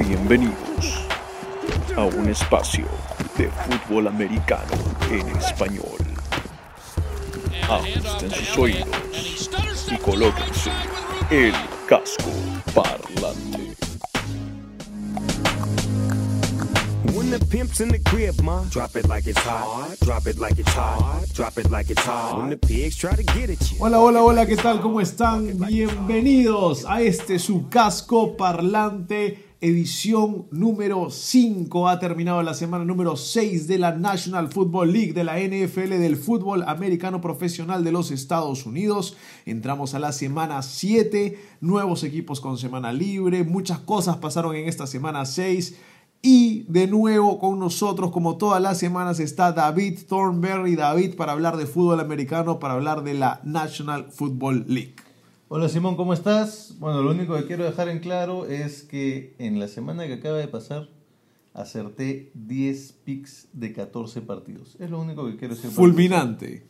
Bienvenidos a un espacio de fútbol americano en español. Ajusten sus oídos y colóquense el casco parlante. When the pimp's in the crib, ma, drop it like it's hot. Drop it like it's hot. Drop it like it's hot. When the pigs try to get at you. Hola, hola, hola, ¿qué tal? ¿Cómo están? Bienvenidos a este su casco parlante, edición número 5. Ha terminado la semana número 6 de la National Football League, de la NFL, del fútbol americano profesional de los Estados Unidos. Entramos a la semana 7, nuevos equipos con semana libre, muchas cosas pasaron en esta semana 6. Y de nuevo con nosotros, como todas las semanas, está David Thornberry. David, para hablar de fútbol americano, para hablar de la National Football League. Hola Simón, ¿cómo estás? Bueno, lo único que quiero dejar en claro es que en la semana que acaba de pasar acerté 10 picks de 14 partidos. Es lo único que quiero decir. Fulminante.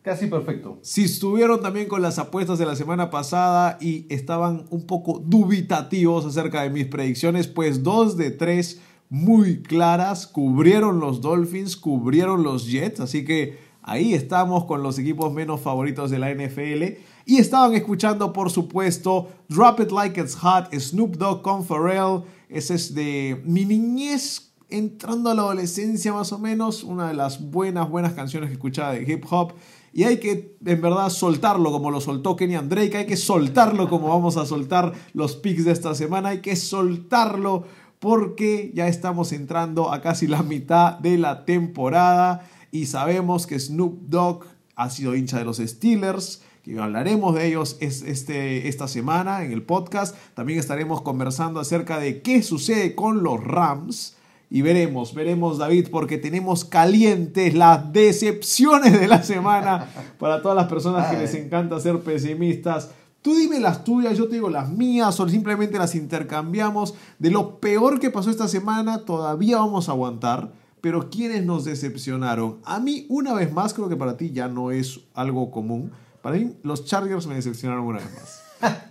Casi perfecto. Si estuvieron también con las apuestas de la semana pasada y estaban un poco dubitativos acerca de mis predicciones, pues dos de tres muy claras cubrieron los Dolphins, cubrieron los Jets, así que ahí estamos con los equipos menos favoritos de la NFL. Y estaban escuchando, por supuesto, Drop It Like It's Hot, Snoop Dogg con Pharrell. Ese es de mi niñez entrando a la adolescencia más o menos, una de las buenas, buenas canciones que escuchaba de hip hop. Y hay que, en verdad, soltarlo como lo soltó Kenny Drake. Hay que soltarlo como vamos a soltar los picks de esta semana. Hay que soltarlo porque ya estamos entrando a casi la mitad de la temporada. Y sabemos que Snoop Dogg ha sido hincha de los Steelers. Que hablaremos de ellos este, esta semana en el podcast. También estaremos conversando acerca de qué sucede con los Rams. Y veremos, veremos David, porque tenemos calientes las decepciones de la semana para todas las personas que les encanta ser pesimistas. Tú dime las tuyas, yo te digo las mías, o simplemente las intercambiamos. De lo peor que pasó esta semana, todavía vamos a aguantar. Pero ¿quiénes nos decepcionaron? A mí, una vez más, creo que para ti ya no es algo común. Para mí, los Chargers me decepcionaron una vez más.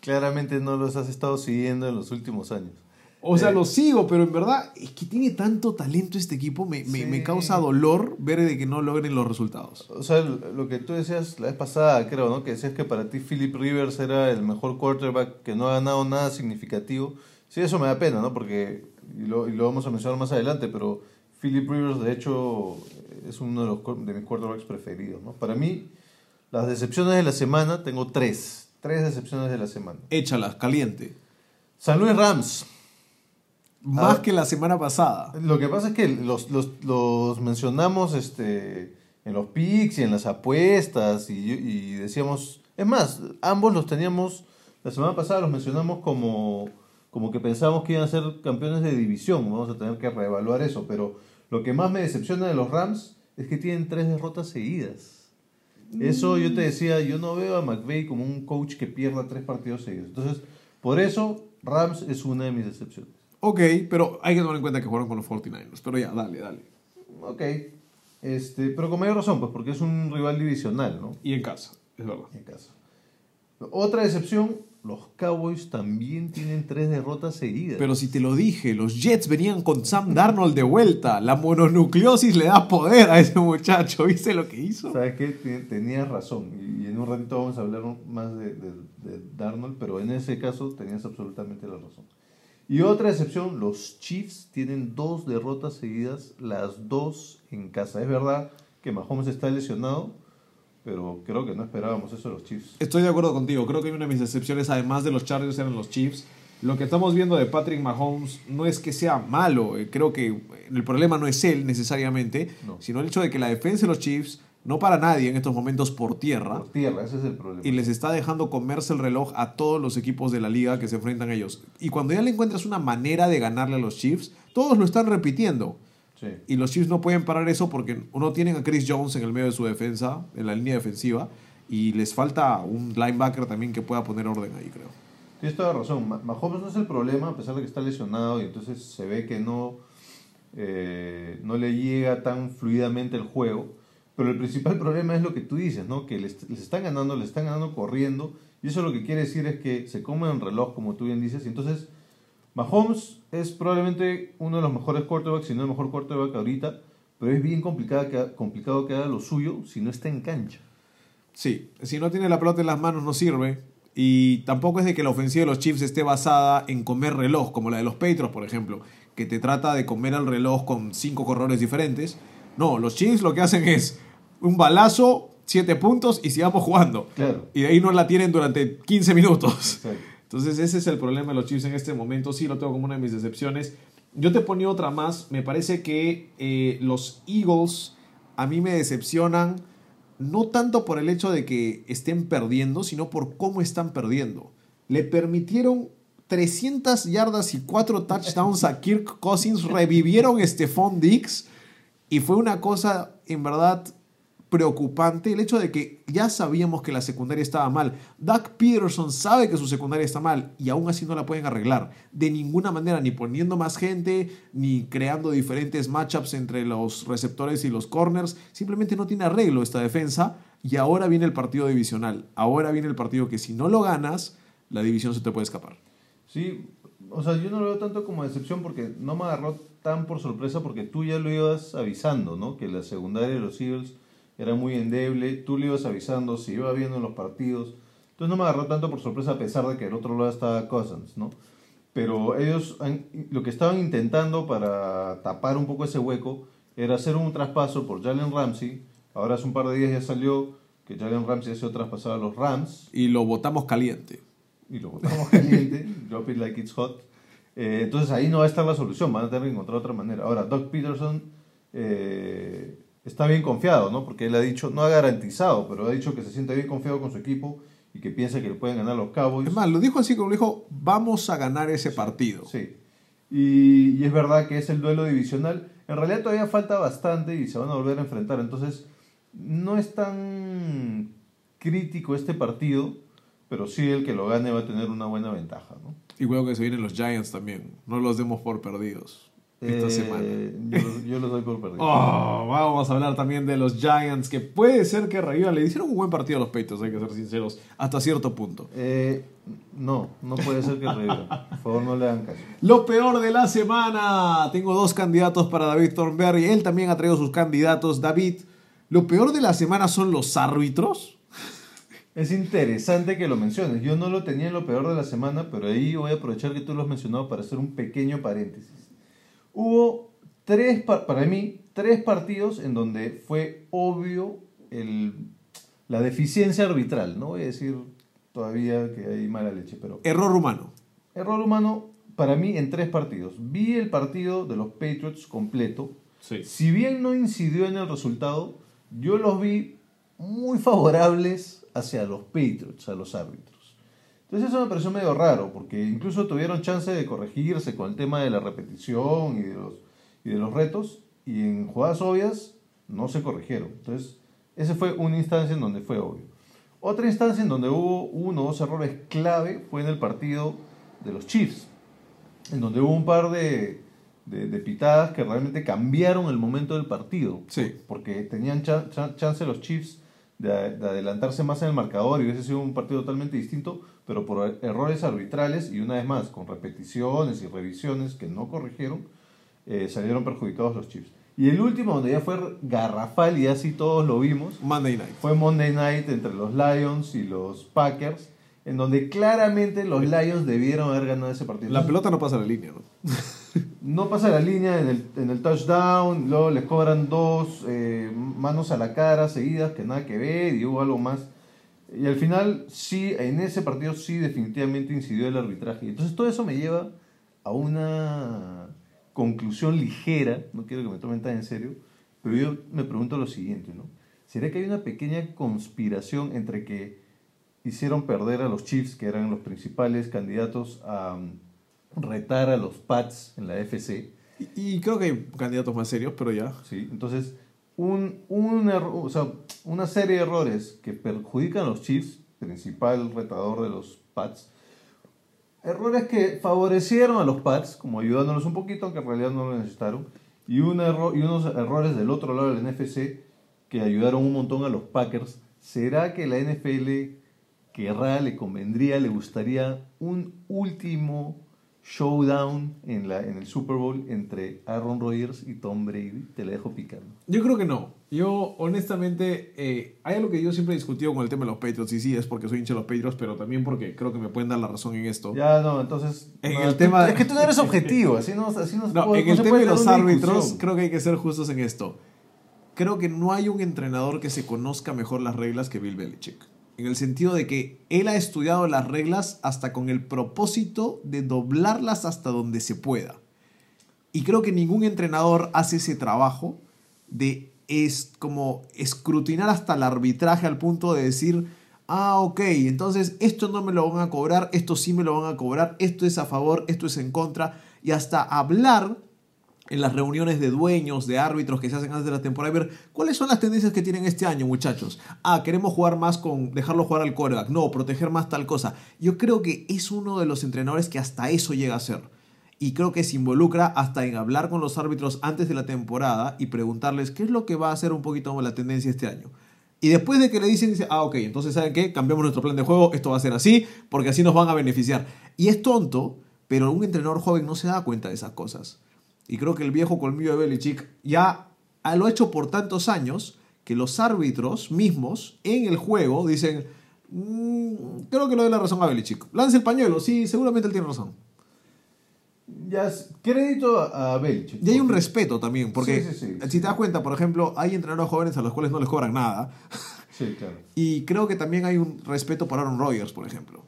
Claramente no los has estado siguiendo en los últimos años. O sea, lo sigo, pero en verdad es que tiene tanto talento este equipo, me, me, me, causa dolor ver de que no logren los resultados. O sea, lo que tú decías la vez pasada, creo, ¿no? Que decías que para ti Philip Rivers era el mejor quarterback que no ha ganado nada significativo. Sí, eso me da pena, ¿no? Porque, y lo, y lo vamos a mencionar más adelante, pero Philip Rivers, de hecho, es uno de, los, de mis quarterbacks preferidos, ¿no? Para mí, las decepciones de la semana, tengo tres. Tres decepciones de la semana. Échalas, caliente. San Luis Rams. Más que la semana pasada. Lo que pasa es que los, los, los mencionamos este, en los picks y en las apuestas y, y, decíamos, es más, ambos los teníamos, la semana pasada los mencionamos como, como que pensábamos que iban a ser campeones de división, vamos a tener que reevaluar eso, pero lo que más me decepciona de los Rams es que tienen tres derrotas seguidas. Eso yo te decía, yo no veo a McVeigh como un coach que pierda tres partidos seguidos. Entonces, por eso Rams es una de mis decepciones. Ok, pero hay que tomar en cuenta que jugaron con los 49ers. Pero ya, dale, dale. Ok. Este, pero con mayor razón, pues porque es un rival divisional, ¿no? Y en casa, es verdad. En casa. Otra decepción, los Cowboys también tienen tres derrotas seguidas. Pero si te lo dije, los Jets venían con Sam Darnold de vuelta. La mononucleosis le da poder a ese muchacho. ¿Viste lo que hizo? ¿Sabes qué? Tenías razón. Y en un ratito vamos a hablar más de, de, de Darnold, pero en ese caso tenías absolutamente la razón. Y otra excepción, los Chiefs tienen dos derrotas seguidas, las dos en casa. Es verdad que Mahomes está lesionado, pero creo que no esperábamos eso de los Chiefs. Estoy de acuerdo contigo. Creo que una de mis excepciones, además de los Chargers, eran los Chiefs. Lo que estamos viendo de Patrick Mahomes no es que sea malo. Eh, creo que el problema no es él necesariamente, no. sino el hecho de que la defensa de los Chiefs no para nadie en estos momentos por tierra. Por tierra, ese es el problema. Y les está dejando comerse el reloj a todos los equipos de la liga que se enfrentan a ellos. Y cuando ya le encuentras una manera de ganarle a los Chiefs, todos lo están repitiendo. Sí. Y los Chiefs no pueden parar eso porque uno tienen a Chris Jones en el medio de su defensa, en la línea defensiva, y les falta un linebacker también que pueda poner orden ahí, creo. Tienes toda la razón. Mahomes no es el problema, a pesar de que está lesionado y entonces se ve que no, eh, no le llega tan fluidamente el juego. Pero el principal problema es lo que tú dices, ¿no? Que les, les, están ganando, les están ganando corriendo. Y eso lo que quiere decir es que se comen el reloj, como tú bien dices. Y entonces, Mahomes es probablemente uno de los mejores quarterbacks, si no el mejor quarterback ahorita, pero es bien complicado que, complicado que haga lo suyo si no está en cancha. Sí, si no tiene la pelota en las manos no sirve. Y tampoco es de que la ofensiva de los Chiefs esté basada en comer reloj, como la de los Patriots, por ejemplo, que te trata de comer al reloj con cinco corredores diferentes. No, los Chiefs lo que hacen es un balazo, siete puntos y sigamos jugando. Claro. Y de ahí no la tienen durante 15 minutos. Exacto. Entonces ese es el problema de los Chiefs en este momento. Sí, lo tengo como una de mis decepciones. Yo te ponía otra más. Me parece que eh, los Eagles a mí me decepcionan no tanto por el hecho de que estén perdiendo, sino por cómo están perdiendo. Le permitieron 300 yardas y 4 touchdowns a Kirk Cousins, revivieron Stephon Diggs y fue una cosa en verdad preocupante el hecho de que ya sabíamos que la secundaria estaba mal. Doug Peterson sabe que su secundaria está mal y aún así no la pueden arreglar. De ninguna manera, ni poniendo más gente, ni creando diferentes matchups entre los receptores y los corners. Simplemente no tiene arreglo esta defensa y ahora viene el partido divisional. Ahora viene el partido que si no lo ganas, la división se te puede escapar. Sí, o sea, yo no lo veo tanto como decepción porque no me agarró tan por sorpresa porque tú ya lo ibas avisando, ¿no? Que la secundaria de los Eagles era muy endeble, tú le ibas avisando, se iba viendo en los partidos. Entonces no me agarró tanto por sorpresa a pesar de que el otro lado estaba Cousins, ¿no? Pero ellos han- lo que estaban intentando para tapar un poco ese hueco era hacer un traspaso por Jalen Ramsey. Ahora hace un par de días ya salió que Jalen Ramsey ha sido traspasado a los Rams Y lo votamos caliente. y lo botamos caliente, drop it like it's hot. Eh, entonces ahí no va a estar la solución, van a tener que encontrar otra manera. Ahora, Doug Peterson eh, está bien confiado, ¿no? Porque él ha dicho, no ha garantizado, pero ha dicho que se siente bien confiado con su equipo y que piensa que le pueden ganar los Cowboys. Es más, lo dijo así como dijo, vamos a ganar ese partido. Sí. Y, y es verdad que es el duelo divisional. En realidad todavía falta bastante y se van a volver a enfrentar. Entonces, no es tan crítico este partido, pero sí el que lo gane va a tener una buena ventaja, ¿no? Y luego que se vienen los Giants también. No los demos por perdidos esta Eh, semana. Yo, los- yo los doy por perdido. Oh, vamos a hablar también de los Giants, que puede ser que revivan. Le hicieron un buen partido a los Patriots, hay que ser sinceros, hasta cierto punto. Eh, no, no puede ser que revivan. Por favor, no le hagan caso. Lo peor de la semana. Tengo dos candidatos para David Thornberry. Él también ha traído sus candidatos. David, lo peor de la semana son los árbitros. Es interesante que lo menciones. Yo no lo tenía en lo peor de la semana, pero ahí voy a aprovechar que tú lo has mencionado para hacer un pequeño paréntesis. Hubo tres, pa- para mí, tres partidos en donde fue obvio el, la deficiencia arbitral. No voy a decir todavía que hay mala leche, pero Error humano. error humano para mí en tres partidos. Vi el partido de los Patriots completo. Sí. Si bien no incidió en el resultado, yo los vi muy favorables hacia los Patriots, a los árbitros. Entonces eso me pareció medio raro, porque incluso tuvieron chance de corregirse con el tema de la repetición y de los, y de los retos, y en jugadas obvias no se corrigieron. Entonces, esa fue una instancia en donde fue obvio. Otra instancia en donde hubo uno o dos errores clave fue en el partido de los Chiefs, en donde hubo un par de, de, de pitadas que realmente cambiaron el momento del partido. Sí. Porque tenían cha- cha- chance los Chiefs de, de adelantarse más en el marcador y hubiese sido un partido totalmente distinto, pero por er- errores arbitrales y una vez más con repeticiones y revisiones que no corrigieron, eh, salieron perjudicados los Chiefs. Y el último, donde ya fue garrafal y así todos lo vimos, Monday Night. fue Monday Night entre los Lions y los Packers, en donde claramente los Lions debieron haber ganado ese partido. La pelota no pasa la línea, ¿no? No pasa la línea en el, en el touchdown, luego les cobran dos eh, manos a la cara seguidas que nada que ver y hubo algo más. Y al final, sí, en ese partido sí definitivamente incidió el arbitraje. Entonces todo eso me lleva a una conclusión ligera, no quiero que me tomen tan en serio, pero yo me pregunto lo siguiente, ¿no? ¿Será que hay una pequeña conspiración entre que hicieron perder a los Chiefs, que eran los principales candidatos a um, retar a los Pats en la FC? Y, y creo que hay candidatos más serios, pero ya. ¿sí? Entonces, un, una serie de errores que perjudican a los Chiefs, principal retador de los Pats, errores que favorecieron a los Pats, como ayudándolos un poquito, aunque en realidad no lo necesitaron, y, un y unos errores del otro lado del NFC que ayudaron un montón a los Packers. ¿Será que la NFL querrá, le convendría, le gustaría un último showdown en, la, en el Super Bowl entre Aaron Rodgers y Tom Brady? Te la dejo picando. Yo creo que no. Yo, honestamente, eh, hay algo que yo siempre he discutido con el tema de los Patriots, y sí, es porque soy hincha de los Patriots, pero también porque creo que me pueden dar la razón en esto. Ya, no, entonces... En no, el tema- Es que tú no eres objetivo, así no, así no, No, puede- en el tema de los árbitros, discusión. creo que hay que ser justos en esto. Creo que no hay un entrenador que se conozca mejor las reglas que Bill Belichick. En el sentido de que él ha estudiado las reglas hasta con el propósito de doblarlas hasta donde se pueda. Y creo que ningún entrenador hace ese trabajo de es como escrutinar hasta el arbitraje al punto de decir, ah, ok, entonces esto no me lo van a cobrar, esto sí me lo van a cobrar, esto es a favor, esto es en contra, y hasta hablar en las reuniones de dueños, de árbitros que se hacen antes de la temporada, ver cuáles son las tendencias que tienen este año, muchachos. Ah, queremos jugar más con, dejarlo jugar al quarterback, no, proteger más tal cosa. Yo creo que es uno de los entrenadores que hasta eso llega a ser. Y creo que se involucra hasta en hablar con los árbitros antes de la temporada y preguntarles qué es lo que va a hacer un poquito la tendencia este año. Y después de que le dicen, dice, ah, ok, entonces ¿saben qué? Cambiamos nuestro plan de juego, esto va a ser así, porque así nos van a beneficiar. Y es tonto, pero un entrenador joven no se da cuenta de esas cosas. Y creo que el viejo colmillo de Belichick ya lo ha hecho por tantos años que los árbitros mismos en el juego dicen, "Mm, creo que le doy la razón a Belichick. Lance el pañuelo, sí, seguramente él tiene razón. Ya, es- crédito a, Belichick. Y hay un respeto también, porque Sí, sí, sí, si te das cuenta, por ejemplo, hay entrenadores jóvenes a los cuales no les cobran nada. Sí, claro. Y creo que también hay un respeto por Aaron Rodgers, por ejemplo.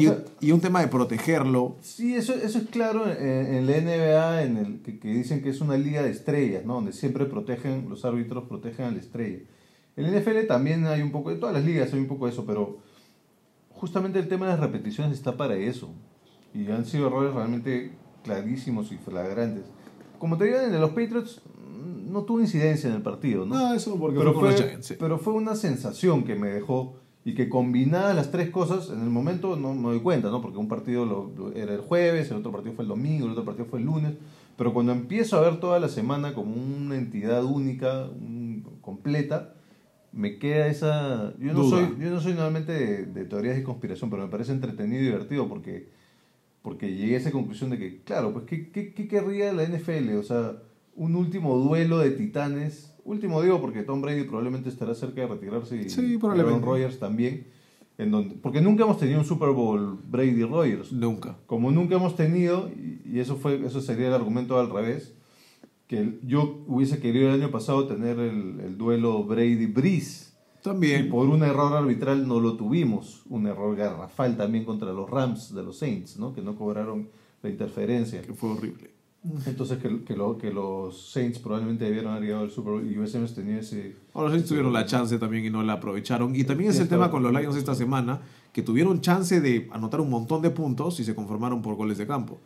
Y, sea- y un tema de protegerlo. Sí, eso, eso es claro en, en la NBA, en el que, que dicen que es una liga de estrellas, ¿no? Donde siempre protegen, los árbitros protegen a la estrella. En la NFL también hay un poco, en todas las ligas hay un poco de eso, pero justamente el tema de las repeticiones está para eso. Y han sido errores realmente clarísimos y flagrantes. Como te digo, en los Patriots mm, no tuvo incidencia en el partido, ¿no? No, eso porque pero fue fue, sí. pero fue una sensación que me dejó y que combinadas las tres cosas, en el momento no me doy cuenta, ¿no? Porque un partido lo- lo- era el jueves, el otro partido fue el domingo, el otro partido fue el lunes, pero cuando empiezo a ver toda la semana como una entidad única, un- completa, me queda esa... Yo no, Duda. soy, yo no soy normalmente de, de teorías de conspiración, pero me parece entretenido y divertido porque, porque llegué a esa conclusión de que, claro, pues ¿qué, qué, qué querría la NFL? O sea, un último duelo de titanes. Último digo porque Tom Brady probablemente estará cerca de retirarse y Sí. Aaron Rodgers también. En donde, porque nunca hemos tenido un Super Bowl Brady Rodgers. Nunca. Como nunca hemos tenido, y, y eso fue eso sería el argumento al revés, que yo hubiese querido el año pasado tener el, el duelo Brady Breeze. Y También. por un error arbitral no lo tuvimos. Un error garrafal también contra los Rams de los Saints, ¿no? que no cobraron la interferencia. Que fue horrible. Entonces que, que, lo- que los Saints probablemente debieron haber llegado al Super Bowl y hubiésemos tenido ese... Ahora los Saints tuvieron la chance también y no la aprovecharon. Y también es el tema con los Lions esta semana, que tuvieron chance de anotar un montón de puntos y se conformaron por goles de campo.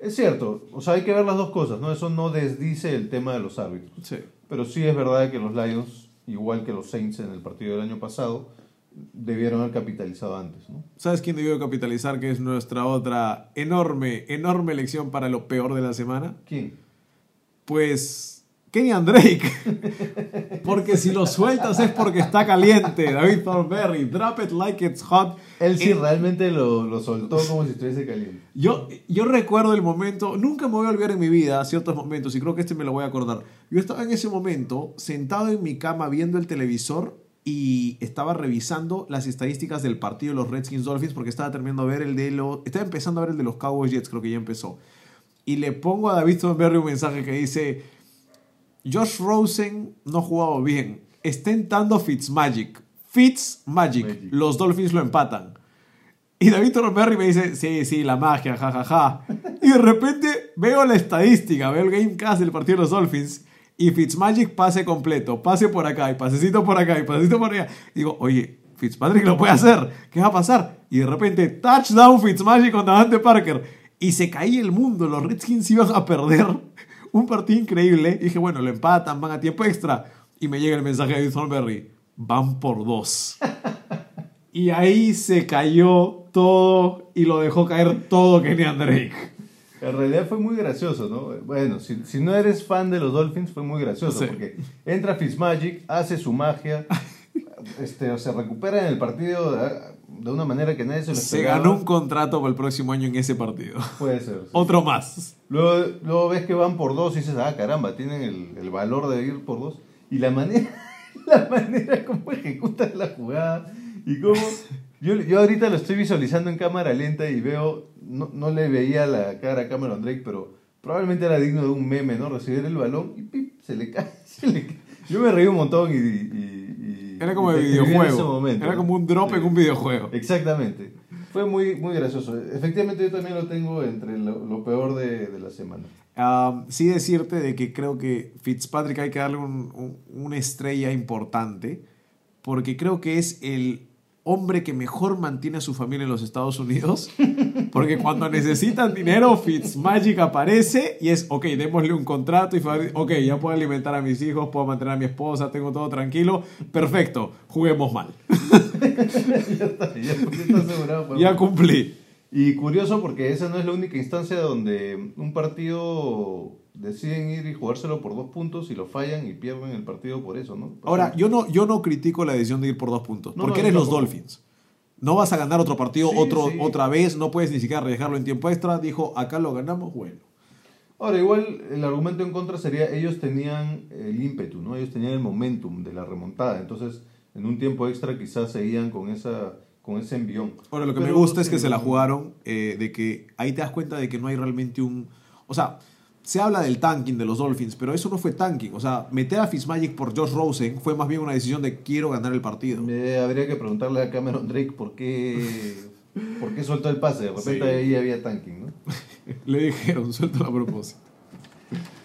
Es cierto, o sea, hay que ver las dos cosas, ¿no? Eso no desdice el tema de los árbitros. Sí. Pero sí es verdad que los Lions, igual que los Saints en el partido del año pasado, debieron haber capitalizado antes, ¿no? ¿Sabes quién debió capitalizar? Que es nuestra otra enorme, enorme elección para lo peor de la semana. ¿Quién? Pues Kenyan Drake. porque si lo sueltas es porque está caliente. David Thornberry, drop it like it's hot. Él sí realmente lo, lo soltó como si estuviese caliente. Yo, yo recuerdo el momento, nunca me voy a olvidar en mi vida ciertos momentos y creo que este me lo voy a acordar. Yo estaba en ese momento sentado en mi cama viendo el televisor y estaba revisando las estadísticas del partido de los Redskins Dolphins porque estaba terminando a ver el de los, estaba empezando a ver el de los Cowboys Jets, creo que ya empezó. Y le pongo a David Thornberry un mensaje que dice, Josh Rosen no ha jugado bien, está entrando Fitzmagic. Fitzmagic, Magic. los Dolphins lo empatan. Y David Thornberry me dice, sí, sí, la magia, jajaja. Y de repente veo la estadística, veo el Gamecast del partido de los Dolphins y Fitzmagic pase completo, pase por acá y pasecito por acá y pasecito por allá. Digo, oye, Fitzpatrick lo puede hacer, ¿qué va a pasar? Y de repente, touchdown Fitzmagic con Davante Parker. Y se caía el mundo, los Redskins iban a perder un partido increíble. Y dije, bueno, lo empatan, van a tiempo extra. Y me llega el mensaje de Thornberry, van por dos. Y ahí se cayó todo y lo dejó caer todo Kenyan Drake. En realidad fue muy gracioso, ¿no? Bueno, si, si no eres fan de los Dolphins, fue muy gracioso, Sí. porque entra Fitzmagic, hace su magia, este, se recupera en el partido de, de una manera que nadie se lo Se esperaba. ganó un contrato para el próximo año en ese partido. Puede ser. sí. Otro más. Luego, luego ves que van por dos y dices, ah, caramba, tienen el, el valor de ir por dos. Y la manera, la manera como ejecutan la jugada y cómo... Yo, yo ahorita lo estoy visualizando en cámara lenta y veo, no, no le veía la cara a Cameron Drake, pero probablemente era digno de un meme, ¿no? Recibir el balón y pip, se le cae. se le cae. Yo me reí un montón y... y- y- Era como de escribí en ese videojuego. momento, Era como un drop Sí. en un videojuego. Exactamente. Fue muy, muy gracioso. Efectivamente, yo también lo tengo entre lo, lo peor de, de la semana. Um, sí decirte de que creo que Fitzpatrick hay que darle un- un- una estrella importante porque creo que es el hombre que mejor mantiene a su familia en los Estados Unidos porque cuando necesitan dinero Fitzmagic aparece y es ok, démosle un contrato y ok, ya puedo alimentar a mis hijos, puedo mantener a mi esposa, tengo todo tranquilo, perfecto, juguemos mal, ya está, ya, ya está asegurado. para- ya cumplí. Y curioso porque esa no es la única instancia donde un partido deciden ir y jugárselo por dos puntos y lo fallan y pierden el partido por eso, ¿no? Ahora, yo no, yo no critico la decisión de ir por dos puntos, No, porque no, eres los. Dolphins. No vas a ganar otro partido Sí, otro, sí. otra vez, no puedes ni siquiera arriesgarlo en tiempo extra. Dijo, acá lo ganamos, bueno. Ahora, igual el argumento en contra sería, ellos tenían el ímpetu, ¿no? Ellos tenían el momentum de la remontada, entonces en un tiempo extra quizás seguían con esa con ese envión. Ahora, lo que Pero me gusta es que se la jugaron, eh, de que ahí te das cuenta de que no hay realmente un... O sea, se habla del tanking de los Dolphins, pero eso no fue tanking. O sea, meter a Fitzmagic por Josh Rosen fue más bien una decisión de quiero ganar el partido. Eh, habría que preguntarle a Cameron Drake por qué, por qué soltó el pase. De repente Sí. ahí había tanking, ¿no? Le dijeron, suelta a propósito.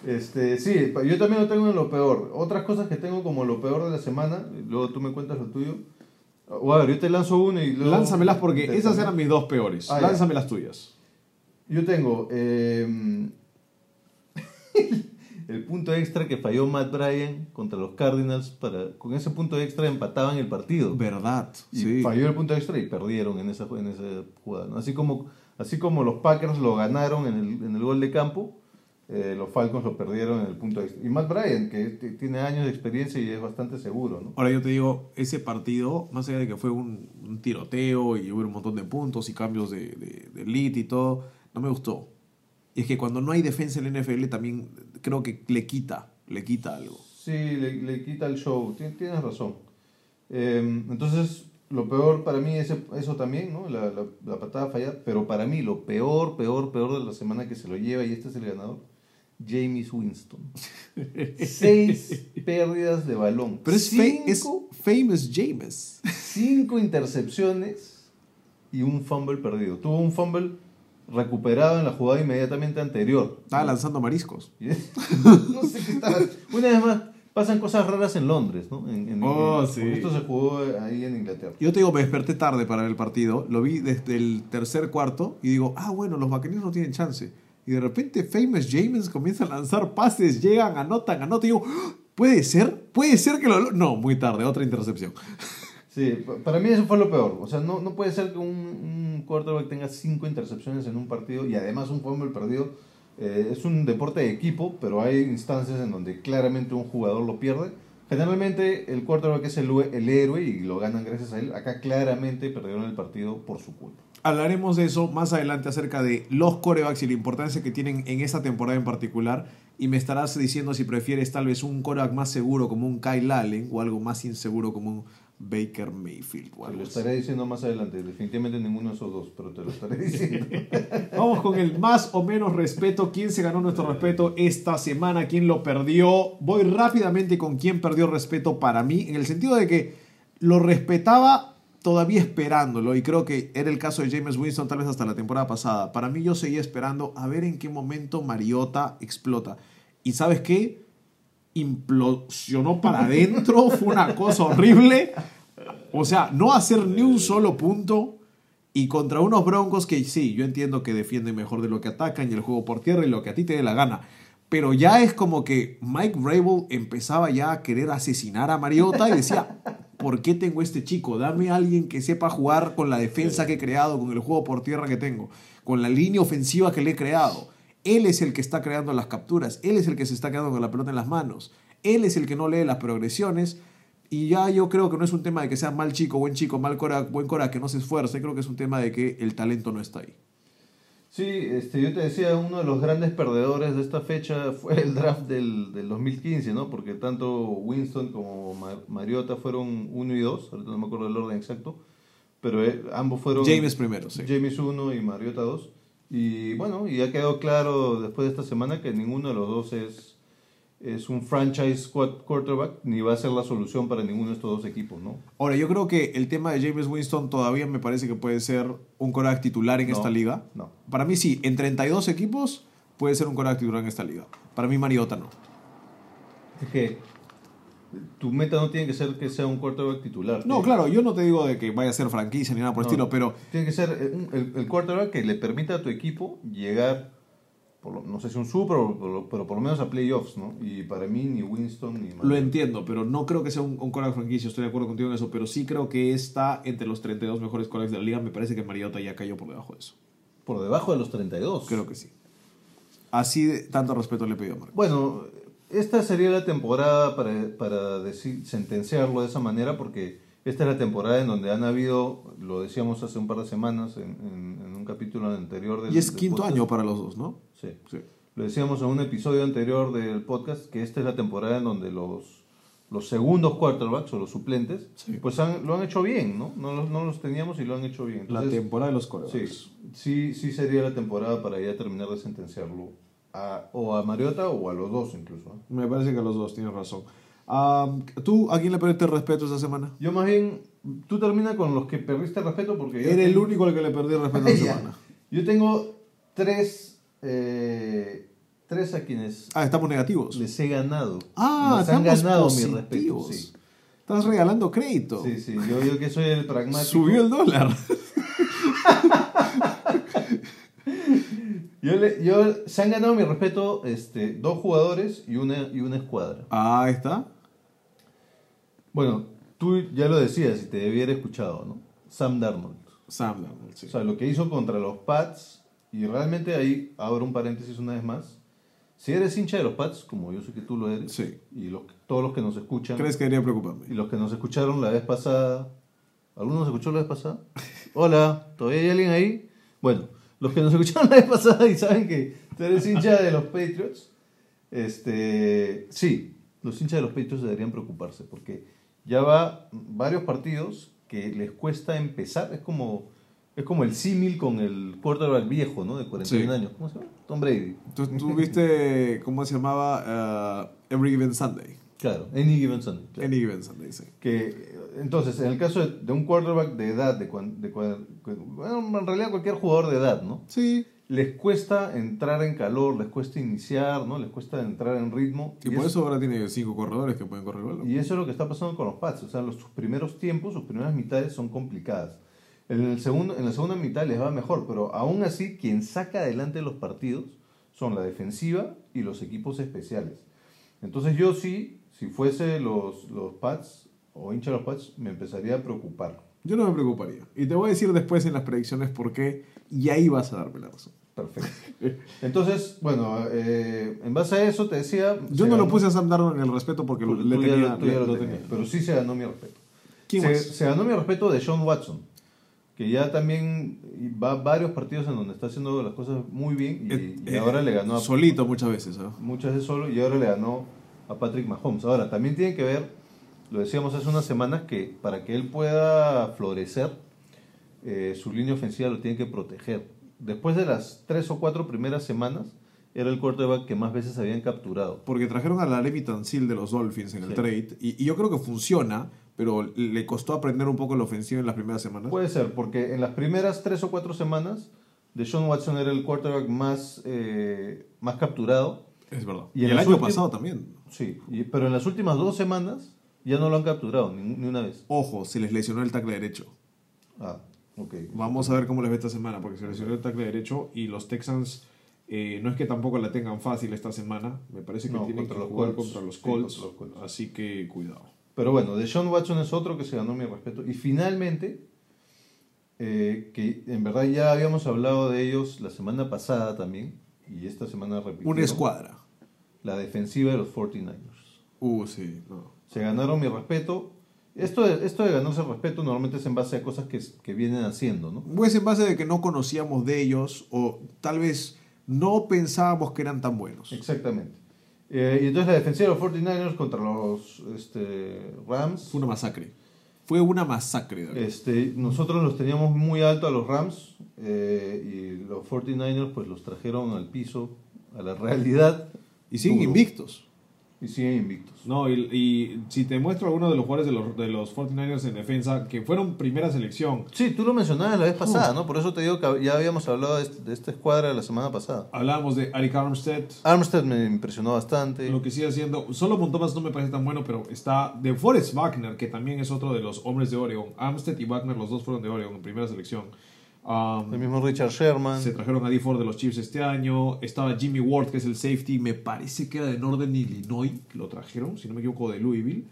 Este, sí, yo también lo tengo en lo peor. Otras cosas que tengo como lo peor de la semana, luego tú me cuentas lo tuyo. O a ver, yo te lanzo uno y luego... Lánzamelas porque esas eran mis dos peores. Ah, ya. Lánzame las tuyas. Yo tengo eh, el punto extra que falló Matt Bryan contra los Cardinals. Para, con ese punto extra empataban el partido. Verdad, Y sí. falló el punto extra y perdieron en esa, en esa jugada. ¿no? Así, como, así como los Packers lo ganaron en el, en el gol de campo, eh, los Falcons lo perdieron en el punto extra. Y Matt Bryan, que tiene años de experiencia y es bastante seguro. ¿no? Ahora yo te digo, ese partido, más allá de que fue un, un tiroteo y hubo un montón de puntos y cambios de, de, de elite y todo, no me gustó. Y es que cuando no hay defensa en la NFL también creo que le quita, le quita algo. Sí, le, le quita el show. Tien- Tienes razón. Eh, entonces, lo peor para mí es eso también, ¿no? La, la, la patada fallada. Pero para mí, lo peor, peor, peor de la semana que se lo lleva, y este es el ganador, James Winston. Seis pérdidas de balón. Pero es, cinco, es famous James. cinco intercepciones y un fumble perdido. Tuvo un fumble recuperado en la jugada inmediatamente anterior. Estaba lanzando mariscos. no sé qué estaba. Una vez más, pasan cosas raras en Londres, ¿no? En, en- Oh, sí. Esto se jugó ahí en Inglaterra. Yo te digo, me desperté tarde para ver el partido, lo vi desde el tercer cuarto y digo, ah, bueno, los vaqueros no tienen chance. Y de repente Famous James comienza a lanzar pases, llegan, anotan, anotan. Y digo, "¡Ah! ¿puede ser? ¿Puede ser que lo.? No, muy tarde, otra intercepción. Sí, pa- para mí eso fue lo peor. O sea, no, no puede ser que un, un quarterback tenga cinco intercepciones en un partido y además un fumble perdido. Eh, es un deporte de equipo, pero hay instancias en donde claramente un jugador lo pierde. Generalmente el quarterback es el, el héroe y lo ganan gracias a él. Acá claramente perdieron el partido por su culpa. Hablaremos de eso más adelante acerca de los corebacks y la importancia que tienen en esta temporada en particular. Y me estarás diciendo si prefieres tal vez un coreback más seguro como un Kyle Allen o algo más inseguro como un Baker Mayfield o Te lo así. estaré diciendo más adelante. Definitivamente ninguno de esos dos, pero te lo estaré diciendo. Vamos con el más o menos respeto. ¿Quién se ganó nuestro respeto esta semana? ¿Quién lo perdió? Voy rápidamente con quién perdió respeto para mí, en el sentido de que lo respetaba todavía esperándolo, y creo que era el caso de James Winston tal vez hasta la temporada pasada. Para mí yo seguía esperando a ver en qué momento Mariota explota. ¿Y sabes qué? Implosionó para adentro, fue una cosa horrible. O sea, no hacer ni un solo punto y contra unos Broncos que sí, yo entiendo que defienden mejor de lo que atacan y el juego por tierra y lo que a ti te dé la gana. Pero ya es como que Mike Vrabel empezaba ya a querer asesinar a Mariota y decía, ¿por qué tengo este chico? Dame a alguien que sepa jugar con la defensa que he creado, con el juego por tierra que tengo, con la línea ofensiva que le he creado. Él es el que está creando las capturas, él es el que se está quedando con la pelota en las manos, él es el que no lee las progresiones Y ya yo creo que no es un tema de que sea mal chico, buen chico, mal cora, buen cora, que no se esfuerce. Creo que es un tema de que el talento no está ahí. Sí, este, yo te decía, uno de los grandes perdedores de esta fecha fue el draft del, del 2015, ¿no? Porque tanto Winston como Ma- Mariota fueron 1 y 2, ahorita no me acuerdo el orden exacto, pero eh, ambos fueron... James primero, sí. James 1 y Mariota 2. Y bueno, y ha quedado claro después de esta semana que ninguno de los dos es, es un franchise quarterback, ni va a ser la solución para ninguno de estos dos equipos, ¿no? Ahora, yo creo que el tema de James Winston todavía me parece que puede ser un coreback titular en No, esta liga. no. Para mí sí, en 32 equipos puede ser un coreback titular en esta liga. Para mí Mariota no. Es que tu meta no tiene que ser que sea un quarterback titular. No, claro, yo no te digo de que vaya a ser franquicia ni nada por el No, estilo, pero Tiene que ser eh, el, el quarterback que le permita a tu equipo llegar, por lo- no sé si un super, o por lo- pero por lo menos a playoffs, ¿no? Y para mí ni Winston ni lo Mariota. entiendo, pero no creo que sea un, un coreback franquicia, estoy de acuerdo contigo en eso, pero sí creo que está entre los 32 mejores corebacks de la liga. Me parece que Mariota ya cayó por debajo de eso. Por debajo de los 32. Creo que sí. Así de tanto respeto le pido a Marco. Bueno, esta sería la temporada para, para decir, sentenciarlo de esa manera porque esta es la temporada en donde han habido, lo decíamos hace un par de semanas en, en- en un capítulo anterior del Y es del quinto podcast. año para los dos, ¿no? Sí. Sí. Lo decíamos en un episodio anterior del podcast que esta es la temporada en donde los, los segundos quarterbacks o los suplentes Sí. pues han- lo han hecho bien, ¿no? No los, no los teníamos y lo han hecho bien. La temporada de los sí, corebacks. sí, sí sería la temporada para ya terminar de sentenciarlo a, o a Mariota o a los dos incluso. ¿eh? Me parece que los dos tienen razón. Ah, ¿Tú a quién le perdiste el respeto esta semana? Yo más bien, tú termina con los que perdiste respeto porque yo Era el tengo- único al que le perdí el respeto esta semana. Yo tengo tres, eh, tres a quienes Ah, estamos negativos. les he ganado. Ah, les han estamos ganado mi positivos. respeto. Sí. Estás regalando crédito. Sí, sí, yo, yo que soy el pragmático. Subió el dólar. Yo, le- yo se han ganado mi respeto este, dos jugadores y una, y una escuadra. Ah, ahí está. Bueno, tú ya lo decías y te haber escuchado, ¿no? Sam Darnold. Sam Darnold, sí. O sea, lo que hizo contra los Pats, y realmente ahí abro un paréntesis una vez más. Si eres hincha de los Pats, como yo sé que tú lo eres, Sí. y los, todos los que nos escuchan, ¿Crees que debería preocuparme? y los que nos escucharon la vez pasada, ¿alguno nos escuchó la vez pasada? Hola, ¿todavía hay alguien ahí? Bueno, los que nos escucharon la vez pasada y saben que tú eres hincha de los Patriots, este, sí, los hinchas de los Patriots deberían preocuparse porque ya va varios partidos que les cuesta empezar, es como, es como el símil con el quarterback viejo, ¿no? De 41 Sí. años, ¿cómo se llama? Tom Brady. ¿Tú, tú viste cómo se llamaba ah, Every Given Sunday? Claro, Any Given Sunday. claro. Any Given Sunday, sí. que entonces en el caso de, de un quarterback de edad de, cuan- de bueno en realidad cualquier jugador de edad no Sí. les cuesta entrar en calor les cuesta iniciar no les cuesta entrar en ritmo. Y, por eso ahora tiene cinco corredores que pueden correr el y eso es lo que está pasando con los Pats. O sea los sus primeros tiempos sus primeras mitades son complicadas. En el segundo en la segunda mitad les va mejor pero aún así quien saca adelante los partidos son la defensiva y los equipos especiales. Entonces yo sí si fuese los los Pats o hincha de los Pats me empezaría a preocupar Yo no me preocuparía. Y te voy a decir después en las predicciones por qué, y ahí vas a darme la razón. Perfecto. Entonces, bueno, eh, en base a eso te decía... Yo no lo ganó- puse a Sam Darnold en el respeto porque tú- le tú ya tenía, lo- tú ya lo lo tenías, tenía. Pero sí se ganó mi respeto. ¿Quién se, se ganó mi respeto de Sean Watson, que ya también va varios partidos en donde está haciendo las cosas muy bien y, Eh, y eh, ahora le ganó a Solito muchas veces. ¿ah? muchas veces solo y ahora le ganó a Patrick Mahomes. Ahora, también tiene que ver, lo decíamos hace unas semanas, que para que él pueda florecer, eh, su línea ofensiva lo tiene que proteger. Después de las tres o cuatro primeras semanas, era el quarterback que más veces habían capturado. Porque trajeron a la Levi Tansil de los Dolphins en el Sí. trade. Y, y yo creo que funciona, pero le costó aprender un poco la ofensiva en las primeras semanas. Puede ser, porque en las primeras tres o cuatro semanas, Deshaun Watson era el quarterback más, eh, más capturado. es verdad. y el año pasado también. Sí, y- pero en las últimas dos semanas ya no lo han capturado ni, ni una vez. Ojo, se les lesionó el tackle derecho. Ah, ok. Vamos a ver cómo les ve esta semana, porque se lesionó el tackle derecho y los Texans eh, no es que tampoco la tengan fácil esta semana. Me parece que No, tienen contra que los jugar Colts. contra los Sí, Colts. contra los Colts. Así que cuidado. Pero bueno, Deshaun Watson es otro que se ganó mi respeto. Y finalmente, eh, que en verdad ya habíamos hablado de ellos la semana pasada también, y esta semana repitieron. Una escuadra. La defensiva de los 49ers. Uh, sí, no. Se ganaron mi respeto. Esto de, esto de ganarse el respeto normalmente es en base a cosas que, que vienen haciendo, ¿no? Pues en base de que no conocíamos de ellos o tal vez no pensábamos que eran tan buenos. Exactamente. Eh, y entonces la defensiva de los 49ers contra los este, Rams. Fue una masacre. Fue una masacre. David. Este, nosotros los teníamos muy alto a los Rams eh, y los 49ers pues los trajeron al piso, a la realidad. y siguen duro. invictos. Y siguen invictos. No, y, y si te muestro algunos de los jugadores de los, de los 49ers en defensa que fueron primera selección, Sí, tú lo mencionabas la vez pasada, ¿no? Por eso te digo que ya habíamos hablado de, este- de esta escuadra la semana pasada. hablábamos de Eric Armstead, Armstead me impresionó bastante. lo que sigue haciendo, solo Montomas no me parece tan bueno, pero está de Forrest Wagner, que también es otro de los hombres de Oregon. Armstead y Wagner, los dos fueron de Oregon en primera selección. Um, El mismo Richard Sherman. Se trajeron a D. Ford de los Chiefs este año. Estaba Jimmy Ward, que es el safety. Me parece que era de Northern Illinois. que Lo trajeron, si no me equivoco, de Louisville.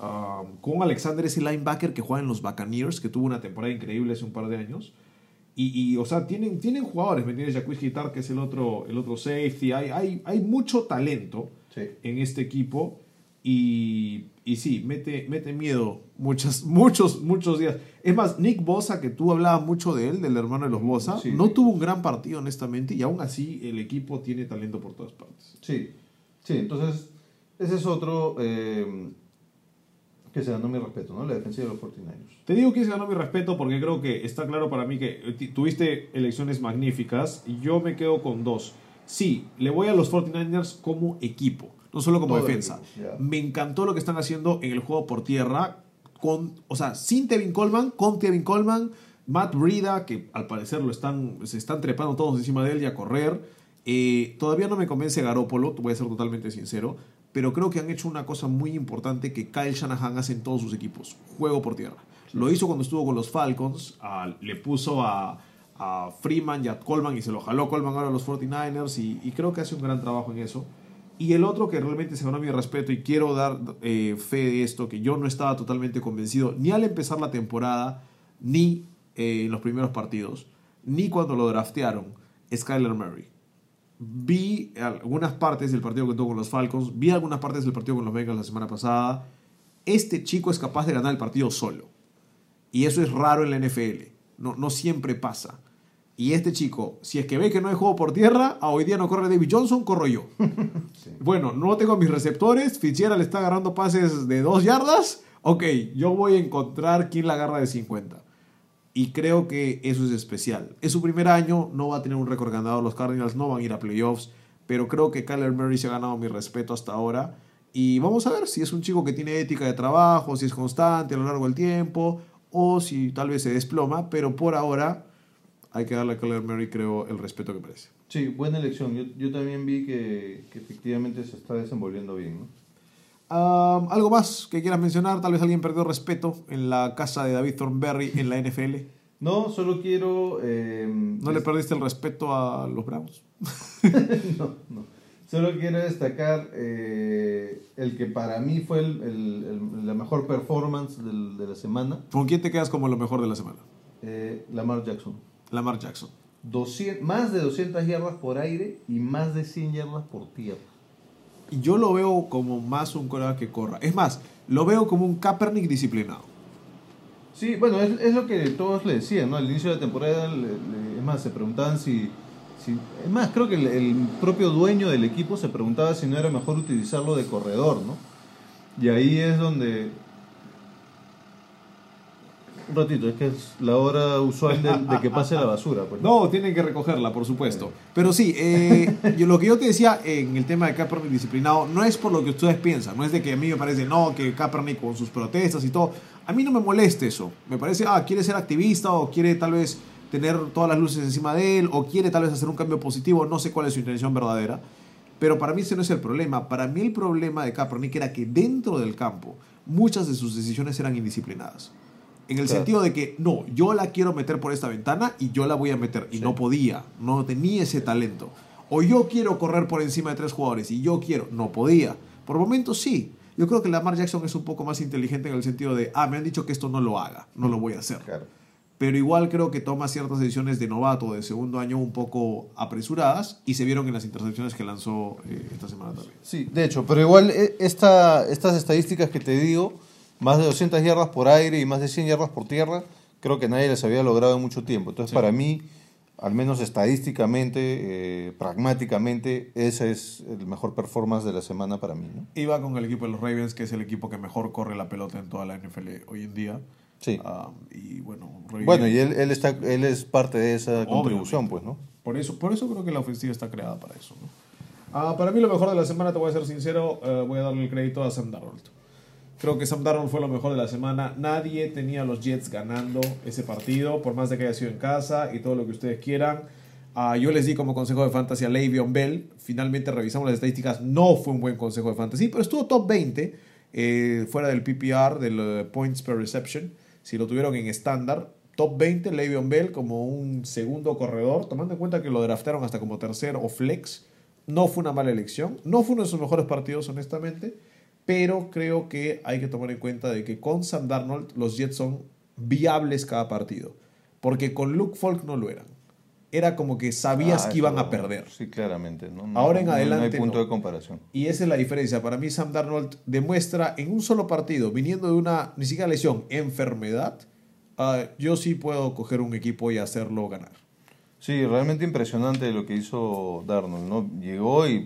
Um, con Alexander, ese linebacker que juega en los Buccaneers, que tuvo una temporada increíble hace un par de años. Y, y, o sea, tienen, tienen jugadores, ¿me entiendes? Jacques Guitar, que es el otro, el otro safety. Hay, hay, hay mucho talento Sí. en este equipo. Y, y sí, mete, mete miedo muchas, muchos, muchos días. Es más, Nick Bosa, que tú hablabas mucho de él, del hermano de los Bosa, Sí. no tuvo un gran partido, honestamente, y aún así el equipo tiene talento por todas partes. Sí, sí, entonces ese es otro eh, que se ganó mi respeto, ¿no? La defensiva de los 49ers. Te digo que se ganó mi respeto porque creo que está claro para mí que eh, tuviste elecciones magníficas y yo me quedo con dos. Sí, le voy a los 49ers como equipo, no solo como Todo defensa. Me encantó lo que están haciendo en el juego por tierra, con, o sea, sin Tevin Coleman, con Tevin Coleman, Matt Brida, que al parecer lo están, se están trepando todos encima de él y a correr. Eh, todavía no me convence Garópolo, voy a ser totalmente sincero, pero creo que han hecho una cosa muy importante que Kyle Shanahan hace en todos sus equipos, juego por tierra. Lo hizo cuando estuvo con los Falcons, le puso a, a Freeman y a Coleman y se lo jaló Coleman ahora a los 49ers y, y creo que hace un gran trabajo en eso. Y el otro que realmente se ganó mi respeto y quiero dar eh, fe de esto, que yo no estaba totalmente convencido ni al empezar la temporada, ni eh, en los primeros partidos, ni cuando lo draftearon, Skyler Murray. Vi algunas partes del partido que tuvo con los Falcons, vi algunas partes del partido con los Bengals la semana pasada. Este chico es capaz de ganar el partido solo. Y eso es raro en la NFL. No, no siempre pasa. Y este chico, si es que ve que no hay juego por tierra, a hoy día no corre David Johnson, corro yo. Bueno, no tengo mis receptores, Fitzgerald está agarrando pases de dos yardas. Ok, yo voy a encontrar quién la agarra de 50. Y creo que eso es especial. Es su primer año, no va a tener un récord ganador. Los Cardinals no van a ir a playoffs. Pero creo que Kyler Murray se ha ganado mi respeto hasta ahora. Y vamos a ver si es un chico que tiene ética de trabajo, si es constante a lo largo del tiempo, o si tal vez se desploma. Pero por ahora hay que darle a Kyler Murray, creo, el respeto que merece. Sí, buena elección. Yo, yo también vi que, que efectivamente se está desenvolviendo bien, ¿no? Ah, ¿Algo más que quieras mencionar? Tal vez alguien perdió respeto en la casa de David Thornberry en la NFL. No, solo quiero... eh, ¿No le perdiste el respeto a los Browns? no, no. Solo quiero destacar eh, el que para mí fue el- el- el- la mejor performance del- de la semana, ¿Con quién te quedas como lo mejor de la semana? eh, Lamar Jackson. Lamar Jackson. 200 más de 200 yardas por aire y más de 100 yardas por tierra. Y yo lo veo como más un coreback que corra. Es más, lo veo como un Kaepernick disciplinado. Sí, bueno, es, es lo que todos le decían, ¿no? Al inicio de la temporada, le- le- es más, se preguntaban si, si- Es más, creo que el, el propio dueño del equipo se preguntaba si no era mejor utilizarlo de corredor, ¿no? Y ahí es donde... Un ratito, es que es la hora usual de, que pase la basura. Pues. No, tienen que recogerla, por supuesto. Pero sí, eh, yo- lo que yo te decía en el tema de Kaepernick disciplinado no es por lo que ustedes piensan, no es de que a mí me parece, no, que Kaepernick con sus protestas y todo. A mí no me molesta eso. Me parece, ah, quiere ser activista o quiere tal vez tener todas las luces encima de él o quiere tal vez hacer un cambio positivo, no sé cuál es su intención verdadera. Pero para mí ese no es el problema. Para mí el problema de Kaepernick era que dentro del campo muchas de sus decisiones eran indisciplinadas. En el Claro. sentido de que, no, yo la quiero meter por esta ventana y yo la voy a meter. Y Sí. no podía, no tenía ese talento. O yo quiero correr por encima de tres jugadores y yo quiero, no podía. Por momentos sí. Yo creo que Lamar Jackson es un poco más inteligente en el sentido de, ah, me han dicho que esto no lo haga, no lo voy a hacer. Claro. Pero igual creo que toma ciertas decisiones de novato de segundo año un poco apresuradas y se vieron en las intercepciones que lanzó eh, esta semana también. Sí, de hecho, pero igual eh, esta, estas estadísticas que te digo más de 200 yardas por aire y más de 100 yardas por tierra, creo que nadie les había logrado en mucho tiempo. Entonces, para mí, al menos estadísticamente, eh, pragmáticamente, ese es el mejor performance de la semana para mí. ¿no? Iba con el equipo de los Ravens, que es el equipo que mejor corre la pelota en toda la NFL hoy en día. Sí. Ah, y bueno, Ravens- Bueno, y él, él, está, él es parte de esa contribución, pues, ¿no? Por eso, por eso creo que la ofensiva está creada para eso. ¿no? Ah, para mí lo mejor de la semana, te voy a ser sincero, eh, voy a darle el crédito a Sam Darnold. Creo que Sam Darnold fue lo mejor de la semana. Nadie tenía a los Jets ganando ese partido, por más de que haya sido en casa y todo lo que ustedes quieran. Ah, yo les di como consejo de fantasy a Le'Veon Bell. Finalmente revisamos las estadísticas. No fue un buen consejo de fantasy, pero estuvo top 20 eh, fuera del PPR, del eh, Points per Reception. Si lo tuvieron en estándar, top 20, Le'Veon Bell como un segundo corredor, tomando en cuenta que lo draftaron hasta como tercero o flex. No fue una mala elección. No fue uno de sus mejores partidos, honestamente. Pero creo que hay que tomar en cuenta de que con Sam Darnold los Jets son viables cada partido. Porque con Luke Falk no lo eran. Era como que sabías Ah, que iban a perder. Sí, claramente. ¿no? No- Ahora en no- adelante, No hay punto de comparación. Y esa es la diferencia. Para mí, Sam Darnold demuestra en un solo partido, viniendo de una, ni siquiera lesión, enfermedad, ah, yo sí puedo coger un equipo y hacerlo ganar. Sí, realmente impresionante lo que hizo Darnold, ¿no? Llegó y,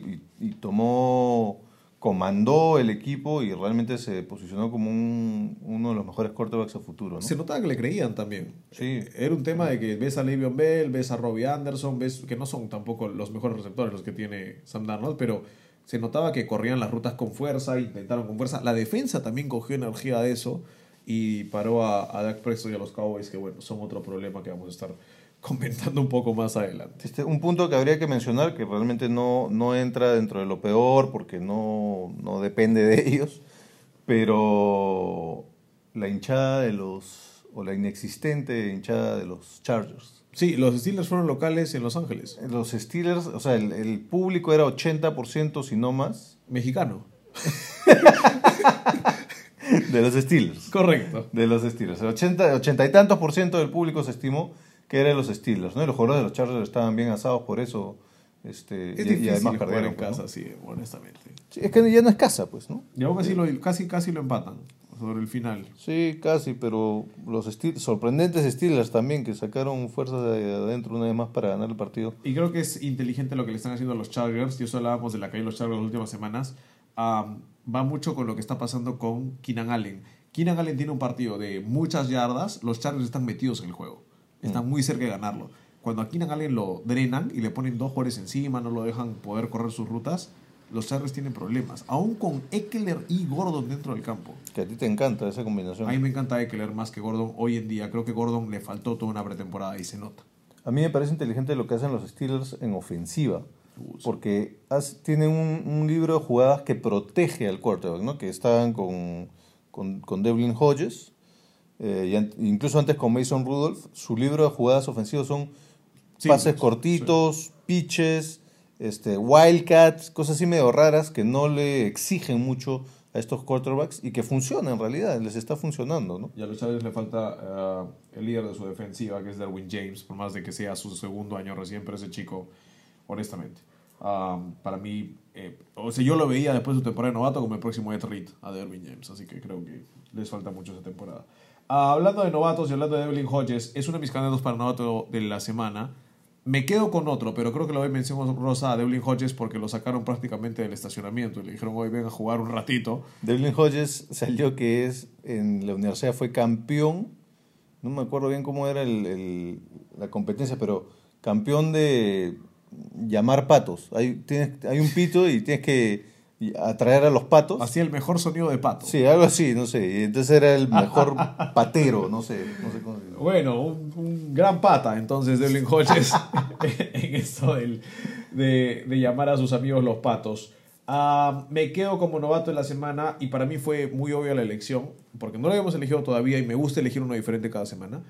y- y tomó, comandó el equipo y realmente se posicionó como un- uno de los mejores quarterbacks a futuro, ¿no? Se notaba que le creían también. Sí. Era un tema de que ves a Le'Veon Bell, ves a Robbie Anderson, ves que no son tampoco los mejores receptores los que tiene Sam Darnold, pero se notaba que corrían las rutas con fuerza, intentaron con fuerza. La defensa también cogió energía de eso y paró a, a Dak Prescott y a los Cowboys, que bueno, son otro problema que vamos a estar comentando un poco más adelante. Este, un punto que habría que mencionar, que realmente no, no entra dentro de lo peor porque no, no depende de ellos, pero la hinchada de los, o la inexistente hinchada de los Chargers. Sí, los Steelers fueron locales en Los Ángeles. Los Steelers, o sea, el, el público era 80% si no más Mexicano. de los Steelers. Correcto. De los Steelers. El 80, 80 y tantos por ciento del público se estimó que era de los Steelers, ¿no? Y los jugadores de los Chargers estaban bien asados por eso. Este, Es y- difícil y, además perdieron. en pues, ¿no? casa, sí, honestamente. Sí, es que ya no es casa, pues, ¿no? Y aún así lo, casi, casi lo empatan sobre el final. Sí, casi, pero los Steel- sorprendentes Steelers también, que sacaron fuerzas de adentro una vez más para ganar el partido. Y creo que es inteligente lo que le están haciendo a los Chargers. Y eso hablábamos de la caída de los Chargers las últimas semanas. Va mucho con lo que está pasando con Keenan Allen. Keenan Allen tiene un partido de muchas yardas. Los Chargers están metidos en el juego. Están muy cerca de ganarlo. Cuando a Keenan Allen lo drenan y le ponen dos jugadores encima, no lo dejan poder correr sus rutas, los Chargers tienen problemas. Aún con Eckler y Gordon dentro del campo. Que a ti te encanta esa combinación. A mí me encanta Eckler más que Gordon hoy en día. Creo que Gordon le faltó toda una pretemporada y se nota. A mí me parece inteligente lo que hacen los Steelers en ofensiva. Porque tienen un, un libro de jugadas que protege al quarterback, ¿no? Que estaban con, con, con Devlin Hodges, eh, y an- incluso antes con Mason Rudolph. Su libro de jugadas ofensivas son Sí, pases sí, cortitos, pitches, este, wildcats, cosas así medio raras que no le exigen mucho a estos quarterbacks y que funcionan en realidad, les está funcionando, ¿no? Y a los Chargers le falta eh, el líder de su defensiva, que es Derwin James, por más de que sea su segundo año recién, pero ese chico, honestamente, ah, para mí, eh, o sea, yo lo veía después de su temporada de novato como el próximo Ed Reed a Derwin James, así que creo que les falta mucho esa temporada. Ah, hablando de novatos y hablando de Devlin Hodges, es uno de mis candidatos para novato de la semana. Me quedo con otro, pero creo que lo doy mención rosa a Devlin Hodges porque lo sacaron prácticamente del estacionamiento y le dijeron, hoy ven a jugar un ratito. Devlin Hodges salió que es en la universidad fue campeón, no me acuerdo bien cómo era el- la competencia, pero campeón de llamar patos. Hay, tienes, hay un pito y tienes que atraer a los patos. Hacía el mejor sonido de pato. Sí, algo así, no sé. Y entonces era el mejor patero, no sé, no sé cómo se dice. Bueno, un, un gran pata entonces Devlin Hodges en esto del- de, de llamar a sus amigos los patos. Ah, me quedo como novato de la semana y para mí fue muy obvia la elección, porque no lo habíamos elegido todavía y me gusta elegir uno diferente cada semana,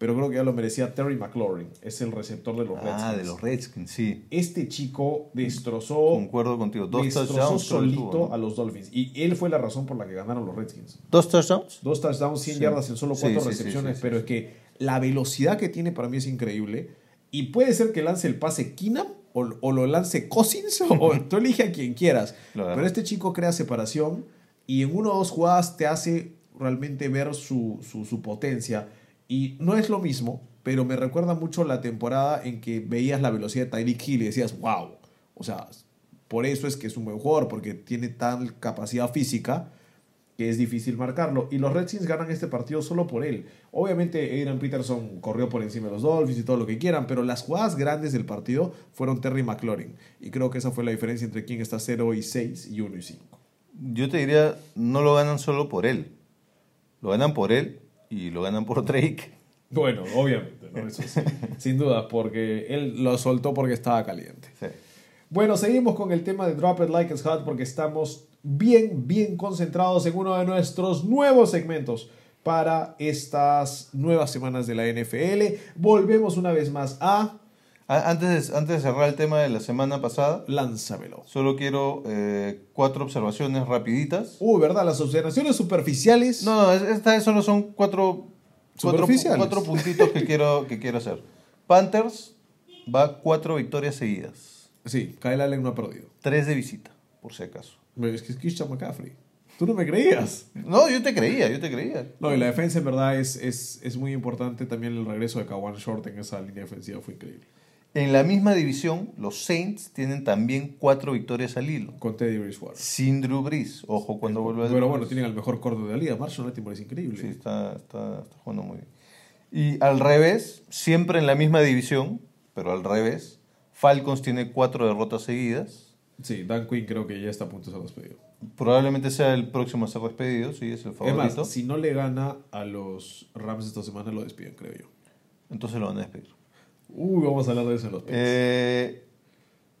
pero creo que ya lo merecía Terry McLaurin, es el receptor de los Redskins. Ah, de los Redskins, sí. Este chico destrozó, Concuerdo contigo. Dos destrozó touchdowns. solito tuvo, ¿no? a los Dolphins y él fue la razón por la que ganaron los Redskins. ¿Dos touchdowns? Dos touchdowns, 100 Sí. yardas en solo cuatro sí, sí, recepciones, sí, sí, pero sí. es que la velocidad que tiene para mí es increíble. Y puede ser que lance el pase Keenum o, o lo lance Cousins o tú elige a quien quieras. Claro. Pero este chico crea separación y en una o dos jugadas te hace realmente ver su, su, su potencia. Y no es lo mismo, pero me recuerda mucho la temporada en que veías la velocidad de Tyreek Hill y decías, wow. O sea, por eso es que es un buen jugador, porque tiene tal capacidad física que es difícil marcarlo. Y los Redskins ganan este partido solo por él. Obviamente, Adrian Peterson corrió por encima de los Dolphins y todo lo que quieran, pero las jugadas grandes del partido fueron Terry McLaurin. Y creo que esa fue la diferencia entre quien está 0 y 6 y 1 y 5. Yo te diría, no lo ganan solo por él. Lo ganan por él y lo ganan por Drake. Bueno, obviamente, ¿no? Eso sí, sin duda, porque él lo soltó porque estaba caliente. Sí. Bueno, seguimos con el tema de Drop It Like It's Hot porque estamos bien, bien concentrados en uno de nuestros nuevos segmentos para estas nuevas semanas de la NFL. Volvemos una vez más a A- Antes, de- antes de cerrar el tema de la semana pasada, Lánzamelo. solo quiero eh, cuatro observaciones rapiditas. Uy, ¿verdad? Las observaciones superficiales. No, no, es- esta vez solo son cuatro, cuatro, cuatro puntitos que quiero, que quiero hacer. Panthers va cuatro victorias seguidas. Sí, Kyle Allen no ha perdido. Tres de visita, por si acaso. Pero Es que es Christian McCaffrey. Tú no me creías. No, yo te creía, yo te creía. No, y la defensa en verdad es, es, es muy importante. También el regreso de Kawan Short en esa línea defensiva fue increíble. En la misma división, los Saints tienen también cuatro victorias al hilo. Con Teddy Bridgewater. Sin Drew Brees. Ojo cuando vuelva Drew Pero bueno, tienen al mejor corto de la liga. Marshall Latimore es increíble. Sí, está, está, está jugando muy bien. Y al revés, siempre en la misma división, pero al revés, Falcons tiene cuatro derrotas seguidas. Sí, Dan Quinn creo que ya está a punto de ser despedido. Probablemente sea el próximo a ser despedido, sí, es el Es favorito. más, si no le gana a los Rams esta semana, lo despiden, creo yo. Entonces lo van a despedir. Uy, vamos a hablar de eso en los picks. Eh,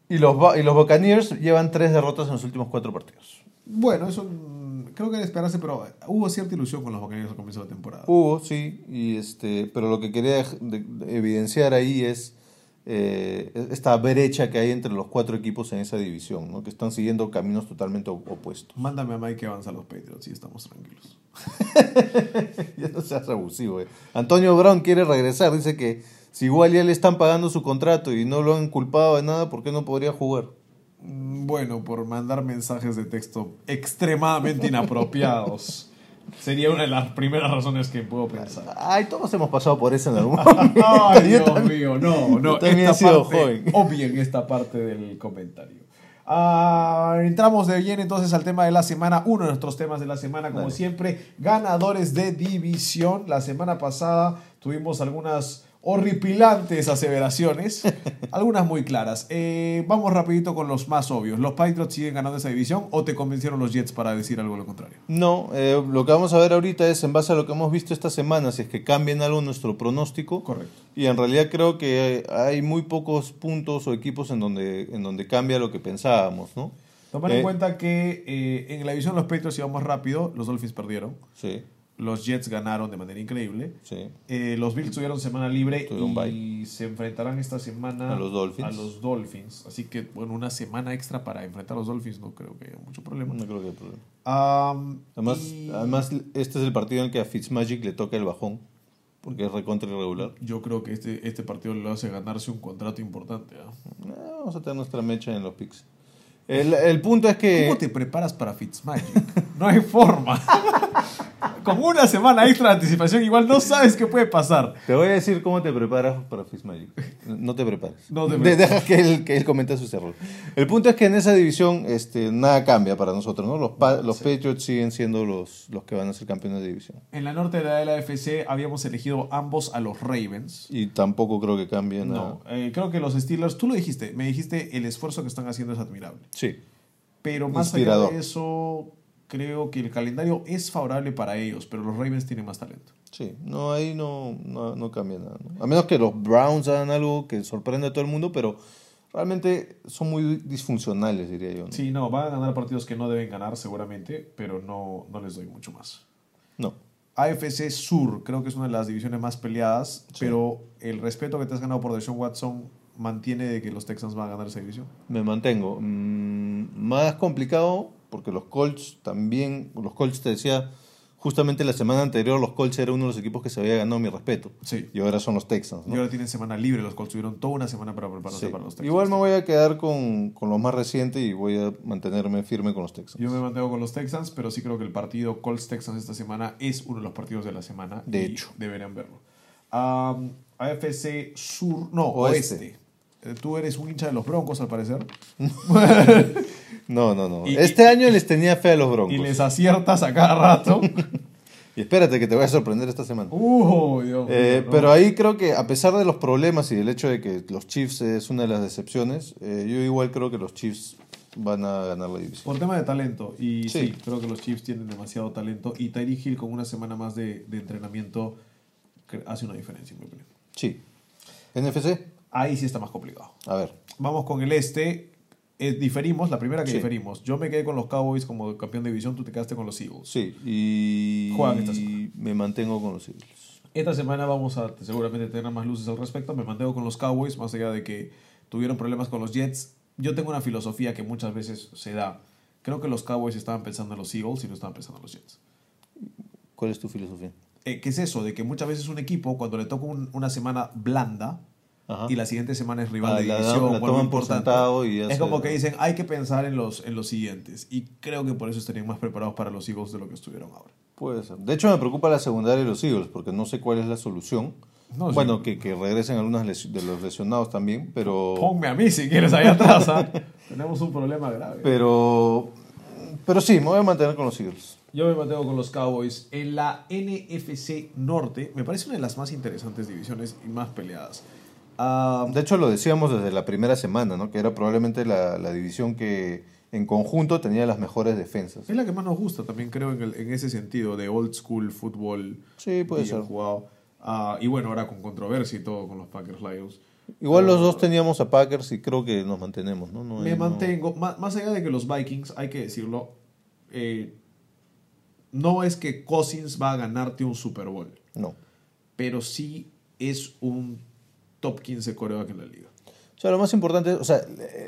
y, los, y los Buccaneers llevan tres derrotas en los últimos cuatro partidos. Bueno, eso creo que era esperarse, pero hubo cierta ilusión con los Buccaneers al comienzo de la temporada. Hubo, sí, y este, pero lo que quería dej- de- de evidenciar ahí es eh, esta brecha que hay entre los cuatro equipos en esa división, ¿no? que están siguiendo caminos totalmente op- opuestos. Mándame a Mike Evans a los Patriots y estamos tranquilos. ya no seas abusivo. eh. Antonio Brown quiere regresar, dice que si igual ya le están pagando su contrato y no lo han culpado de nada, ¿por qué no podría jugar? Bueno, por mandar mensajes de texto extremadamente inapropiados. Sería una de las primeras razones que puedo pensar. Ay, todos hemos pasado por eso en algún momento. Ay, Dios también- mío, no, no. también esta he sido parte, joven. Obvien esta parte del comentario. Ah, entramos de bien entonces al tema de la semana, uno de nuestros temas de la semana, como Dale. siempre, ganadores de división. La semana pasada tuvimos algunas horripilantes aseveraciones, algunas muy claras. Eh, vamos rapidito con los más obvios. ¿Los Patriots siguen ganando esa división o te convencieron los Jets para decir algo lo contrario? No, eh, lo que vamos a ver ahorita es en base a lo que hemos visto esta semana, si es que cambian algo nuestro pronóstico. Correcto. Y en realidad creo que hay muy pocos puntos o equipos en donde, en donde cambia lo que pensábamos, ¿no? Tomar en Eh, cuenta que en la división los Patriots íbamos rápido, los Dolphins perdieron. Sí, Los Jets ganaron de manera increíble. sí. Eh, los Bills tuvieron semana libre Tuvieron y se enfrentarán esta semana A los Dolphins. a los Dolphins. Así que, bueno, una semana extra para enfrentar a los Dolphins no creo que haya mucho problema. No creo que haya problema. Además, y además, este es el partido en el que a Fitzmagic le toca el bajón, porque es recontra irregular. yo creo que este, este partido le hace ganarse un contrato importante. ¿ah? Eh, vamos a tener nuestra mecha en los picks. El, el punto es que... ¿Cómo te preparas para Fitzmagic? no hay forma. Con una semana extra de anticipación, igual no sabes qué puede pasar. Te voy a decir cómo te preparas para Fitzmagic. No te prepares. No te prepares. Deja que él, que él comente sus errores. El punto es que en esa división este, nada cambia para nosotros. ¿no? Los, pa- los Patriots siguen siendo los, los que van a ser campeones de división. En la norte de la LAFC habíamos elegido ambos a los Ravens. Y tampoco creo que cambie nada. No, eh, creo que los Steelers, tú lo dijiste, me dijiste el esfuerzo que están haciendo es admirable. Sí. Pero más Inspirador. allá de eso, creo que el calendario es favorable para ellos, pero los Ravens tienen más talento. Sí, no, ahí no, no, no cambia nada. ¿no? A menos que los Browns hagan algo que sorprenda a todo el mundo, pero realmente son muy disfuncionales, diría yo. ¿no? Sí, no, van a ganar partidos que no deben ganar seguramente, pero no, no les doy mucho más. No. AFC Sur, creo que es una de las divisiones más peleadas, pero el respeto que te has ganado por Deshaun Watson mantiene de que los Texans van a ganar esa división. Me mantengo. Mm, más complicado porque los Colts también, los Colts te decía, justamente la semana anterior los Colts era uno de los equipos que se había ganado mi respeto. Sí. Y ahora son los Texans. ¿no? Y ahora tienen semana libre, los Colts tuvieron toda una semana para prepararse Sí. para los Texans. Igual me voy a quedar con, con los más recientes y voy a mantenerme firme con los Texans. Yo me mantengo con los Texans, pero sí creo que el partido Colts-Texans esta semana es uno de los partidos de la semana. De y hecho. Deberían verlo. AFC Sur, no, Oeste. Oeste. Eh, Tú eres un hincha de los Broncos, al parecer. No, no, no. Y- este año les tenía fe a los Broncos. Y les aciertas a cada rato. Y espérate que te voy a sorprender esta semana. Uh, Dios Eh. Pero ahí creo que a pesar de los problemas y del hecho de que los Chiefs es una de las decepciones, eh, yo igual creo que los Chiefs van a ganar la división. Por tema de talento. Y sí. Sí. creo que los Chiefs tienen demasiado talento. Y Tyree Hill con una semana más de, de entrenamiento hace una diferencia, en mi opinión. Sí. NFC, Ahí sí está más complicado. a ver. Vamos con el este. Eh, diferimos, la primera que Sí. diferimos. Yo me quedé con los Cowboys como campeón de división, tú te quedaste con los Eagles. Sí, y Juegan esta semana. me mantengo con los Eagles. Esta semana vamos a seguramente tener más luces al respecto. Me mantengo con los Cowboys, más allá de que tuvieron problemas con los Jets. Yo tengo una filosofía que muchas veces se da. Creo que los Cowboys estaban pensando en los Eagles y no estaban pensando en los Jets. ¿Cuál es tu filosofía? Eh, ¿Qué es eso? De que muchas veces un equipo, cuando le toca un- una semana blanda Ajá. y la siguiente semana es rival Ah, de la- división, la toman por importante, sentado y es como que dicen, hay que pensar en los, en los siguientes. Y creo que por eso estarían más preparados para los Eagles de lo que estuvieron ahora. Puede ser. De hecho, me preocupa la secundaria de los Eagles, porque no sé cuál es la solución. No, bueno, sí. que, que regresen algunos de los lesionados también, pero... Ponme a mí si quieres allá atrás. ¿ah? Tenemos un problema grave. Pero... Pero sí, me voy a mantener con los Eagles. Yo me mantengo con los Cowboys. En la NFC Norte, me parece una de las más interesantes divisiones y más peleadas. Ah, De hecho, lo decíamos desde la primera semana, ¿no? Que era probablemente la, la división que en conjunto tenía las mejores defensas. es la que más nos gusta también, creo, en, el- en ese sentido, de old school fútbol. Sí, puede ser. jugado. Ah, y bueno, ahora con controversia y todo con los Packers Lions. Igual los dos teníamos a Packers y creo que nos mantenemos, ¿no? No Me hay- mantengo, má- más, allá de que los Vikings, hay que decirlo, eh, no es que Cousins va a ganarte un Super Bowl, No. pero sí es un top 15 coreback en la liga. O sea, lo más importante, o sea,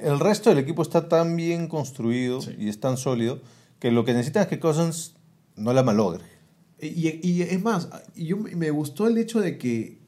el resto del equipo está tan bien construido Sí. y es tan sólido que lo que necesitan es que Cousins no la malogre. Y, y es más, yo me me gustó el hecho de que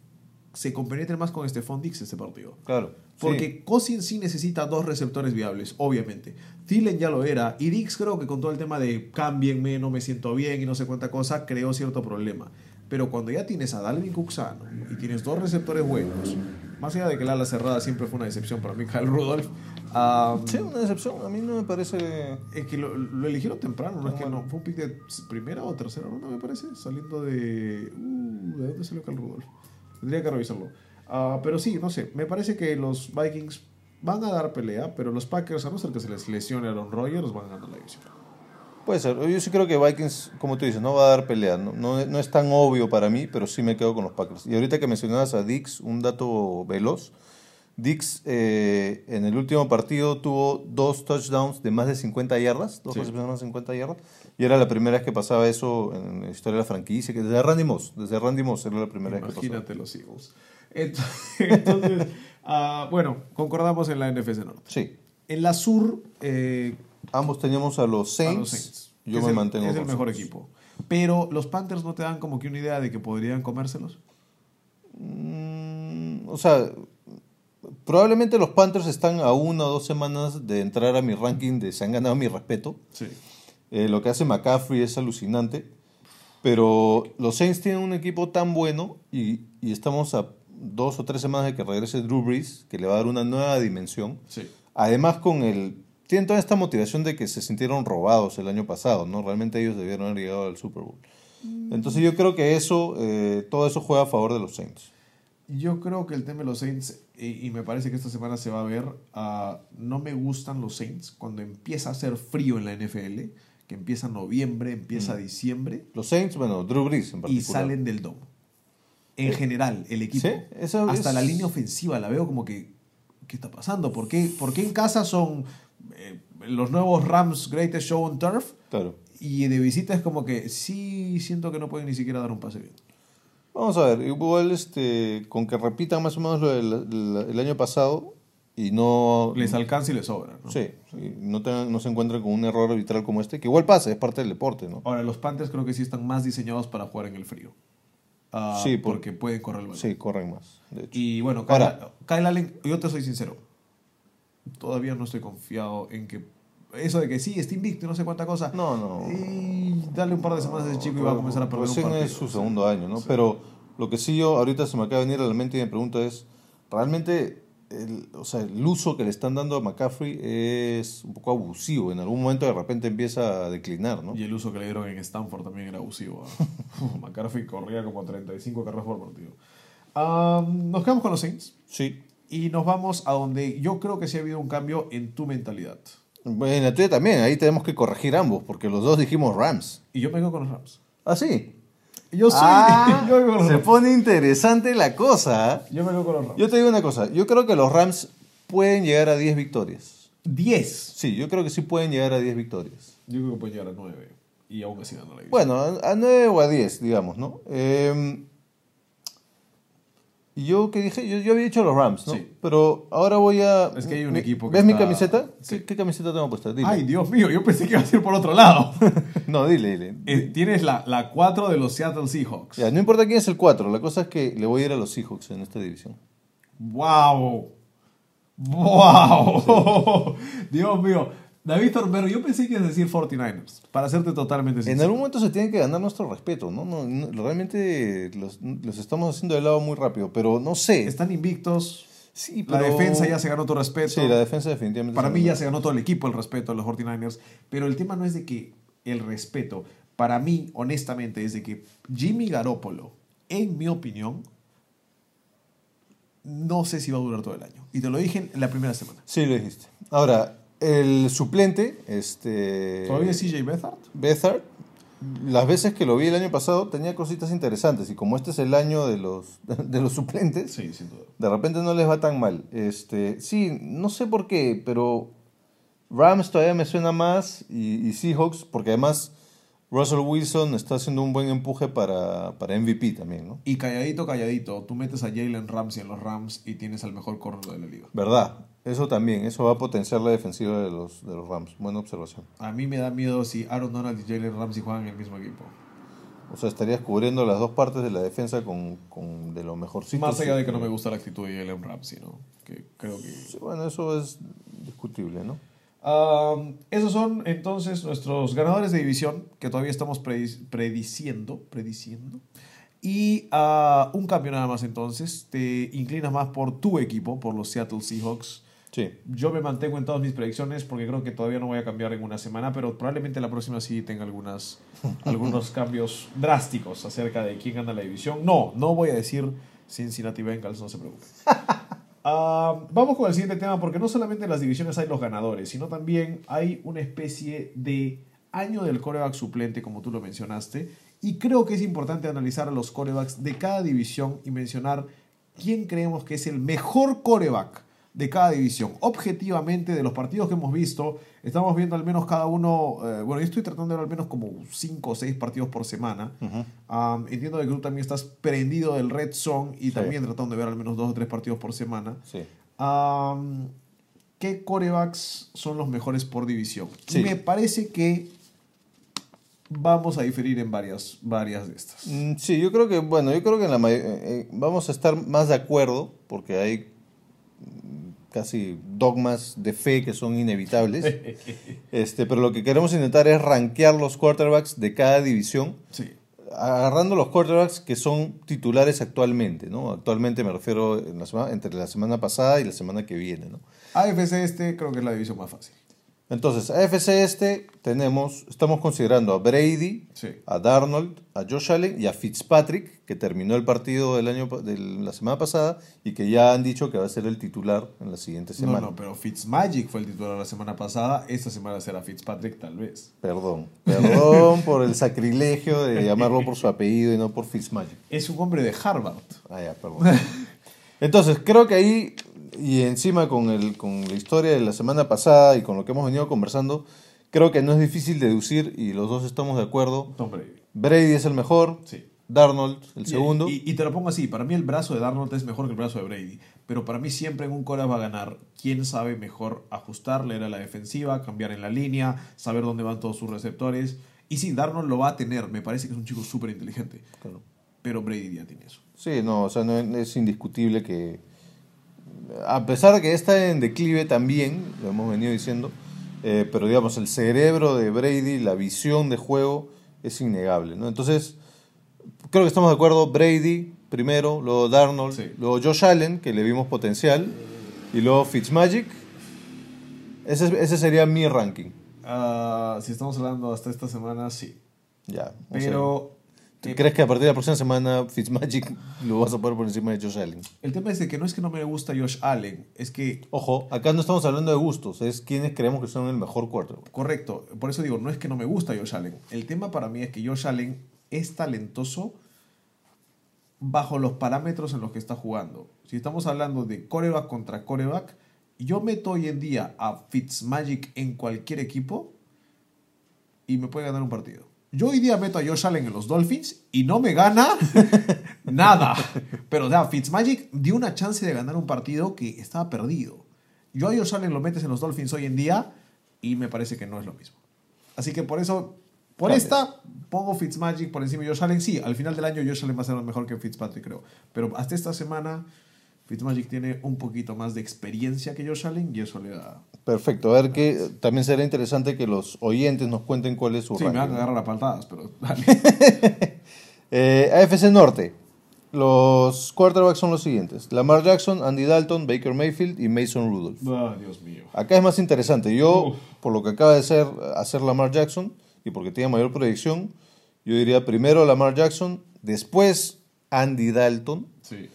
se compenetre más con Stephon Dix este partido. Claro. Porque sí. Cousins sí necesita dos receptores viables, obviamente. Thielen ya lo era. Y Dix creo que con todo el tema de cámbienme, no me siento bien y no sé cuánta cosa, creó cierto problema. Pero cuando ya tienes a Dalvin Cuxano y tienes dos receptores buenos, más allá de que la ala cerrada siempre fue una decepción para mí, Kyle Rudolph, ah, Sí, una decepción. A mí no me parece... es que lo, lo eligieron temprano, no es que no, fue un pick de primera o tercera ronda, me parece, saliendo de... Uh, ¿De dónde salió Kyle Rudolph? Tendría que revisarlo. Ah, pero sí, no sé, me parece que los Vikings van a dar pelea, pero los Packers, a no ser que se les lesione a Aaron Rodgers, van a ganar la división. Puede ser. Yo sí creo que Vikings, como tú dices, no va a dar pelea. No, no, no es tan obvio para mí, pero sí me quedo con los Packers. Y ahorita que mencionabas a Dix, un dato veloz. Dix eh, en el último partido tuvo dos touchdowns de más de 50 yardas, dos Sí. recepciones de más de 50 yardas, y era la primera vez que pasaba eso en la historia de la franquicia, que desde Randy Moss, desde Randy Moss era la primera vez que pasaba. Imagínate los Eagles. Ent- Entonces, ah, bueno, concordamos en la NFC Norte. Sí, En la Sur, eh, ambos teníamos a los a Saints, los Saints. yo me el- mantengo Es el mejor Saints. equipo. Pero los Panthers no te dan como que una idea de que podrían comérselos. Mm, o sea, probablemente los Panthers están a una o dos semanas de entrar a mi ranking de se han ganado mi respeto. Sí. Eh, lo que hace McCaffrey es alucinante. Pero los Saints tienen un equipo tan bueno y, y estamos a dos o tres semanas de que regrese Drew Brees, que le va a dar una nueva dimensión. Sí. Además, con el. Tienen toda esta motivación de que se sintieron robados el año pasado, ¿no? Realmente ellos debieron haber llegado al Super Bowl. Entonces, yo creo que eso, eh, todo eso juega a favor de los Saints. Yo creo que el tema de los Saints, y, y me parece que esta semana se va a ver, ah, no me gustan los Saints cuando empieza a hacer frío en la NFL, que empieza noviembre, empieza diciembre, Los Saints, bueno, Drew Brees en y particular. salen del domo. En general, el equipo. sí, eso hasta es- la línea ofensiva la veo como que, ¿qué está pasando? ¿Por qué, por qué en casa son eh, los nuevos Rams Greatest Show on Turf? Claro. Y de visita es como que sí siento que no pueden ni siquiera dar un pase bien. Vamos a ver, igual este, con que repitan más o menos lo del el- el año pasado, y no... Les alcanza y les sobra. ¿no? Sí, sí, no, no se encuentran con un error arbitral como este, que igual pasa, es parte del deporte, ¿no? Ahora, los Panthers creo que sí están más diseñados para jugar en el frío. Ah, Sí, por- porque pueden correr el balón. Sí, corren más, de hecho. Y bueno, Ahora- Kyle, Kyle Allen, yo te soy sincero, todavía no estoy confiado en que eso de que sí, está invicto no sé cuánta cosa. No, no. Y dale un par de semanas a ese chico y va a comenzar a perder un partido. es su segundo año, ¿no? Pero lo que sí yo ahorita se me acaba de venir a la mente y me pregunto es, ¿realmente el, o sea, el uso que le están dando a McCaffrey es un poco abusivo? En algún momento de repente empieza a declinar, ¿no? Y el uso que le dieron en Stanford también era abusivo. McCarthy corría como 35 carreras por partido. Ah, nos quedamos con los Saints Sí. Y nos vamos a donde yo creo que sí ha habido un cambio en tu mentalidad. Bueno, en la tuya también, ahí tenemos que corregir ambos, porque los dos dijimos Rams. Y yo me quedo con los Rams. ¿Ah, sí? Yo soy. Ah, yo con los se Rams. pone interesante la cosa. ¿ah? Yo me quedo con los Rams. Yo te digo una cosa, yo creo que los Rams pueden llegar a 10 victorias. 10. Sí, yo creo que sí pueden llegar a 10 victorias. Yo creo que puede llegar a 9. Y aún así dando la división. Bueno, a, a 9 o a 10, digamos, ¿no? Eh, y yo que dije, yo, yo había dicho los Rams, ¿no? Sí. Pero ahora voy a... Es que hay un equipo que ¿Ves mi camiseta? Sí. ¿Qué, qué camiseta tengo puesta? Dile. Ay, Dios mío, yo pensé que iba a ser por otro lado. No, dile, dile. Eh, Tienes la, la 4 de los Seattle Seahawks. Ya, no importa quién es el 4, la cosa es que le voy a ir a los Seahawks en esta división. ¡Wow! ¡Wow! Dios mío. David Tormero, yo pensé que ibas a decir 49ers. Para serte totalmente En sincero. algún momento se tiene que ganar nuestro respeto, ¿no? no, no, realmente los, los estamos haciendo de lado muy rápido, pero no sé. Están invictos. Sí, La pero- defensa ya se ganó tu respeto. Sí, la defensa definitivamente. Para mí ganó. ya se ganó todo el equipo el respeto a los 49ers. Pero el tema no es de que el respeto. Para mí, honestamente, es de que Jimmy Garoppolo, en mi opinión, no sé si va a durar todo el año. Y te lo dije en la primera semana. Sí, lo dijiste. Ahora, el suplente, este. ¿Todavía es CJ Beathard? Bethard, las veces que lo vi el año pasado tenía cositas interesantes y como este es el año de los, de los suplentes, Sí, sin duda. de repente no les va tan mal. Este, sí, no sé por qué, pero Rams todavía me suena más y, y Seahawks, porque además Russell Wilson está haciendo un buen empuje para, para MVP también, ¿no? Y calladito, calladito, tú metes a Jalen Ramsey en los Rams y tienes al mejor corredor de la liga. ¿Verdad? Eso también, eso va a potenciar la defensiva de los, de los Rams. Buena observación. A mí me da miedo si Aaron Donald y Jalen Ramsey juegan en el mismo equipo. O sea, estarías cubriendo las dos partes de la defensa con, con de lo mejorcito. Más allá de que no me gusta la actitud de Jalen Ramsey, ¿no? Que creo que... Sí, bueno, eso es discutible, ¿no? Um, esos son entonces nuestros ganadores de división que todavía estamos predi- prediciendo, prediciendo. Y ah, un cambio nada más entonces. Te inclinas más por tu equipo, por los Seattle Seahawks. Sí. Yo me mantengo en todas mis predicciones porque creo que todavía no voy a cambiar en una semana, pero probablemente la próxima sí tenga algunas, algunos cambios drásticos acerca de quién gana la división. No, no voy a decir Cincinnati Bengals, no se preocupen. Ah, vamos con el siguiente tema porque no solamente en las divisiones hay los ganadores, sino también hay una especie de año del coreback suplente, como tú lo mencionaste, y creo que es importante analizar a los corebacks de cada división y mencionar quién creemos que es el mejor coreback de cada división. Objetivamente, de los partidos que hemos visto, estamos viendo al menos cada uno, eh, bueno, yo estoy tratando de ver al menos como 5 o 6 partidos por semana. Um, entiendo de que tú también estás prendido del Red Zone y Sí. también tratando de ver al menos 2 o 3 partidos por semana. Sí. Um, ¿Qué corebacks son los mejores por división? Sí. Me parece que vamos a diferir en varias, varias de estas. Mm, Sí, yo creo que, bueno, yo creo que en la eh, eh, vamos a estar más de acuerdo porque hay casi dogmas de fe que son inevitables. este, pero lo que queremos intentar es rankear los quarterbacks de cada división, Sí. agarrando los quarterbacks que son titulares actualmente, ¿no? Actualmente me refiero en la semana- entre la semana pasada y la semana que viene, ¿no? AFC este creo que es la división más fácil. Entonces, AFC este tenemos, estamos considerando a Brady, Sí. a Darnold, a Josh Allen y a Fitzpatrick, que terminó el partido del año de la semana pasada y que ya han dicho que va a ser el titular en la siguiente semana. No, no, pero Fitzmagic fue el titular la semana pasada. Esta semana será Fitzpatrick, tal vez. Perdón, perdón por el sacrilegio de llamarlo por su apellido y no por Fitzmagic. Es un hombre de Harvard. Ah, ya, perdón. Entonces, creo que ahí, y encima con, el, con la historia de la semana pasada y con lo que hemos venido conversando, creo que no es difícil deducir, y los dos estamos de acuerdo, Tom Brady. Brady es el mejor, Sí. Darnold, el segundo. Y, y te lo pongo así, para mí el brazo de Darnold es mejor que el brazo de Brady, pero para mí siempre en un core va a ganar quien sabe mejor ajustar, leer a la defensiva, cambiar en la línea, saber dónde van todos sus receptores. Y sí, Darnold lo va a tener, me parece que es un chico súper inteligente, Claro. pero Brady ya tiene eso. Sí, no, o sea, no es indiscutible que, a pesar de que está en declive también, lo hemos venido diciendo, eh, pero digamos, el cerebro de Brady, la visión de juego es innegable, ¿no? Entonces, creo que estamos de acuerdo, Brady primero, luego Darnold, Sí. luego Josh Allen, que le vimos potencial, y luego Fitzmagic. Ese, ese sería mi ranking. Ah, si estamos hablando hasta esta semana, sí. Ya. Pero ¿tú ¿Crees que a partir de la próxima semana Fitzmagic lo vas a poner por encima de Josh Allen? el tema es de que no es que no me gusta Josh Allen, es que Ojo, acá no estamos hablando de gustos, es quienes creemos que son el mejor quarterback. Correcto, por eso digo, no es que no me gusta Josh Allen. El tema para mí es que Josh Allen es talentoso bajo los parámetros en los que está jugando. Si estamos hablando de coreback contra coreback, yo meto hoy en día a Fitzmagic en cualquier equipo y me puede ganar un partido. Yo hoy día meto a Josh Allen en los Dolphins y no me gana nada. Pero o sea, Fitzmagic dio una chance de ganar un partido que estaba perdido. Yo a Josh Allen lo metes en los Dolphins hoy en día y me parece que no es lo mismo. Así que por eso, por Cambia. esta, pongo Fitzmagic por encima de Josh Allen. Sí, al final del año Josh Allen va a ser mejor que Fitzpatrick, creo. Pero hasta esta semana, Fitzmagic tiene un poquito más de experiencia que Josh Allen y eso le da... Perfecto, a ver que también será interesante que los oyentes nos cuenten cuál es su Sí, me van a agarrar a patadas, pero dale. Eh, AFC Norte. Los quarterbacks son los siguientes: Lamar Jackson, Andy Dalton, Baker Mayfield y Mason Rudolph. Ah, Dios mío. Acá es más interesante. Yo, Uf. por lo que acaba de hacer, hacer Lamar Jackson y porque tiene mayor proyección, yo diría primero Lamar Jackson, después Andy Dalton, Sí.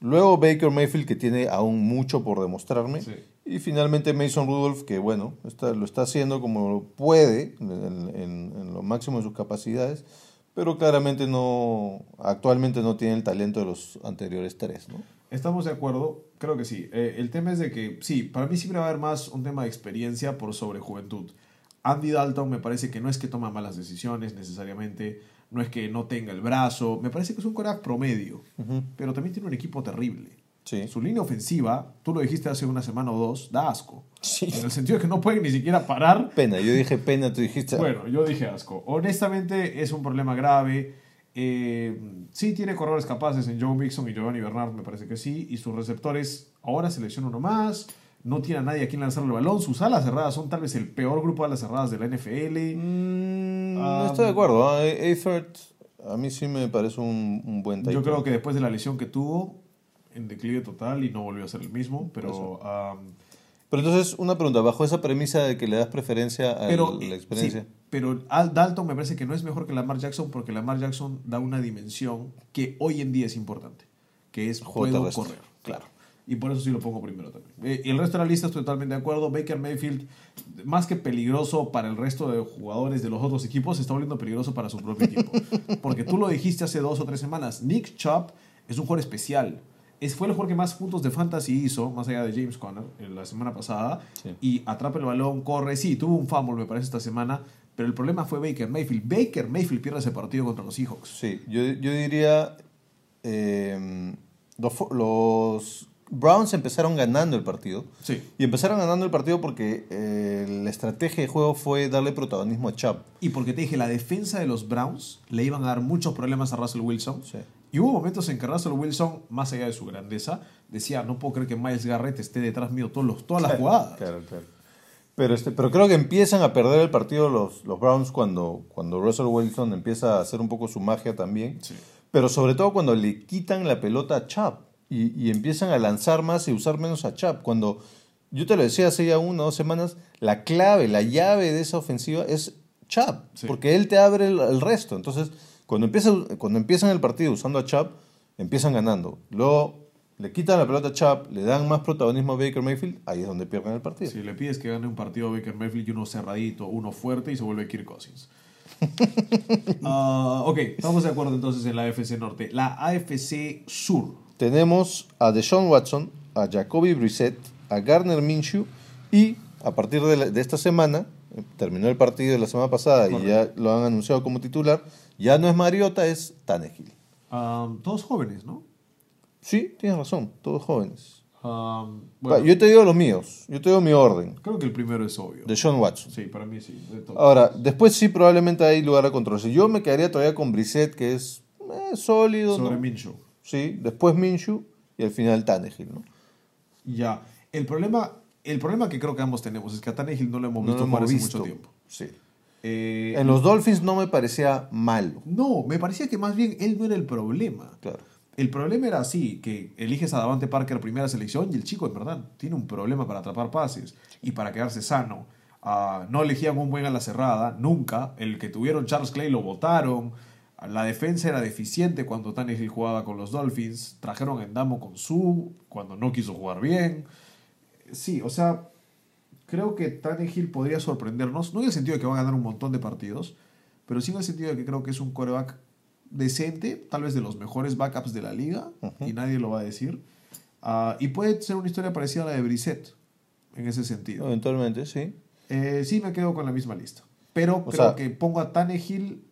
luego Baker Mayfield, que tiene aún mucho por demostrarme, Sí. Y finalmente Mason Rudolph, que bueno, está, lo está haciendo como puede, en, en- en lo máximo de sus capacidades, pero claramente no, actualmente no tiene el talento de los anteriores tres, ¿no? Estamos de acuerdo, creo que sí. Eh, el tema es de que, sí, para mí siempre va a haber más un tema de experiencia por sobre juventud. Andy Dalton me parece que no es que toma malas decisiones necesariamente, no es que no tenga el brazo, me parece que es un coreback promedio, pero también tiene un equipo terrible. Sí. Su línea ofensiva, tú lo dijiste hace una semana o dos, da asco. Sí. En el sentido de que no pueden ni siquiera parar Pena, yo dije pena, tú dijiste... bueno, yo dije asco. Honestamente es un problema grave. Eh, sí tiene corredores capaces en Joe Mixon y Giovanni Bernard, me parece que sí. Y sus receptores ahora selecciona uno más. No tiene a nadie a quien lanzarle el balón. Sus alas cerradas son tal vez el peor grupo de alas cerradas de la NFL. Mm, Ah, no estoy de acuerdo. ¿ah? Eifert, a mí sí me parece un, un buen Yo tight creo que después de la lesión que tuvo, en declive total y no volvió a ser el mismo. Pero, um, Pero entonces, una pregunta, bajo esa premisa de que le das preferencia a pero, la experiencia. sí, pero Al Dalton me parece que no es mejor que Lamar Jackson porque Lamar Jackson da una dimensión que hoy en día es importante, que es Juego puedo terrestre. correr, claro. Y por eso sí lo pongo primero también. Eh, y el resto de la lista estoy totalmente de acuerdo. Baker Mayfield, más que peligroso para el resto de jugadores de los otros equipos, se está volviendo peligroso para su propio equipo. Porque tú lo dijiste hace dos o tres semanas. Nick Chubb es un jugador especial. Es, fue el jugador que más puntos de fantasy hizo, más allá de James Conner, en la semana pasada. Sí. Y atrapa el balón, corre. Sí, tuvo un fumble, me parece, esta semana. Pero el problema fue Baker Mayfield. Baker Mayfield pierde ese partido contra los Seahawks. Sí, yo, yo diría. eh, los Browns empezaron ganando el partido. Sí. Y empezaron ganando el partido porque eh, la estrategia de juego fue darle protagonismo a Chubb. Y porque te dije, la defensa de los Browns le iban a dar muchos problemas a Russell Wilson. Sí. Y hubo momentos en que Russell Wilson, más allá de su grandeza, decía, no puedo creer que Miles Garrett esté detrás mío todos los, todas las jugadas. Claro, claro. Pero, este, pero creo que empiezan a perder el partido los, los Browns cuando, cuando Russell Wilson empieza a hacer un poco su magia también. Sí. Pero sobre todo cuando le quitan la pelota a Chubb y, y empiezan a lanzar más y usar menos a Chubb. Cuando yo te lo decía hace ya una o dos semanas, la clave, la llave de esa ofensiva es Chubb, Sí. porque él te abre el, el resto. Entonces, cuando, empieza, cuando empiezan el partido usando a Chubb, empiezan ganando. Luego le quitan la pelota a Chubb, le dan más protagonismo a Baker Mayfield, ahí es donde pierden el partido. Si le pides que gane un partido a Baker Mayfield y uno cerradito, uno fuerte y se vuelve Kirk Cousins. Ah, ok, estamos de acuerdo entonces en la AFC Norte. La AFC Sur. Tenemos a Deshaun Watson, a Jacoby Brissett, a Garner Minshew y a partir de, la- de esta semana, eh, terminó el partido de la semana pasada y ya lo han anunciado como titular, Ya no es Mariota, es Tannehill. Um, todos jóvenes, ¿no? Sí, tienes razón, todos jóvenes. Um, bueno, yo te digo los míos, yo te digo mi orden. creo que el primero es obvio. De Sean Watson. Sí, para mí sí. de todos. Ahora, después sí probablemente hay lugar a controversia. Yo me quedaría todavía con Brissett, que es eh, sólido, Sobre ¿no? Minshew. Sí, después Minshew y al final Tannehill, ¿no? Ya. El problema, el problema que creo que ambos tenemos es que a Tannehill no lo hemos No visto lo jugar hemos hace visto. mucho tiempo. Sí. Eh, En los Dolphins no me parecía malo. No, me parecía que más bien él no era el problema. Claro. El problema era así, que eliges a Davante Parker primera selección y el chico, en verdad, tiene un problema para atrapar pases y para quedarse sano. Ah, no elegían un buen a la cerrada, nunca. El que tuvieron Charles Clay lo votaron. La defensa era deficiente cuando Tannehill jugaba con los Dolphins. Trajeron a Endamo con su cuando no quiso jugar bien. Sí, o sea, creo que Tannehill podría sorprendernos, no en el sentido de que va a ganar un montón de partidos, pero sí en el sentido de que creo que es un coreback decente, tal vez de los mejores backups de la liga, y nadie lo va a decir. Ah, y puede ser una historia parecida a la de Brissett, en ese sentido. Eventualmente, sí. Eh, sí me quedo con la misma lista. Pero O creo sea- que pongo a Tannehill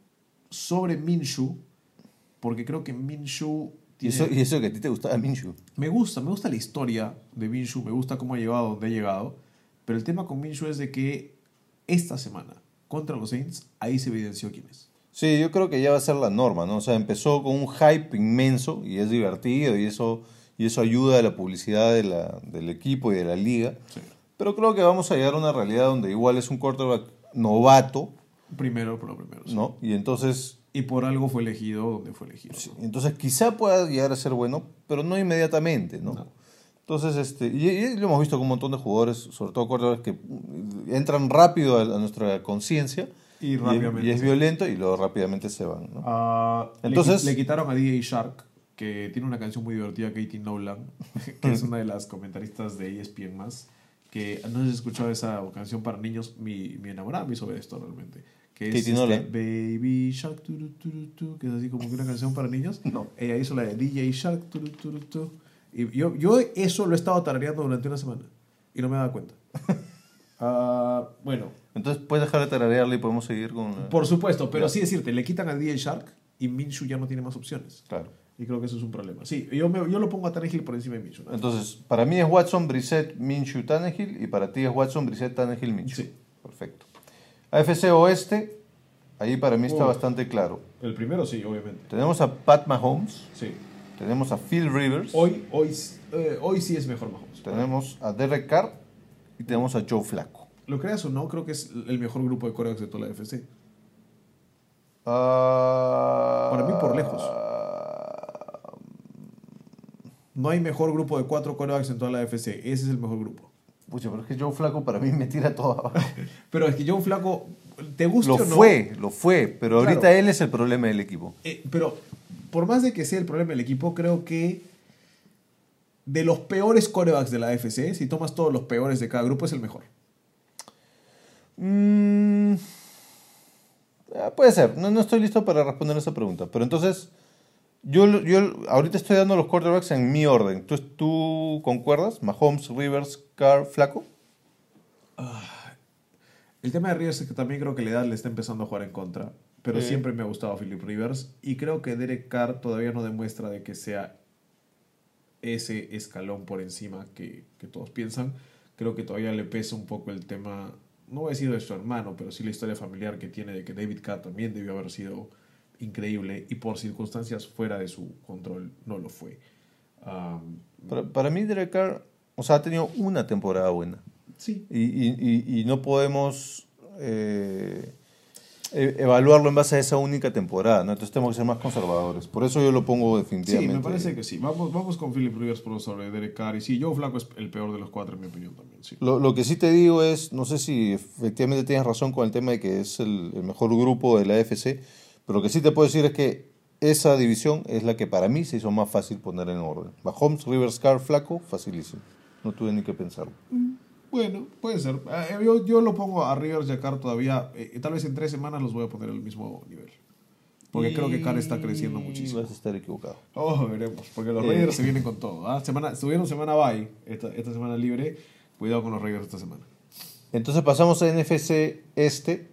sobre Minshew, porque creo que Minshew Y tiene... eso, y eso que a ti te gustaba Minshew. Me gusta, me gusta la historia de Minshew, me gusta cómo ha llegado a donde ha llegado, pero el tema con Minshew es de que esta semana contra los Saints, ahí se evidenció quién es. Sí, yo creo que ya va a ser la norma, ¿no? O sea, empezó con un hype inmenso y es divertido y eso, y eso ayuda a la publicidad de la- del equipo y de la liga. Sí. Pero creo que vamos a llegar a una realidad donde igual es un quarterback novato, Primero, por lo primero. sí. ¿no? Y entonces, Y por algo fue elegido donde fue elegido. ¿no? entonces quizá pueda llegar a ser bueno, pero no inmediatamente, ¿no? No. Entonces, este, y, y lo hemos visto con un montón de jugadores, sobre todo quarterbacks que entran rápido a, a nuestra conciencia Y rápidamente y es violento y luego rápidamente se van, ¿no? Le Entonces- qui- le, quitaron a DJ Shark, que tiene una canción muy divertida, Katie Nolan, que es una de las comentaristas de ESPN más, que no has escuchado esa canción para niños, mi, mi enamorada me hizo ver esto realmente. Que es Katie este, Nolan. Baby Shark, turu, turu, tu, que es así como que una canción para niños. No. Ella hizo la de DJ Shark, tu. Y yo, yo eso lo he estado tarareando durante una semana y no me he dado cuenta. Ah, bueno, Entonces, puedes dejar de tararearle y podemos seguir con... la- por supuesto, pero sí decirte, le quitan a DJ Shark y Minshew ya no tiene más opciones. Claro. Y creo que eso es un problema. Sí, yo, me- yo lo pongo a Tannehill por encima de Minshew. ¿no? Entonces, para mí es Watson, Brissett, Minshew, Tannehill y para ti es Watson, Brissett, Tannehill, Minshew. Sí. Perfecto. AFC Oeste, ahí para mí está Uf. bastante claro. El primero sí, obviamente. Tenemos a Pat Mahomes, Sí. Tenemos a Phil Rivers, Hoy, hoy, eh, hoy sí es mejor Mahomes. tenemos a Derek Carr y tenemos a Joe Flacco. Lo creas o no, creo que es el mejor grupo de corebacks de toda la FC. Ah, Para mí por lejos. No hay mejor grupo de cuatro corebacks en toda la FC. Ese es el mejor grupo. Pucha, pero es que Joe Flacco para mí me tira todo abajo. Pero es que Joe Flaco, ¿te gusta Lo o no? fue, lo fue, pero Claro. ahorita él es el problema del equipo. Eh, pero por más de que sea el problema del equipo, creo que de los peores corebacks de la AFC, si tomas todos los peores de cada grupo, es el mejor. Mm, ah, puede ser, no, no estoy listo para responder esa pregunta. Pero entonces, yo, yo ahorita estoy dando los quarterbacks en mi orden. ¿Tú, tú concuerdas? Mahomes, Rivers, Carr, Flaco. El tema de Rivers es que también creo que la edad le está empezando a jugar en contra. Pero siempre me ha gustado Philip Rivers. Y creo que Derek Carr todavía no demuestra de que sea ese escalón por encima que, que todos piensan. Creo que todavía le pesa un poco el tema, no voy a decir de su hermano, pero sí la historia familiar que tiene de que David Carr también debió haber sido increíble y por circunstancias fuera de su control no lo fue. Um, Para, para mí, Derek Carr, o sea, ha tenido una temporada buena. sí, Y, y- y- y no podemos eh, evaluarlo en base a esa única temporada, ¿no? Entonces tenemos que ser más conservadores. Por eso yo lo pongo Sí, definitivamente. me parece que sí. Vamos, vamos con Philip Rivers por sobre Derek Carr. Y sí, Joe Flaco es el peor de los cuatro, en mi opinión también. Sí. Lo, lo que sí te digo es, no sé si efectivamente tienes razón con el tema de que es el, el mejor grupo de la AFC, pero lo que sí te puedo decir es que esa división es la que para mí se hizo más fácil poner en orden. Mahomes, Rivers, Carr, Flaco, facilísimo. No tuve ni que pensarlo. Bueno, puede ser. Eh, yo, yo lo pongo a Rivers y a Carr todavía. eh, tal vez en tres semanas los voy a poner al mismo nivel. Porque creo que Carr está creciendo muchísimo. Vas a estar equivocado. Oh, veremos. Porque los Eh. Raiders se vienen con todo. ¿ah? Semana, estuvieron semana bye, esta, esta semana libre. Cuidado con los Raiders esta semana. Entonces pasamos a NFC Este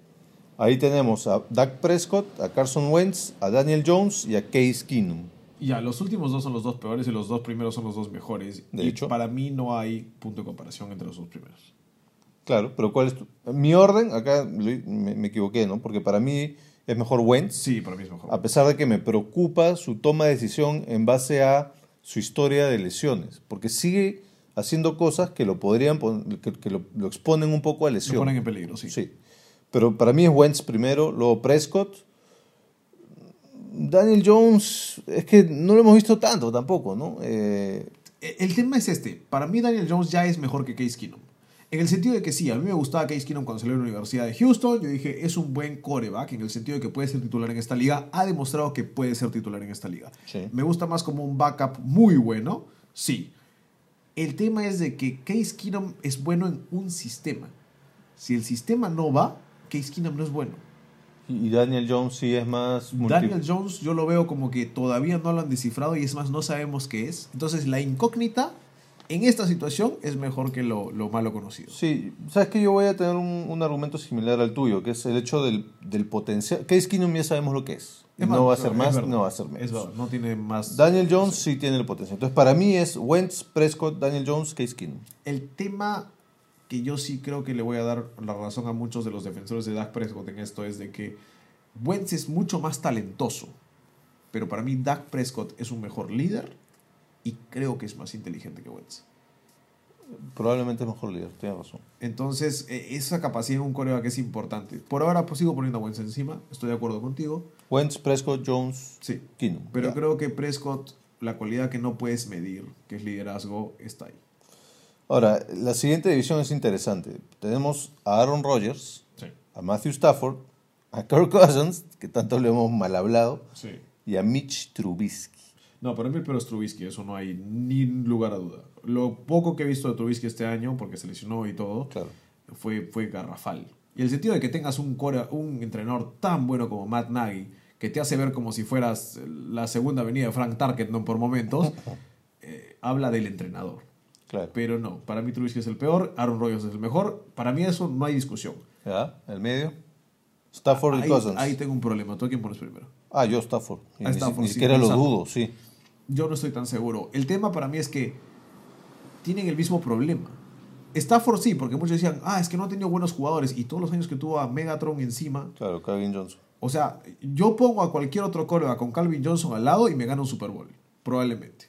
Ahí tenemos a Dak Prescott, a Carson Wentz, a Daniel Jones y a Case Keenum. Ya, los últimos dos son los dos peores y los dos primeros son los dos mejores. De y hecho. para mí no hay punto de comparación entre los dos primeros. Claro, pero ¿cuál es tu... Mi orden, acá lo- me, me equivoqué, ¿no? Porque para mí es mejor Wentz, Sí, para mí es mejor. a pesar de que me preocupa su toma de decisión en base a su historia de lesiones, porque sigue haciendo cosas que lo podrían que, que lo, lo exponen un poco a lesión. ponen en peligro, sí. Sí. Pero para mí es Wentz primero, luego Prescott. Daniel Jones, es que no lo hemos visto tanto tampoco, ¿no? Eh, El tema es este. Para mí Daniel Jones ya es mejor que Case Keenum. En el sentido de que sí, a mí me gustaba Case Keenum cuando salió de la Universidad de Houston. Yo dije, es un buen coreback en el sentido de que puede ser titular en esta liga. Ha demostrado que puede ser titular en esta liga. Sí. Me gusta más como un backup muy bueno. Sí. El tema es de que Case Keenum es bueno en un sistema. Si el sistema no va, Case Keenum no es bueno. Y Daniel Jones sí es más... Daniel Jones yo lo veo como que todavía no lo han descifrado y es más, no sabemos qué es. Entonces la incógnita en esta situación es mejor que lo, lo malo conocido. Sí, sabes que yo voy a tener un, un argumento similar al tuyo, que es el hecho del, del potencial. Case Keenum ya sabemos lo que es. No va a ser más, no va a ser menos. Es verdad, no tiene más... Daniel Jones sí tiene el potencial. Entonces, para mí es Wentz, Prescott, Daniel Jones, Case Keenum. El tema que yo sí creo que le voy a dar la razón a muchos de los defensores de Dak Prescott en esto es de que Wentz es mucho más talentoso, pero para mí Dak Prescott es un mejor líder y creo que es más inteligente que Wentz. Probablemente es mejor líder, tienes razón. Entonces, eh, esa capacidad en un coreback es importante. Por ahora pues, sigo poniendo a Wentz encima, estoy de acuerdo contigo. Wentz, Prescott, Jones, Sí, Keenum. pero creo que Prescott, la cualidad que no puedes medir, que es liderazgo, está ahí. Ahora, la siguiente división es interesante. Tenemos a Aaron Rodgers, Sí, a Matthew Stafford, a Kirk Cousins, que tanto le hemos mal hablado, sí. y a Mitch Trubisky. No, para mí el es Trubisky, eso no hay ni lugar a duda. Lo poco que he visto de Trubisky este año, porque se lesionó y todo, Claro. fue, fue garrafal. Y el sentido de que tengas un, core- un entrenador tan bueno como Matt Nagy, que te hace ver como si fueras la segunda avenida de Frank Tarkenton por momentos, eh, habla del entrenador. Claro. Pero no, para mí Trubisky es el peor, Aaron Rodgers es el mejor. Para mí eso no hay discusión. ¿Ya? ¿El medio? Stafford y Cousins. ahí tengo un problema. ¿Tú a quién pones primero? Ah, yo Stafford. Y A ni, Stafford, ni sí, siquiera lo dudo, sí. Yo no estoy tan seguro. El tema para mí es que tienen el mismo problema. Stafford sí, porque muchos decían, ah, es que no ha tenido buenos jugadores y todos los años que tuvo a Megatron encima. Claro, Calvin Johnson. O sea, yo pongo a cualquier otro coreback con Calvin Johnson al lado y me gana un Super Bowl, probablemente.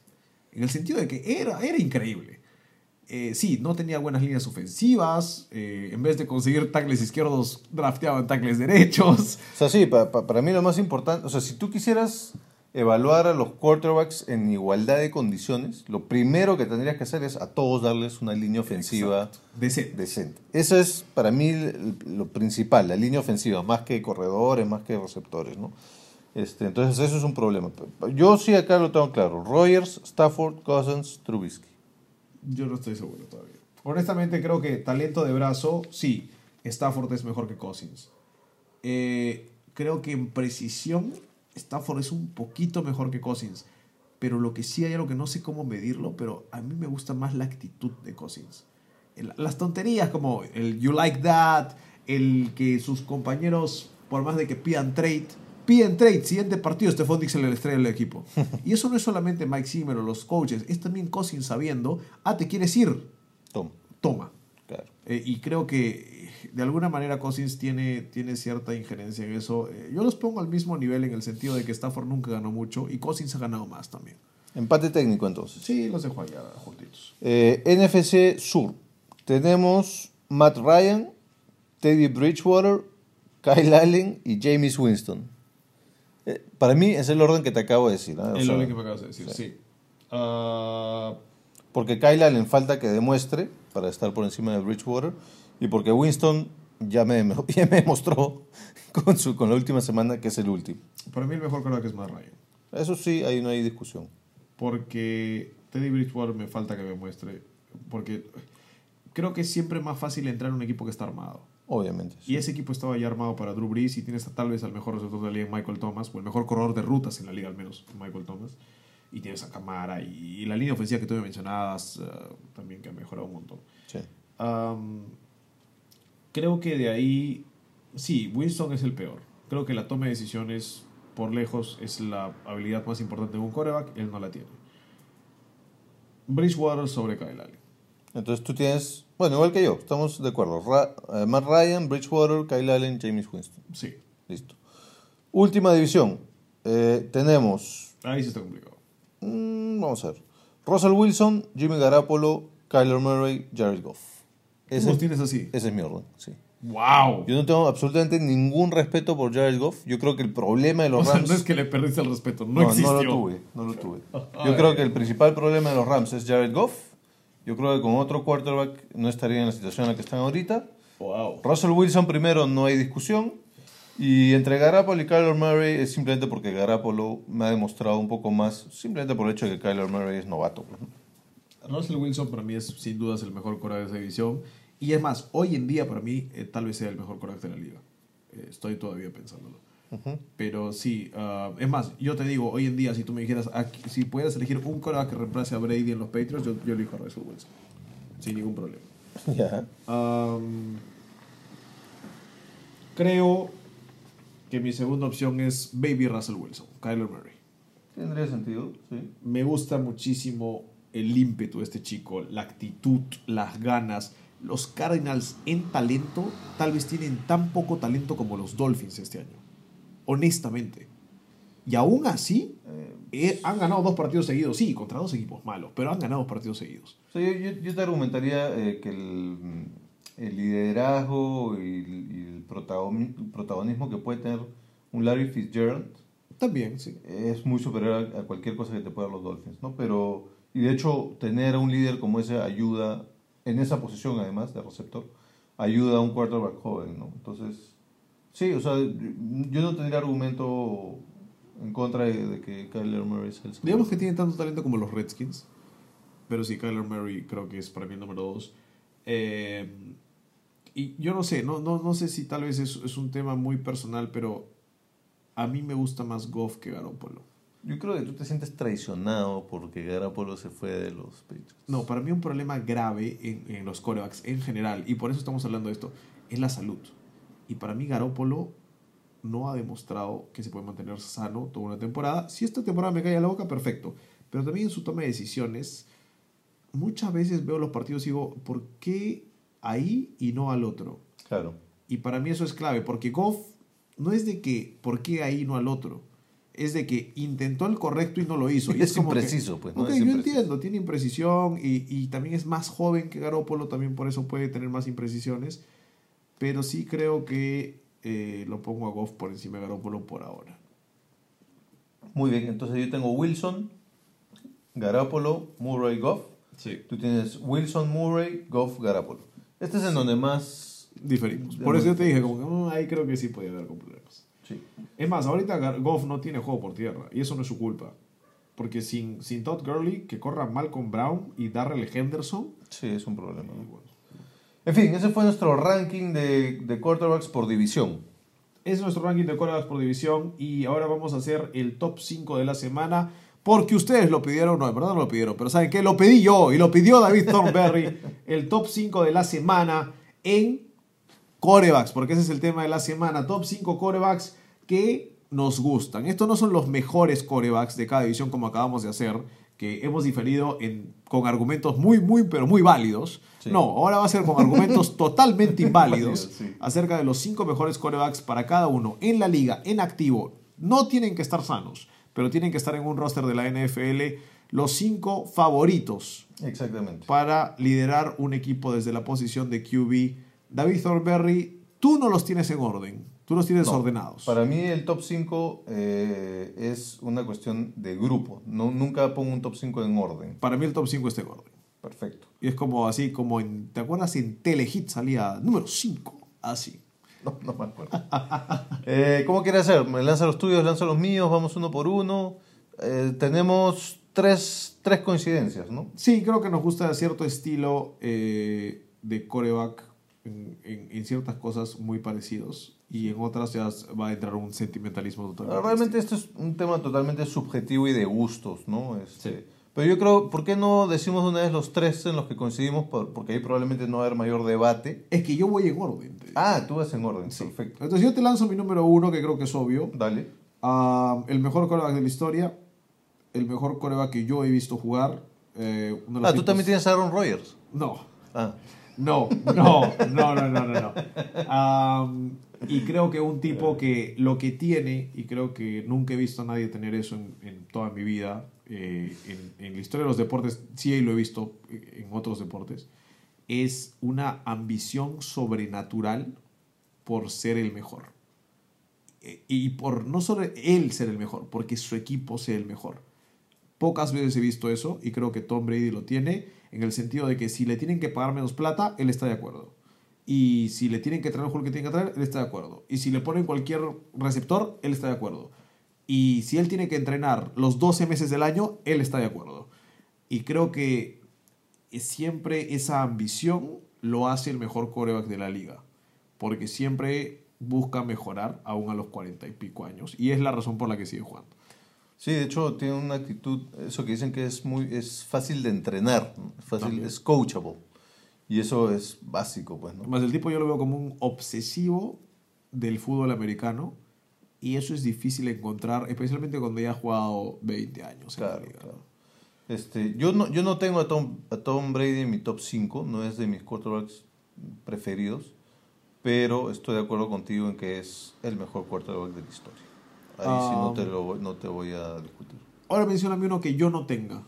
En el sentido de que era, era increíble. Eh, sí, no tenía buenas líneas ofensivas. eh, en vez de conseguir tackles izquierdos, drafteaban tackles derechos. O sea, sí, pa- pa- para mí lo más importante, o sea, si tú quisieras evaluar a los quarterbacks en igualdad de condiciones, lo primero que tendrías que hacer es a todos darles una línea ofensiva Decente. decente. Eso es para mí lo principal, la línea ofensiva, más que corredores, más que receptores, ¿no? Este, entonces eso es un problema. Yo sí acá lo tengo claro. Rogers, Stafford, Cousins, Trubisky. Yo no estoy seguro todavía. Honestamente creo que talento de brazo, sí, Stafford es mejor que Cousins. Eh, creo que en precisión, Stafford es un poquito mejor que Cousins. Pero lo que sí hay algo que no sé cómo medirlo, pero a mí me gusta más la actitud de Cousins. Las tonterías como el you like that, el que sus compañeros, por más de que pidan trade, piden trade, siguiente partido, Stephon Dix se le estrella el equipo. Y eso no es solamente Mike Zimmer o los coaches, es también Cousins sabiendo, ah, te quieres ir, Tom, toma. claro. Eh, y creo que de alguna manera Cousins tiene, tiene cierta injerencia en eso. Eh, yo los pongo al mismo nivel en el sentido de que Stafford nunca ganó mucho y Cousins ha ganado más también. Empate técnico entonces. Sí, los dejo allá juntitos. Eh, NFC Sur. Tenemos Matt Ryan, Teddy Bridgewater, Kyle Allen y James Winston. Eh, para mí es el orden que te acabo de decir. El sea, orden que me acabas de decir, sí. Ah, Porque Kyle Allen falta que demuestre para estar por encima de Bridgewater y porque Winston ya me, ya me demostró con, su, con la última semana que es el último. para mí el mejor que es Matt Ryan. Eso sí, ahí no hay discusión. Porque Teddy Bridgewater me falta que me muestre. Porque creo que es siempre más fácil entrar en un equipo que está armado. Obviamente. sí. Y ese equipo estaba ya armado para Drew Brees y tienes a, tal vez al mejor receptor de la liga, Michael Thomas, o el mejor corredor de rutas en la liga al menos, Michael Thomas. Y tienes a Camara y, y la línea ofensiva que tú me mencionabas eh, también que ha mejorado un montón. Sí. Creo que de ahí Sí, Winston es el peor. Creo que la toma de decisiones por lejos es la habilidad más importante de un quarterback. Él no la tiene. Bridgewater sobre Kyle Allen. Entonces tú tienes, bueno, igual que yo, estamos de acuerdo. Ra- eh, Matt Ryan, Bridgewater, Kyle Allen, James Winston. Sí, Listo. Última división. Eh, tenemos, ahí sí está complicado. mm, vamos a ver, Russell Wilson, Jimmy Garapolo, Kyler Murray, Jared Goff. Ese, ¿Los tienes así? ese es mi orden, sí. ¡Wow! Yo no tengo absolutamente ningún respeto por Jared Goff. Yo creo que el problema de los O sea, Rams... no es que le perdiste el respeto, no, existió. No lo tuve, no lo tuve. Yo creo que el principal problema de los Rams es Jared Goff. Yo creo que con otro quarterback no estaría en la situación en la que están ahorita. Wow. Russell Wilson primero no hay discusión. Y entre Garapolo y Kyler Murray es simplemente porque Garapolo me ha demostrado un poco más, simplemente por el hecho de que Kyler Murray es novato. ¿no? Russell Wilson para mí es sin dudas el mejor coreback de esa división. Y es más, hoy en día para mí eh, tal vez sea el mejor coreback de la liga. Eh, estoy todavía pensándolo. Pero sí, ah, es más, yo te digo, hoy en día si tú me dijeras, aquí- si puedes elegir un coreback que reemplace a Brady en los Patriots, yo, yo elijo a Russell Wilson. Sin ningún problema. Ya. Am, creo que mi segunda opción es Baby Russell Wilson, Kyler Murray. Tendría sentido, sí. Me gusta muchísimo el ímpetu de este chico, la actitud, las ganas. Los Cardinals en talento tal vez tienen tan poco talento como los Dolphins este año. Honestamente. Y aún así, eh, han ganado dos partidos seguidos. Sí, contra dos equipos malos, pero han ganado dos partidos seguidos. O sea, yo, yo- te argumentaría eh, que el, el liderazgo y, el- el protagoni- protagonismo que puede tener un Larry Fitzgerald También, sí. es muy superior a, a cualquier cosa que te puedan los Dolphins, ¿no? Pero, y de hecho, tener a un líder como ese ayuda, en esa posición además de receptor, ayuda a un quarterback joven, ¿no? Entonces, sí, o sea, yo no tendría argumento en contra de, de que Kyler Murray es el segundo. Digamos que tiene tanto talento como los Redskins. Pero sí, Kyler Murray creo que es para mí el número dos. Eh, y yo no sé, no, no, no sé si tal vez es, es un tema muy personal, pero a mí me gusta más Goff que Garoppolo. Yo creo que tú te sientes traicionado porque Garapolo se fue de los Patriots. No, para mí un problema grave en, en los corebacks en general, y por eso estamos hablando de esto, es la salud. Y para mí Garoppolo no ha demostrado que se puede mantener sano toda una temporada. Si esta temporada me cae a la boca, perfecto. Pero también en su toma de decisiones, muchas veces veo los partidos y digo, ¿por qué ahí y no al otro? Claro. Y para mí eso es clave, porque Goff no es de que, ¿por qué ahí y no al otro? Es de que intentó el correcto y no lo hizo. Y Es como que, impreciso, pues, ¿no? Ok, Es yo impreciso. entiendo, tiene imprecisión y, y también es más joven que Garoppolo, también por eso puede tener más imprecisiones. Pero sí creo que eh, lo pongo a Goff por encima de Garoppolo por ahora. Muy bien, entonces yo tengo Wilson, Garapolo, Murray, Goff. Sí. Tú tienes Wilson, Murray, Goff, Garapolo. Este es en donde más... Diferimos. Por eso yo te dije, como que "Mm, ahí creo que sí podía haber con problemas. Sí. Es más, ahorita Goff no tiene juego por tierra y eso no es su culpa. Porque sin, sin Todd Gurley, que corra Malcolm Brown y Darrell Henderson, Sí, es un problema. bueno, En fin, ese fue nuestro ranking de, de quarterbacks por división. es nuestro ranking de quarterbacks por división y ahora vamos a hacer el top 5 de la semana porque ustedes lo pidieron, no, en verdad no lo pidieron, pero ¿saben qué? Lo pedí yo y lo pidió David Thornberry, el top 5 de la semana en corebacks, porque ese es el tema de la semana, top 5 corebacks que nos gustan. Estos no son los mejores corebacks de cada división como acabamos de hacer, que hemos diferido en, con argumentos muy, muy, pero muy válidos. Sí. No, ahora va a ser con argumentos totalmente inválidos sí. acerca de los cinco mejores corebacks para cada uno en la liga, en activo. No tienen que estar sanos, pero tienen que estar en un roster de la NFL los cinco favoritos Exactamente. para liderar un equipo desde la posición de QB. David Thornberry, tú no los tienes en orden, tú los tienes No, ordenados. Para mí el top 5 eh, es una cuestión de grupo. No, nunca pongo un top 5 en orden. Para mí el top 5 está en orden. Perfecto. Y es como así, como en, ¿te acuerdas? En Telehit salía número 5, así. No, no me acuerdo. Eh, ¿Cómo quiere hacer? ¿Me lanza los tuyos, lanza los míos? Vamos uno por uno. Eh, tenemos tres, tres coincidencias, ¿no? Sí, creo que nos gusta cierto estilo eh, de coreback en, en- en ciertas cosas muy parecidos y en otras ya va a entrar un sentimentalismo totalmente. Realmente esto es un tema totalmente subjetivo y de gustos, ¿no? Este, Pero yo creo, ¿por qué no decimos una vez los tres en los que coincidimos? Por- Porque ahí probablemente no va a haber mayor debate. Es que yo voy en orden. Ah, tú vas en orden, perfecto. Entonces yo te lanzo mi número uno, que creo que es obvio. Dale. Ah, el mejor coreback de la historia. El mejor coreback que yo he visto jugar. eh, uno de los Ah, tú tipos- también tienes a Aaron Rodgers. No, Ah, no, no, no, no, no, no. no. Am, y creo que un tipo que lo que tiene, y creo que nunca he visto a nadie tener eso en, en toda mi vida, eh, en, en la historia de los deportes, sí lo he visto en otros deportes, es una ambición sobrenatural por ser el mejor. Eh, Y por no solo él ser el mejor, porque su equipo sea el mejor. Pocas veces he visto eso y creo que Tom Brady lo tiene en el sentido de que si le tienen que pagar menos plata, él está de acuerdo. Y si le tienen que traer el juego que tienen que traer, él está de acuerdo. Y si le ponen cualquier receptor, él está de acuerdo. Y si él tiene que entrenar los 12 meses del año, él está de acuerdo. Y creo que siempre esa ambición lo hace el mejor coreback de la liga. Porque siempre busca mejorar aún a los 40 y pico años. Y es la razón por la que sigue jugando. Sí, de hecho tiene una actitud, eso que dicen que es muy es fácil de entrenar, fácil, También. es coachable. Y eso es básico, pues, ¿no? Más el tipo yo lo veo como un obsesivo del fútbol americano y eso es difícil encontrar, especialmente cuando ya ha jugado 20 años en la Claro, liga. claro. Este, yo no, yo no tengo a Tom, a Tom Brady en mi top 5, no es de mis quarterbacks preferidos, pero estoy de acuerdo contigo en que es el mejor quarterback de la historia. Ahí sí no Um, te, lo, no te voy a discutir. Ahora mencioname uno que yo no tenga.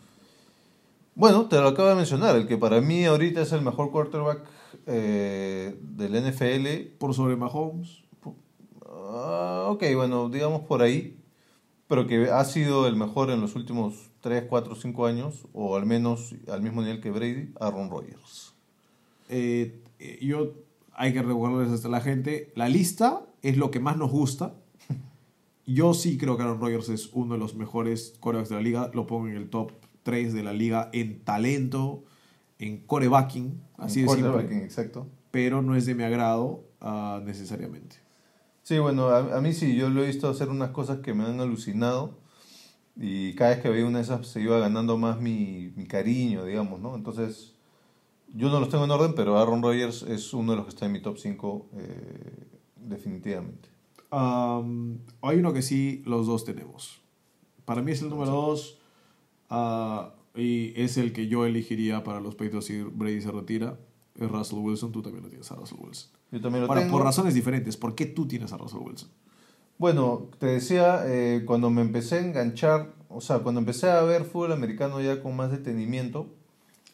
Bueno, te lo acabo de mencionar, el que para mí ahorita es el mejor quarterback eh, del NFL. Por sobre Mahomes. Ah, ok, bueno, digamos por ahí, pero que ha sido el mejor en los últimos 3, 4, 5 años, o al menos al mismo nivel que Brady, Aaron Rodgers. Eh, eh, yo hay que recordarles a la gente, la lista es lo que más nos gusta. Yo sí creo que Aaron Rodgers es uno de los mejores corebacks de la liga. Lo pongo en el top 3 de la liga en talento, en corebacking, así de simple. Exacto. Pero no es de mi agrado ah, necesariamente. Sí, bueno, a, a mí sí, yo lo he visto hacer unas cosas que me han alucinado y cada vez que veía una de esas se iba ganando más mi, mi cariño, digamos, ¿no? Entonces, yo no los tengo en orden, pero Aaron Rodgers es uno de los que está en mi top 5 eh, definitivamente. Am, hay uno que sí los dos tenemos. Para mí es el número 2 y es el que yo elegiría para los Patriots si Brady se retira. Es Russell Wilson, tú también lo tienes a Russell Wilson. Yo también lo Ahora, tengo. por razones diferentes, ¿por qué tú tienes a Russell Wilson? Bueno, te decía, eh, cuando me empecé a enganchar, o sea, cuando empecé a ver fútbol americano ya con más detenimiento,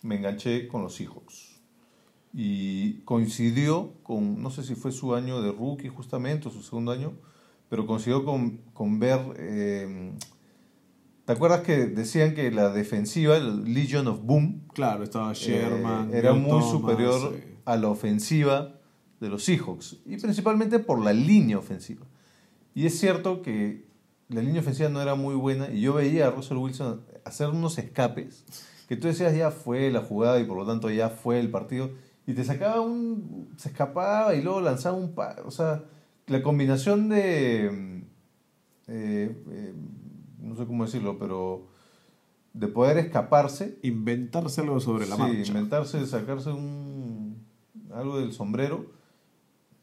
me enganché con los Seahawks. Y coincidió con, no sé si fue su año de rookie justamente, o su segundo año, pero coincidió con, con ver, eh, ¿te acuerdas que decían que la defensiva, el Legion of Boom, Claro, estaba Sherman. eh, era Bill muy Thomas, superior eh, a la ofensiva de los Seahawks y principalmente por la línea ofensiva. Y es cierto que la línea ofensiva no era muy buena y yo veía a Russell Wilson hacer unos escapes que tú decías ya fue la jugada y por lo tanto ya fue el partido y te sacaba un se escapaba y luego lanzaba un par, o sea, la combinación de eh, eh, no sé cómo decirlo, pero de poder escaparse Inventarse algo sobre la sí, marcha. inventarse, sacarse un algo del sombrero,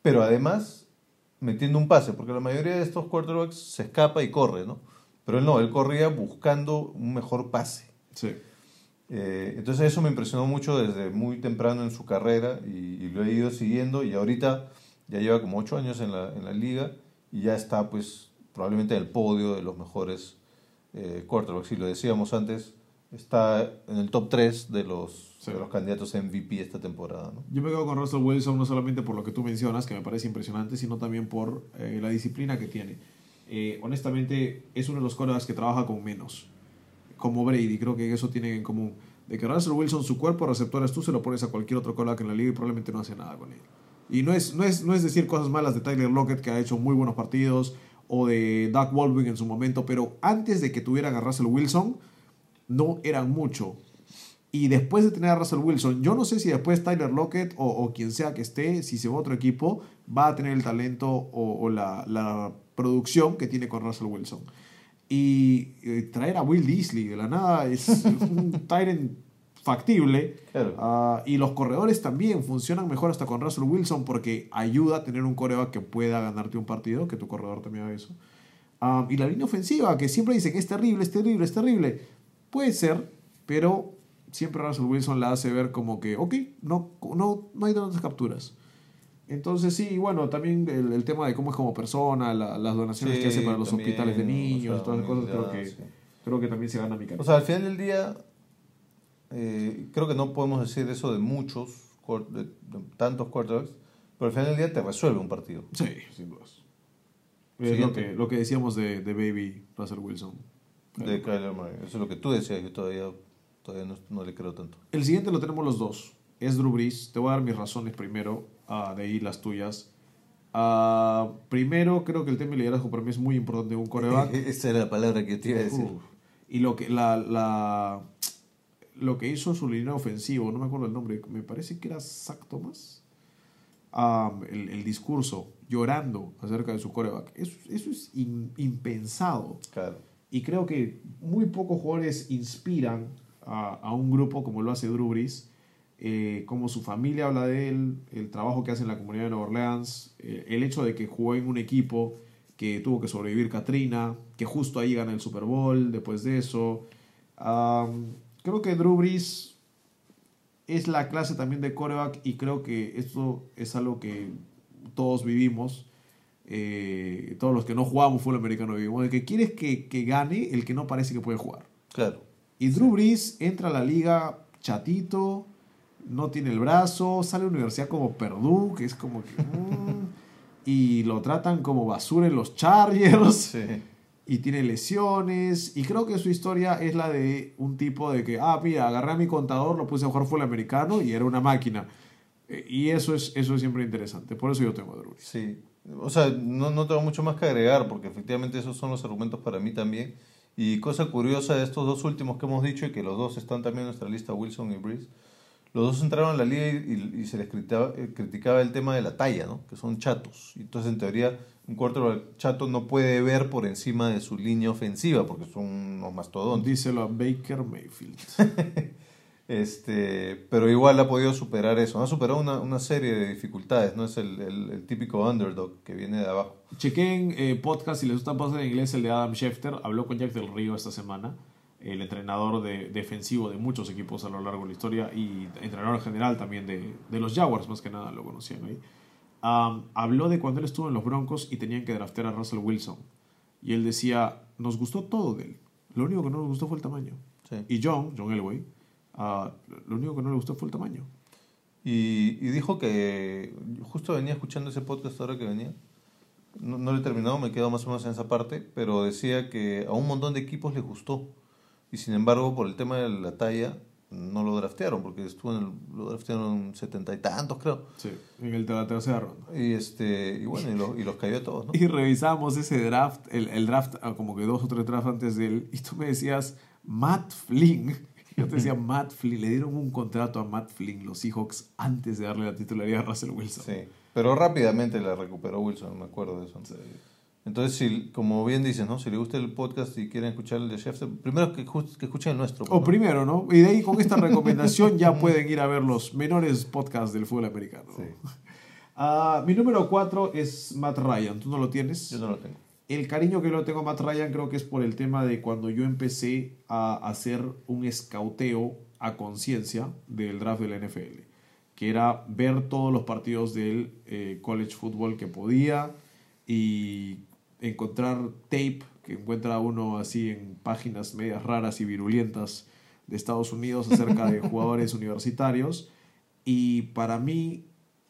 pero además metiendo un pase, porque la mayoría de estos quarterbacks se escapa y corre, ¿no? Pero él no, él corría buscando un mejor pase. Sí. Eh, entonces eso me impresionó mucho desde muy temprano en su carrera y, y lo he ido siguiendo y ahorita ya lleva como ocho años en la, en la liga y ya está pues probablemente en el podio de los mejores eh, quarterbacks. Y lo decíamos antes, está en el top 3 de los, Sí. de los candidatos a MVP esta temporada. ¿no? Yo me quedo con Russell Wilson no solamente por lo que tú mencionas, que me parece impresionante, sino también por eh, la disciplina que tiene. Eh, honestamente, es uno de los quarterbacks que trabaja con menos. Como Brady, creo que eso tienen en común. De que Russell Wilson, su cuerpo receptores, tú se lo pones a cualquier otro quarterback en la liga y probablemente no hace nada con él. Y no es, no, es, no es decir cosas malas de Tyler Lockett, que ha hecho muy buenos partidos, o de Doug Baldwin en su momento, pero antes de que tuvieran a Russell Wilson, no eran mucho. Y después de tener a Russell Wilson, yo no sé si después Tyler Lockett o, o quien sea que esté, si se va a otro equipo, va a tener el talento o, o la, la producción que tiene con Russell Wilson. Y eh, traer a Will Disley de la nada es un Tyrant factible. Claro. Ah, y los corredores también funcionan mejor hasta con Russell Wilson porque ayuda a tener un coreback que pueda ganarte un partido, que tu corredor también haga eso. Ah, y la línea ofensiva, que siempre dicen que es terrible, es terrible, es terrible. Puede ser, pero siempre Russell Wilson la hace ver como que, ok, no, no, no hay tantas capturas. Entonces sí, bueno, también el, el tema de cómo es como persona, la- las donaciones Sí, que hace para los también, hospitales de o niños, sea, todas esas cosas, creo que, sí. creo que también se gana mi O cariño. sea, al final del día, eh, creo que no podemos decir eso de muchos, de, de tantos quarterbacks, pero al final del día te resuelve un partido. Sí, sin dudas. Es lo que, lo que decíamos de, de Baby Russell Wilson. De Kyler Murray. Eso es lo que tú decías, yo todavía, todavía no, no le creo tanto. El siguiente lo tenemos los dos. Es Drew Brees. Te voy a dar mis razones primero, ah, de ahí las tuyas. Ah, primero, creo que el tema de liderazgo para mí es muy importante en un coreback. Esa era la palabra que te iba a decir. Uf. Y lo que, la, la, lo que hizo su línea ofensivo, no me acuerdo el nombre, me parece que era Zach Thomas. El, el discurso llorando acerca de su coreback. Eso, eso es in- impensado. Claro. Y creo que muy pocos jugadores inspiran a, a un grupo como lo hace Drew Brees, eh, como su familia habla de él, el trabajo que hace en la comunidad de Nueva Orleans, eh, el hecho de que jugó en un equipo que tuvo que sobrevivir Katrina, que justo ahí gana el Super Bowl después de eso. Creo que Drew Brees es la clase también de coreback y creo que esto es algo que todos vivimos. eh, todos los que no jugamos fútbol americano vivimos. El que quieres que, que gane el que no parece que puede jugar. Claro. Y Drew Brees entra a la liga chatito, no tiene el brazo, sale a la universidad como Purdue, que es como que... mm, y lo tratan como basura en los Chargers Sí. Y tiene lesiones. Y creo que su historia es la de un tipo de que, ah, mira, agarré a mi contador, lo puse a jugar fútbol americano y era una máquina. Eh, Y eso es, eso es siempre interesante. Por eso yo tengo a Drew. Sí. O sea, no, no tengo mucho más que agregar porque efectivamente esos son los argumentos para mí también. Y cosa curiosa de estos dos últimos que hemos dicho y que los dos están también en nuestra lista, Wilson y Breeze, los dos entraron a la liga y, y- y se les criticaba, eh, criticaba el tema de la talla, ¿no? Que son chatos. Entonces, en teoría, un quarterback chato no puede ver por encima de su línea ofensiva porque son unos mastodontes. Díselo a Baker Mayfield. Este, pero igual ha podido superar eso. Ha superado una, una serie de dificultades. No es el, el- el típico underdog que viene de abajo. Chequen eh, podcast, si les gusta pasar en inglés, el de Adam Schefter. Habló con Jack del Río esta semana, el entrenador de, defensivo de muchos equipos a lo largo de la historia y entrenador general también de, de los Jaguars, más que nada lo conocían ahí. Habló de cuando él estuvo en los Broncos y tenían que draftear a Russell Wilson. Y él decía, nos gustó todo de él. Lo único que no nos gustó fue el tamaño. Sí. Y John, John Elway, ah, lo único que no le gustó fue el tamaño. Y, y dijo que justo venía escuchando ese podcast ahora que venía. No, no lo he terminado, me quedo más o menos en esa parte, pero decía que a un montón de equipos les gustó. Y sin embargo, por el tema de la talla, no lo draftearon, porque estuvo en el, lo draftearon setenta y tantos, creo. Sí, en el de la tercera ronda. Y este y bueno, y, lo- y los cayó a todos, ¿no? Y revisamos ese draft, el, el draft, ah, como que dos o tres drafts antes de él, y tú me decías, Matt Flynn. Yo te decía, Matt Flynn. Le dieron un contrato a Matt Flynn, los Seahawks, antes de darle la titularidad a Russell Wilson. Sí, pero rápidamente la recuperó Wilson, me acuerdo de eso. Entonces, si, como bien dices, ¿no? Si le gusta el podcast y quieren escuchar el de Schefter, primero que, que escuchen el nuestro. O ¿no? primero, ¿no? Y de ahí con esta recomendación ya pueden ir a ver los menores podcasts del fútbol americano. Sí. Ah, mi número cuatro es Matt Ryan. ¿Tú no lo tienes? Yo no lo tengo. El cariño que yo tengo a Matt Ryan creo que es por el tema de cuando yo empecé a hacer un escauteo a conciencia del draft de la NFL, que era ver todos los partidos del eh, college football que podía y encontrar tape que encuentra uno así en páginas medias raras y virulentas de Estados Unidos acerca de jugadores universitarios y para mí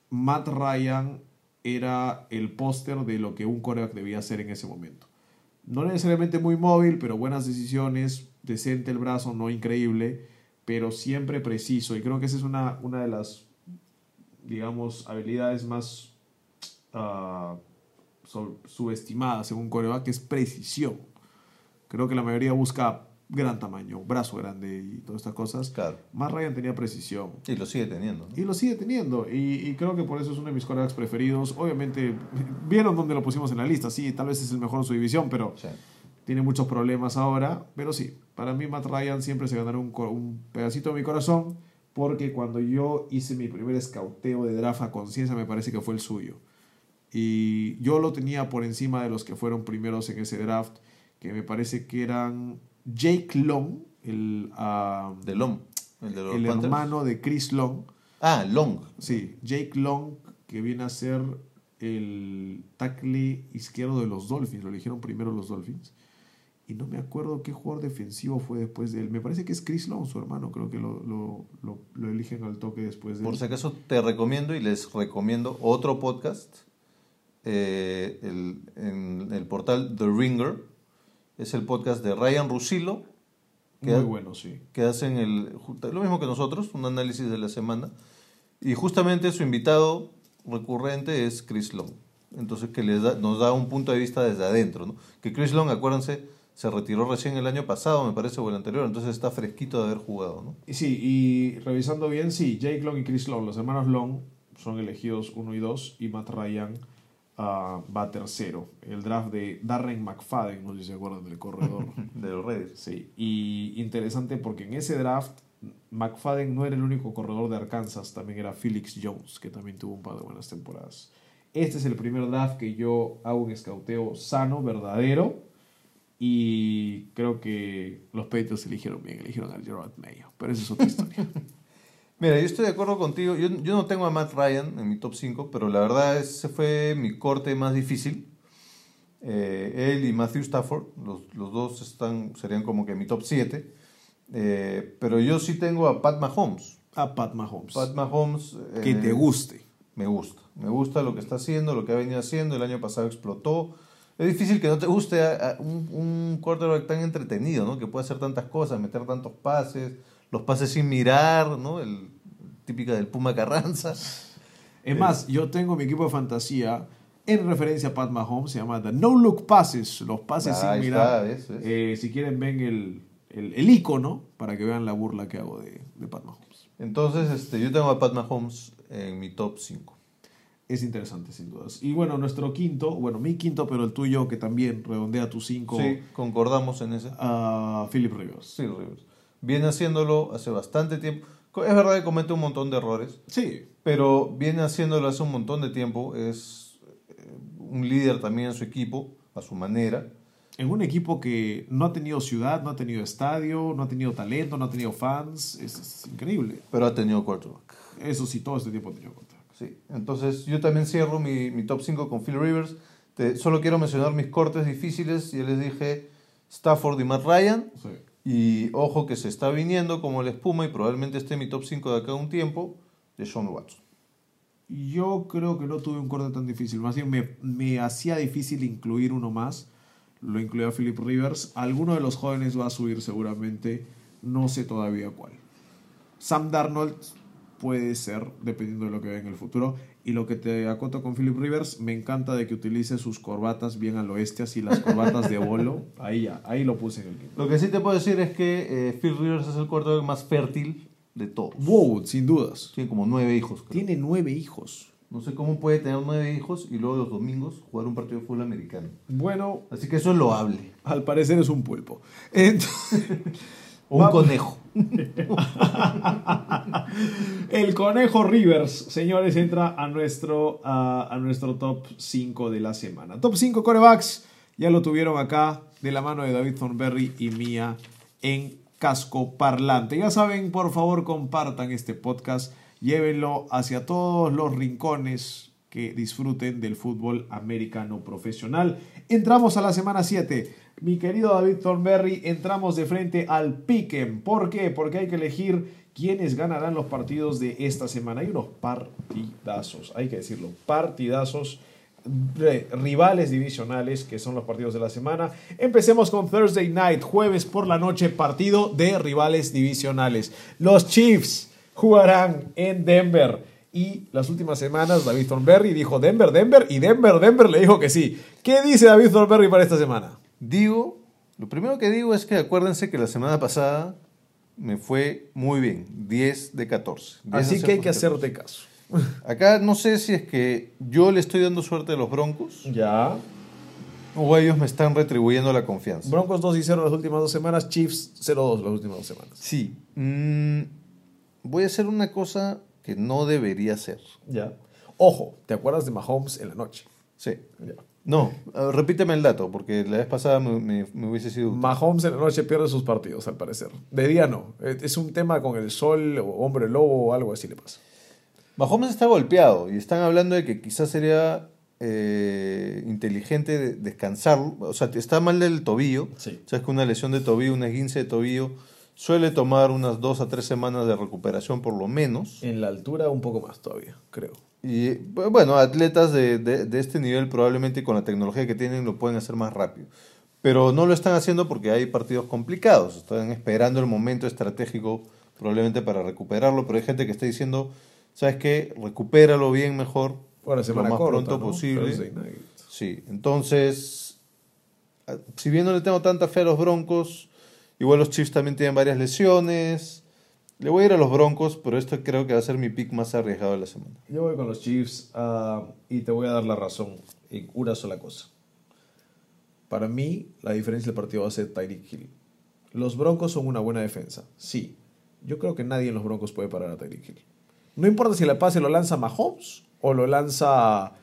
Matt Ryan era el póster de lo que un coreback debía hacer en ese momento. No necesariamente muy móvil, pero buenas decisiones, decente el brazo, no increíble, pero siempre preciso. Y creo que esa es una, una de las, digamos, habilidades más ah, sub- subestimadas en un coreback, que es precisión. Creo que la mayoría busca gran tamaño, brazo grande y todas estas cosas. Claro. Más Ryan tenía precisión. Y lo sigue teniendo. ¿no? Y lo sigue teniendo. Y, y creo que por eso es uno de mis corebacks preferidos. Obviamente, vieron dónde lo pusimos en la lista. Sí, tal vez es el mejor de su división, pero Sí. tiene muchos problemas ahora, pero sí, para mí Matt Ryan siempre se ganará un, un pedacito de mi corazón, porque cuando yo hice mi primer escauteo de draft a conciencia, me parece que fue el suyo. Y yo lo tenía por encima de los que fueron primeros en ese draft, que me parece que eran Jake Long, el, De Long. El de los el Panthers. hermano de Chris Long. Ah, Long. Sí, Jake Long, que viene a ser el tackle izquierdo de los Dolphins. Lo eligieron primero los Dolphins. Y no me acuerdo qué jugador defensivo fue después de él. Me parece que es Chris Long, su hermano. Creo que lo, lo, lo- lo eligen al toque después de Por él. si acaso te recomiendo y les recomiendo otro podcast eh, el- en el portal The Ringer. Es el podcast de Ryan Russillo, que, Muy ha- bueno, sí. que hacen el, lo mismo que nosotros, un análisis de la semana. Y justamente su invitado recurrente es Chris Long. Entonces que les da- nos da un punto de vista desde adentro. ¿no? Que Chris Long, acuérdense, se retiró recién el año pasado, me parece, o el anterior, entonces está fresquito de haber jugado. ¿no? Y Sí, y revisando bien, sí, Jake Long y Chris Long, los hermanos Long, son elegidos 1 y 2, y Matt Ryan ah, va tercero. El draft de Darren McFadden, no sé si se acuerdan del corredor. De los Raiders. Sí, y interesante porque en ese draft McFadden no era el único corredor de Arkansas, también era Felix Jones, que también tuvo un par de buenas temporadas. Este es el primer draft que yo hago un escauteo sano, verdadero, y creo que los Patriots eligieron bien, eligieron al Gerard Mayo, pero esa es otra historia. Mira, yo estoy de acuerdo contigo. Yo, yo no tengo a Matt Ryan en mi top 5, pero la verdad ese fue mi corte más difícil. Eh, él y Matthew Stafford, los, los dos están, serían como que mi top 7. Eh, pero yo sí tengo a Pat Mahomes. A Pat Mahomes. Pat Mahomes. eh, que te guste. Me gusta. Me gusta lo que está haciendo, lo que ha venido haciendo. El año pasado explotó. Es difícil que no te guste a- a un, un quarterback tan entretenido, ¿no? Que puede hacer tantas cosas, meter tantos pases, los pases sin mirar, ¿no? El típica del Puma Carranza. Es más, yo tengo mi equipo de fantasía en referencia a Pat Mahomes, se llama The No Look Passes, los pases sin está, mirar. Eh, si quieren, ven el, el, el icono para que vean la burla que hago de, de Pat Mahomes. Entonces, este, yo tengo a Pat Mahomes en mi top 5. Es interesante, sin dudas. Y bueno, nuestro quinto, bueno, mi quinto, pero el tuyo, que también redondea tu cinco, Sí, concordamos en ese. a Philip Rivers. Sí, Rivers. Viene haciéndolo hace bastante tiempo. Es verdad que comete un montón de errores, Sí, pero viene haciéndolo hace un montón de tiempo. Es eh, un líder también en su equipo, a su manera. en un equipo que no ha tenido ciudad, no ha tenido estadio, no ha tenido talento, no ha tenido fans, es, es increíble. pero ha tenido quarterback. Eso sí, todo este tiempo ha tenido contrato. Sí. Entonces yo también cierro mi, mi top 5 con Phil Rivers. Te- solo quiero mencionar mis cortes difíciles. Ya les dije Stafford y Matt Ryan. Sí. Y ojo que se está viniendo como la espuma y probablemente esté mi top 5 de acá un tiempo, de Sean Watson. Yo creo que no tuve un corte tan difícil. Más bien me, me hacía difícil incluir uno más. Lo incluía Philip Rivers. Alguno de los jóvenes va a subir seguramente. No sé todavía cuál. Sam Darnold puede ser, dependiendo de lo que vea en el futuro. Y lo que te acoto con Philip Rivers, me encanta de que utilice sus corbatas bien al oeste, así las corbatas de bolo. Ahí ya, ahí lo puse en el equipo. Lo que sí te puedo decir es que eh, Phil Rivers es el quarterback más fértil de todos. Wow, sin dudas. Tiene como nueve hijos. creo. Tiene nueve hijos. No sé cómo puede tener nueve hijos y luego los domingos jugar un partido de fútbol americano. Bueno, Así que eso es loable. al parecer es un pulpo. Entonces, O un conejo. El Conejo Rivers, señores, entra a nuestro, a, nuestro top 5 de la semana. Top 5 corebacks, ya lo tuvieron acá de la mano de David Thornberry y mía en casco parlante. Ya saben, por favor, compartan este podcast, llévenlo hacia todos los rincones que disfruten del fútbol americano profesional. Entramos a la semana 7. Mi querido David Thornberry, entramos de frente al Piquen. ¿Por qué? Porque hay que elegir quiénes ganarán los partidos de esta semana. Hay unos partidazos, hay que decirlo, partidazos rivales divisionales que son los partidos de la semana. Empecemos con Thursday Night, jueves por la noche, partido de rivales divisionales. Los Chiefs jugarán en Denver. Y las últimas semanas David Thornberry dijo Denver, Denver y Denver, Denver le dijo que sí. ¿Qué dice David Thornberry para esta semana? Digo, lo primero que digo es que acuérdense que la semana pasada me fue muy bien, 10 de 14. 10 Así que hay que hacerte caso. 14. Acá no sé si es que yo le estoy dando suerte a los Broncos Ya. O ellos me están retribuyendo la confianza. Broncos 2 y 0 las últimas dos semanas, Chiefs 0-2 las últimas dos semanas. Sí. Mm, voy a hacer una cosa que no debería hacer. Ya. Ojo, ¿te acuerdas de Mahomes en la noche? Sí. Ya. No, eh, repíteme el dato, porque la vez pasada me, me- me hubiese sido... útil. Mahomes en la noche pierde sus partidos, al parecer. De día no. Es es un tema con el sol o hombre lobo o algo así le pasa. Mahomes está golpeado y están hablando de que quizás sería eh, inteligente de- descansar. O sea, está mal del tobillo. Sí. O sea, es que una lesión de tobillo, una esguince de tobillo, suele tomar unas dos a tres semanas de recuperación por lo menos. En la altura un poco más todavía, creo. Y bu- bueno, atletas de, de- de este nivel probablemente con la tecnología que tienen lo pueden hacer más rápido. Pero no lo están haciendo porque hay partidos complicados. Están esperando el momento estratégico probablemente para recuperarlo. Pero hay gente que está diciendo, ¿sabes qué? Recupéralo bien mejor. Lo más corta, pronto ¿no? posible. Sí, entonces, a- si bien no le tengo tanta fe a los Broncos, igual los Chiefs también tienen varias lesiones. Le voy a ir a los Broncos, pero esto creo que va a ser mi pick más arriesgado de la semana. Yo voy con los Chiefs ah, y te voy a dar la razón en una sola cosa. Para mí, la diferencia del partido va a ser Tyreek Hill. Los Broncos son una buena defensa, sí. Yo creo que nadie en los Broncos puede parar a Tyreek Hill. No importa si la pase lo lanza Mahomes o lo lanza...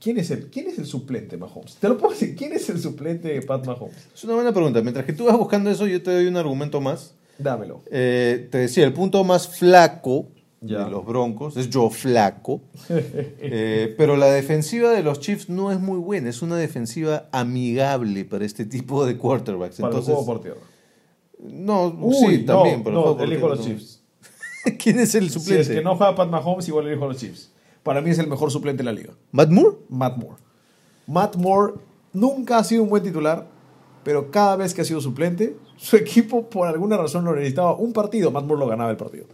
¿Quién es el, quién es el suplente Mahomes? Te lo puedo decir, ¿quién es el suplente de Pat Mahomes? Es una buena pregunta. Mientras que tú vas buscando eso, yo te doy un argumento más. Dámelo. Eh, te decía, el punto más flaco Ya. de los Broncos es yo flaco. Eh, pero la defensiva de los Chiefs no es muy buena. Es una defensiva amigable para este tipo de quarterbacks. Para Entonces, el juego por tierra. No, Uy, sí, no, también. el no, por elijo los Chiefs. ¿Quién es el Si suplente? es que no juega Pat Mahomes, igual elijo a los Chiefs. Para mí es el mejor suplente de la liga. ¿Matt Moore? Matt Moore. Matt Moore nunca ha sido un buen titular, pero cada vez que ha sido suplente, su equipo por alguna razón lo necesitaba un partido, Matt Moore lo ganaba el partido.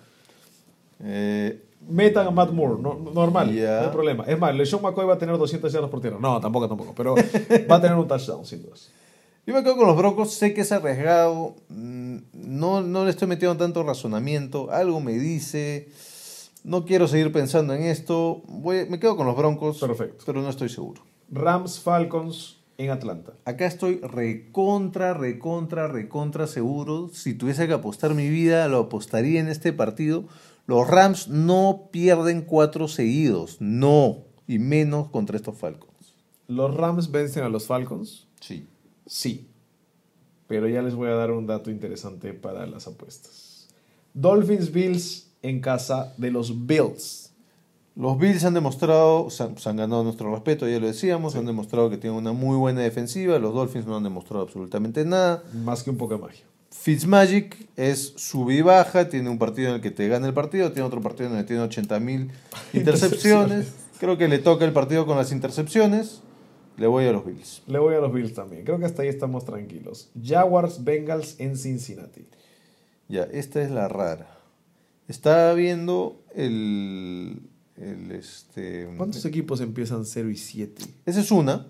Eh, Metan a Matt Moore, no- no- normal, no hay problema. Es más, LeSean McCoy va a tener 200 yardas por tierra. No, tampoco, tampoco, pero va a tener un touchdown, sin dudas. yo me quedo con los Broncos. Sé que es arriesgado. mm, No, no le estoy metiendo tanto razonamiento. Algo me dice. No quiero seguir pensando en esto. Voy- me quedo con los Broncos. Perfecto. Pero no estoy seguro. Rams Falcons en Atlanta. Acá estoy recontra, recontra, recontra seguro. Si tuviese que apostar mi vida, lo apostaría en este partido. Los Rams no pierden cuatro seguidos. No. Y menos contra estos Falcons. ¿Los Rams vencen a los Falcons? Sí. Sí. Pero ya les voy a dar un dato interesante para las apuestas. Dolphins Bills en casa de los Bills. Los Bills han demostrado, se han, se han ganado nuestro respeto, ya lo decíamos, han demostrado que tienen una muy buena defensiva. Los Dolphins no han demostrado absolutamente nada. Más que un poco de magia. Fitzmagic es sub y baja, tiene un partido en el que te gana el partido, tiene otro partido en el que tiene 80 mil intercepciones. Creo que le toca el partido con las intercepciones. Le voy a los Bills. Le voy a los Bills también. Creo que hasta ahí estamos tranquilos. Jaguars Bengals en Cincinnati. Ya, esta es la rara. Está viendo el. El este, ¿Cuántos equipos empiezan 0 y 7? Esa es una.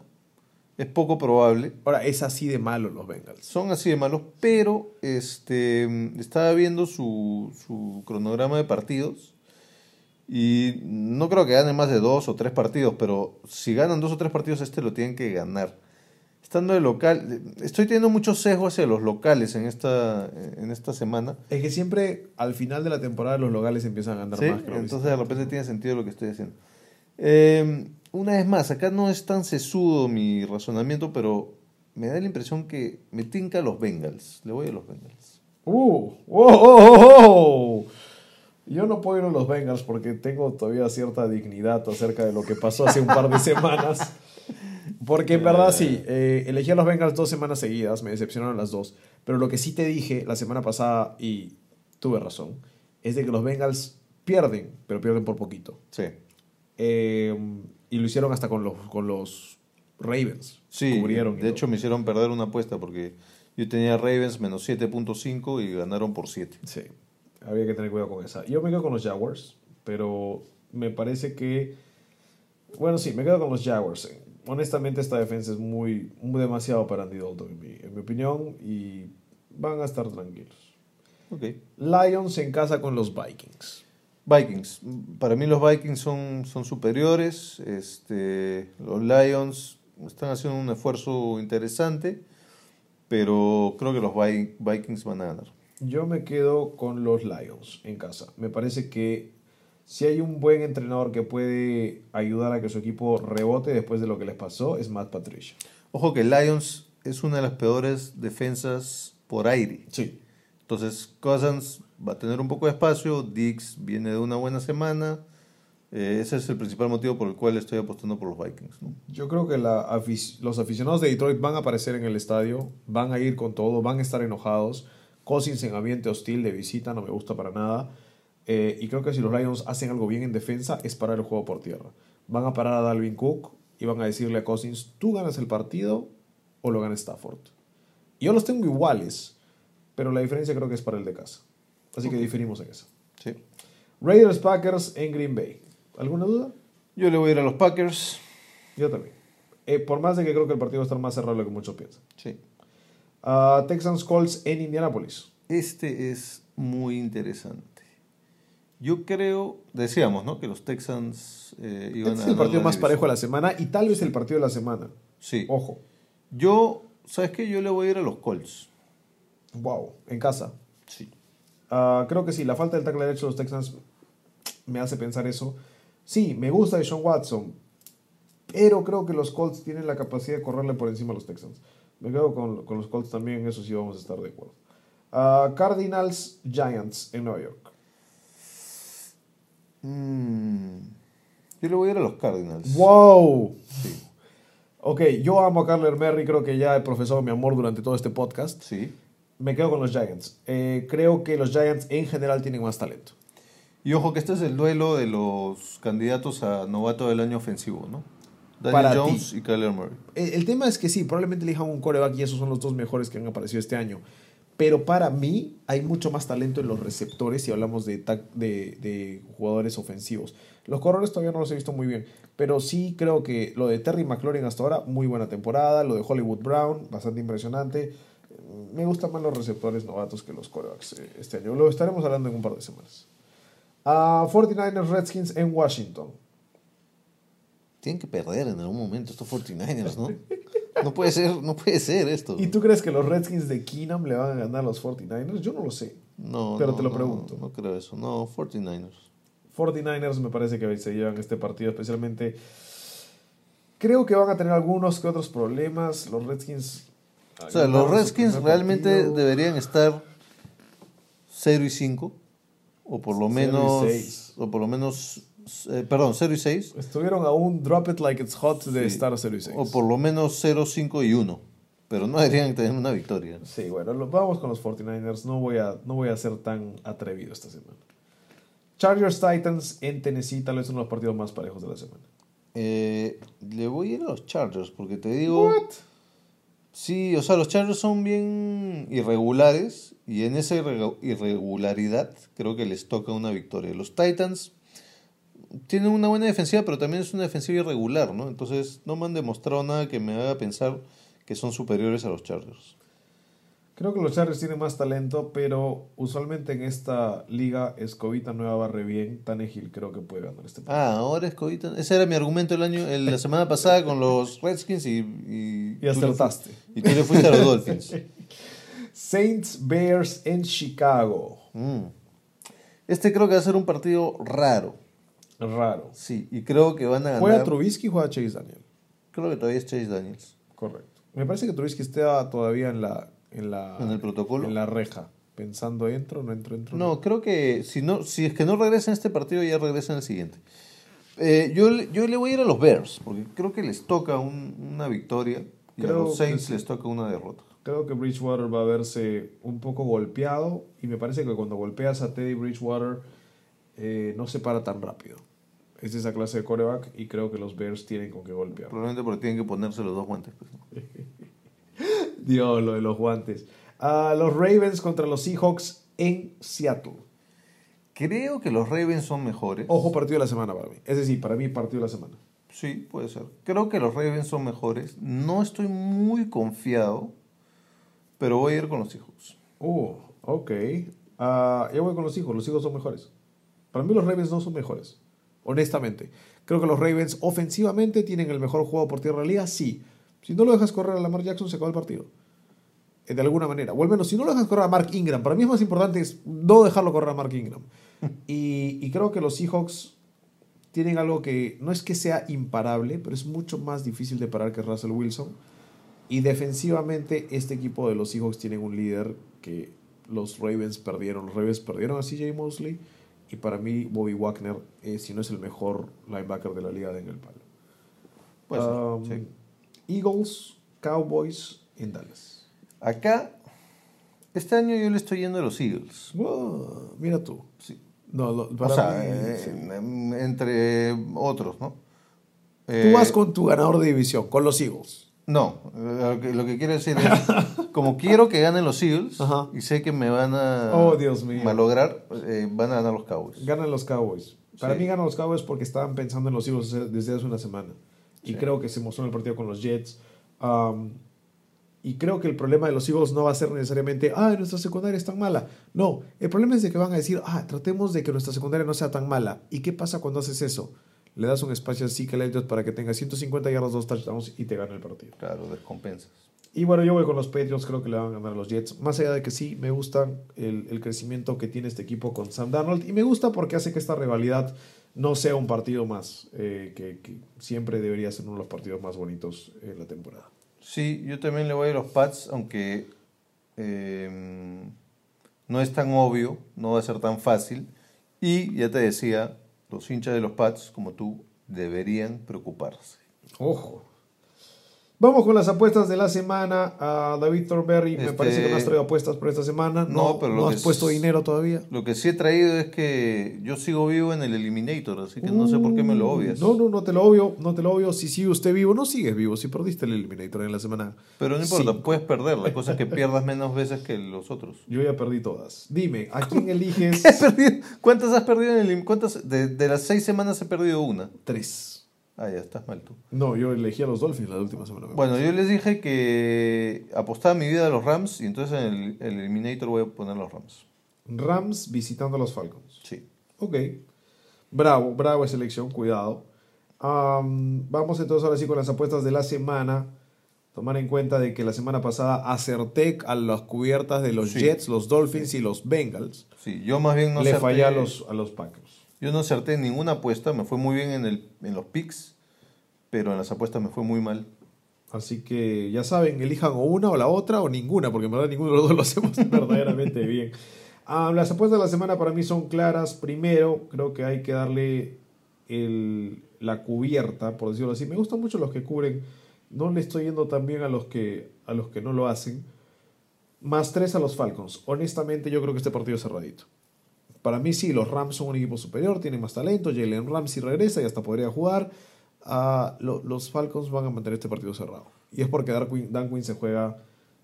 Es poco probable. Ahora, es así de malo los Bengals. Son así de malos, pero este estaba viendo su, su cronograma de partidos y no creo que ganen más de dos o tres partidos, pero si ganan dos o tres partidos, este lo tienen que ganar. Estando de local, estoy teniendo mucho sesgo hacia los locales en esta, en esta semana. Es que siempre al final de la temporada los locales empiezan a ganar ¿sí? más que los Entonces de repente tiene sentido lo que estoy haciendo. Eh, una vez más, acá no es tan sesudo mi razonamiento, pero me da la impresión que me tinca los Bengals. Le voy a los Bengals. ¡Uh! ¡Oh, oh, oh, oh! Yo no puedo ir a los Bengals porque tengo todavía cierta dignidad acerca de lo que pasó hace un par de semanas. Porque en verdad sí, eh, elegí a los Bengals dos semanas seguidas, me decepcionaron las dos. Pero lo que sí te dije la semana pasada, y tuve razón, es de que los Bengals pierden, pero pierden por poquito. Sí. Eh, y lo hicieron hasta con los, con los Ravens. Sí, Cubrieron de todo. hecho me hicieron perder una apuesta porque yo tenía Ravens menos 7.5 y ganaron por 7. Sí, había que tener cuidado con esa. Yo me quedo con los Jaguars, pero me parece que. Bueno, sí, me quedo con los Jaguars. Honestamente, esta defensa es muy, muy demasiado para Andy Dalton, en mi, en mi opinión, y van a estar tranquilos. Lions en casa con los Vikings. Vikings. Para mí los Vikings son, son superiores. Este, los Lions están haciendo un esfuerzo interesante, pero creo que los Vi- Vikings van a ganar. Yo me quedo con los Lions en casa. Me parece que si hay un buen entrenador que puede ayudar a que su equipo rebote después de lo que les pasó, es Matt Patricia. Ojo que Lions es una de las peores defensas por aire. Sí. Entonces Cousins va a tener un poco de espacio, Dix viene de una buena semana. Eh, ese es el principal motivo por el cual estoy apostando por los Vikings. ¿no? Yo creo que la afic- los aficionados de Detroit van a aparecer en el estadio, van a ir con todo, van a estar enojados. Cousins en ambiente hostil de visita no me gusta para nada. Eh, y creo que si los Lions hacen algo bien en defensa es parar el juego por tierra. Van a parar a Dalvin Cook y van a decirle a Cousins, tú ganas el partido o lo gana Stafford. Y yo los tengo iguales, pero la diferencia creo que es para el de casa. Así que diferimos en eso. Sí. Raiders Packers en Green Bay. ¿Alguna duda? Yo le voy a ir a los Packers. Yo también. Eh, por más de que creo que el partido va a estar más cerrado de lo que muchos piensan. Sí. Ah, Texans Colts en Indianapolis. Este es muy interesante. Yo creo, decíamos, ¿no? Que los Texans eh, iban Este a es el partido más parejo de la semana y tal vez el partido de la semana. Sí. Ojo. Yo, ¿sabes qué? Yo le voy a ir a los Colts. Wow. En casa. Sí. Ah, creo que sí, la falta del tackle derecho de los Texans me hace pensar eso. Sí, me gusta de Sean Watson, pero creo que los Colts tienen la capacidad de correrle por encima a los Texans. Me quedo con, con los Colts también, eso sí vamos a estar de acuerdo. Ah, Cardinals Giants en Nueva York. Mm, Yo le voy a ir a los Cardinals. ¡Wow! Sí. Ok, yo amo a Carler Merry, creo que ya he profesado mi amor durante todo este podcast. Sí. Me quedo con los Giants. Eh, creo que los Giants en general tienen más talento. Y ojo que este es el duelo de los candidatos a novato del año ofensivo, ¿no? Daniel Para Jones ti. y Kyler Murray. El, el tema es que sí, probablemente elijan un coreback y esos son los dos mejores que han aparecido este año. Pero para mí hay mucho más talento en los receptores si hablamos de, de, de jugadores ofensivos. Los corredores todavía no los he visto muy bien, pero sí creo que lo de Terry McLaurin hasta ahora, muy buena temporada. Lo de Hollywood Brown, bastante impresionante. Me gustan más los receptores novatos que los corebacks eh, este año. Lo estaremos hablando en un par de semanas. Ah, 49ers Redskins en Washington. Tienen que perder en algún momento estos 49ers, ¿no? No puede ser, no puede ser esto. ¿Y tú crees que los Redskins de Keenum le van a ganar a los 49ers? Yo no lo sé. No, Pero no, te lo no, pregunto. No, creo eso. No, 49ers. 49ers me parece que se llevan este partido, especialmente. Creo que van a tener algunos que otros problemas. Los Redskins. O sea, los Redskins realmente partido. deberían estar 0 y 5. O por lo 0 y menos. 6. O por lo menos. Eh, perdón, 0 y 6. Estuvieron a un drop it like it's hot de Sí. estar 0 y 6. O por lo menos 0, 5 y 1. Pero no deberían tener una victoria. Sí, bueno, lo- vamos con los 49ers. No voy, a, no voy a ser tan atrevido esta semana. Chargers Titans en Tennessee, tal vez uno de los partidos más parejos de la semana. Eh, le voy a ir a los Chargers porque te digo. Sí, o sea, los Chargers son bien irregulares y en esa irregu- irregularidad creo que les toca una victoria. Los Titans tienen una buena defensiva, pero también es una defensiva irregular, ¿no? Entonces no me han demostrado nada que me haga pensar que son superiores a los Chargers. Creo que los Chargers tienen más talento, pero usualmente en esta liga Escobita Nueva barre bien. Tannehill creo que puede ganar este partido. Ah, ahora es Covita. Ese era mi argumento el año, el- la semana pasada con los Redskins y... Y, Y tú le acertaste. Y tú le fuiste a los Dolphins. Saints Bears en Chicago. Mm. Este creo que va a ser un partido raro. Raro. Sí, y creo que van a ganar. ¿Juega Trubisky y juega Chase Daniel? Creo que todavía es Chase Daniels. Correcto. Me parece que Trubisky está todavía en la, en la, ¿En el protocolo? En la reja. Pensando, ¿entro, no entro, entro? No, creo que si no, si es que no regresa en este partido, ya regresa en el siguiente. Eh, yo, le- yo le voy a ir a los Bears, porque creo que les toca un- una victoria y Creo a los Saints sí. les toca una derrota. Creo que Bridgewater va a verse un poco golpeado y me parece que cuando golpeas a Teddy Bridgewater eh, no se para tan rápido. Es esa clase de coreback y creo que los Bears tienen con qué golpear. Probablemente porque tienen que ponerse los dos guantes. pues, ¿no? Dios, lo de los guantes. Ah, los Ravens contra los Seahawks en Seattle. Creo que los Ravens son mejores. Ojo, partido de la semana para mí. Es decir, para mí, partido de la semana. Sí, puede ser. Creo que los Ravens son mejores. No estoy muy confiado, pero voy a ir con los Seahawks. Uh, ok. Ah, yo voy con los hijos. Los hijos son mejores. Para mí los Ravens no son mejores. honestamente. Creo que los Ravens ofensivamente tienen el mejor juego por tierra de la liga, sí. Si no lo dejas correr a Lamar Jackson, se acaba el partido. Eh, De alguna manera. O al menos, si no lo dejas correr a Mark Ingram, para mí es más importante es no dejarlo correr a Mark Ingram. Y, y creo que los Seahawks tienen algo que no es que sea imparable, pero es mucho más difícil de parar que Russell Wilson. Y defensivamente, este equipo de los Seahawks tienen un líder que los Ravens perdieron. Los Ravens perdieron a CJ Mosley. Y para mí, Bobby Wagner, eh, si no es el mejor linebacker de la liga, en el palo. Um, sí. Eagles, Cowboys en Dallas. Acá, este año yo le estoy yendo a los Eagles. Wow, mira tú. Sí. No, lo- O para sea, mí, eh, sí. entre otros, ¿no? Tú Eh, vas con tu ganador de división, con los Eagles. No, lo que, lo que quiero decir es, como quiero que ganen los Eagles, Ajá. y sé que me van a Oh, Dios mío. malograr, eh, van a ganar los Cowboys. Ganan los Cowboys. Para Sí. mí ganan los Cowboys porque estaban pensando en los Eagles desde hace una semana. Y Sí. creo que se mostró en el partido con los Jets. Um, y creo que el problema de los Eagles no va a ser necesariamente, ah, nuestra secundaria es tan mala. No, el problema es de que van a decir, ah, tratemos de que nuestra secundaria no sea tan mala. ¿Y qué pasa cuando haces eso? Le das un espacio a Zeke Elliott para que tenga 150 yardas, dos touchdowns y te gane el partido. Claro, descompensas. Y bueno, yo voy con los Patriots, creo que le van a ganar a los Jets. Más allá de que sí, me gusta el, el crecimiento que tiene este equipo con Sam Darnold. Y me gusta porque hace que esta rivalidad no sea un partido más, eh, que, que siempre debería ser uno de los partidos más bonitos en la temporada. Sí, yo también le voy a los Pats, aunque eh, no es tan obvio, no va a ser tan fácil. Y ya te decía, los hinchas de los Pats, como tú, deberían preocuparse. Ojo. Vamos con las apuestas de la semana. A David Thornberry, me Este- parece que no has traído apuestas por esta semana. No, No, pero no has puesto es- dinero todavía. Lo que sí he traído es que yo sigo vivo en el Eliminator, así que no sé por qué me lo obvias. No, no, no te lo obvio, no te lo obvio. Si sigue usted vivo, no sigues vivo. Si perdiste el Eliminator en la semana. Pero no importa, puedes perder. La cosa es que pierdas menos veces que los otros. Yo ya perdí todas. Dime, ¿a quién eliges? He perdido- ¿Cuántas has perdido en el ¿Cuántas? De, de las seis semanas he perdido una. Tres. Ah, ya estás mal tú. No, yo elegí a los Dolphins la última semana. Bueno, yo les dije que apostaba mi vida a los Rams y entonces en el, el Eliminator voy a poner los Rams. Rams visitando a los Falcons. Sí. Ok. Bravo, bravo esa elección, cuidado. Am, vamos entonces ahora sí con las apuestas de la semana. Tomar en cuenta de que la semana pasada acerté a las cubiertas de los Sí. Jets, los Dolphins y los Bengals. Sí, yo más bien no Le acerté- fallé a los, a los Packers. Yo no acerté en ninguna apuesta, me fue muy bien en, el, en los picks, pero en las apuestas me fue muy mal. Así que ya saben, elijan o una o la otra o ninguna, porque en verdad ninguno de los dos lo hacemos verdaderamente bien. Ah, las apuestas de la semana para mí son claras. Primero, creo que hay que darle el- la cubierta, por decirlo así. Me gustan mucho los que cubren. No le estoy yendo tan bien a los que, a los que no lo hacen. Más tres a los Falcons. Honestamente, yo creo que este partido es cerradito. Para mí sí, los Rams son un equipo superior, tienen más talento. Jalen Ramsey regresa y hasta podría jugar. Ah, lo- los Falcons van a mantener este partido cerrado. Y es porque Dan Quinn, se juega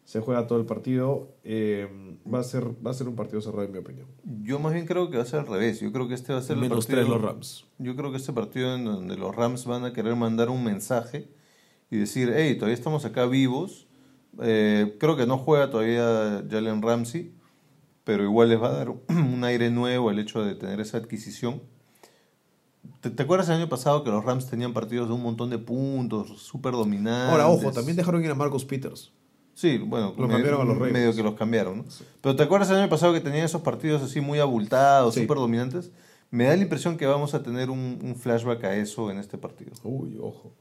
se juega todo el partido. Eh, va, a ser, va a ser un partido cerrado, en mi opinión. Yo más bien creo que va a ser al revés. Yo creo que este va a ser el partido. tres los Rams. Yo creo que este partido en donde los Rams van a querer mandar un mensaje y decir, hey, todavía estamos acá vivos. Eh, creo que no juega todavía Jalen Ramsey, pero igual les va a dar un aire nuevo el hecho de tener esa adquisición. ¿Te, te acuerdas el año pasado que los Rams tenían partidos de un montón de puntos, súper dominantes? Ahora, ojo, también dejaron ir a Marcus Peters. Sí, bueno, Lo me- cambiaron a los Ravens. medio que los cambiaron, ¿no? Pero ¿te acuerdas el año pasado que tenían esos partidos así muy abultados, Sí. súper dominantes? Me da la impresión que vamos a tener un, un flashback a eso en este partido. Uy, ojo.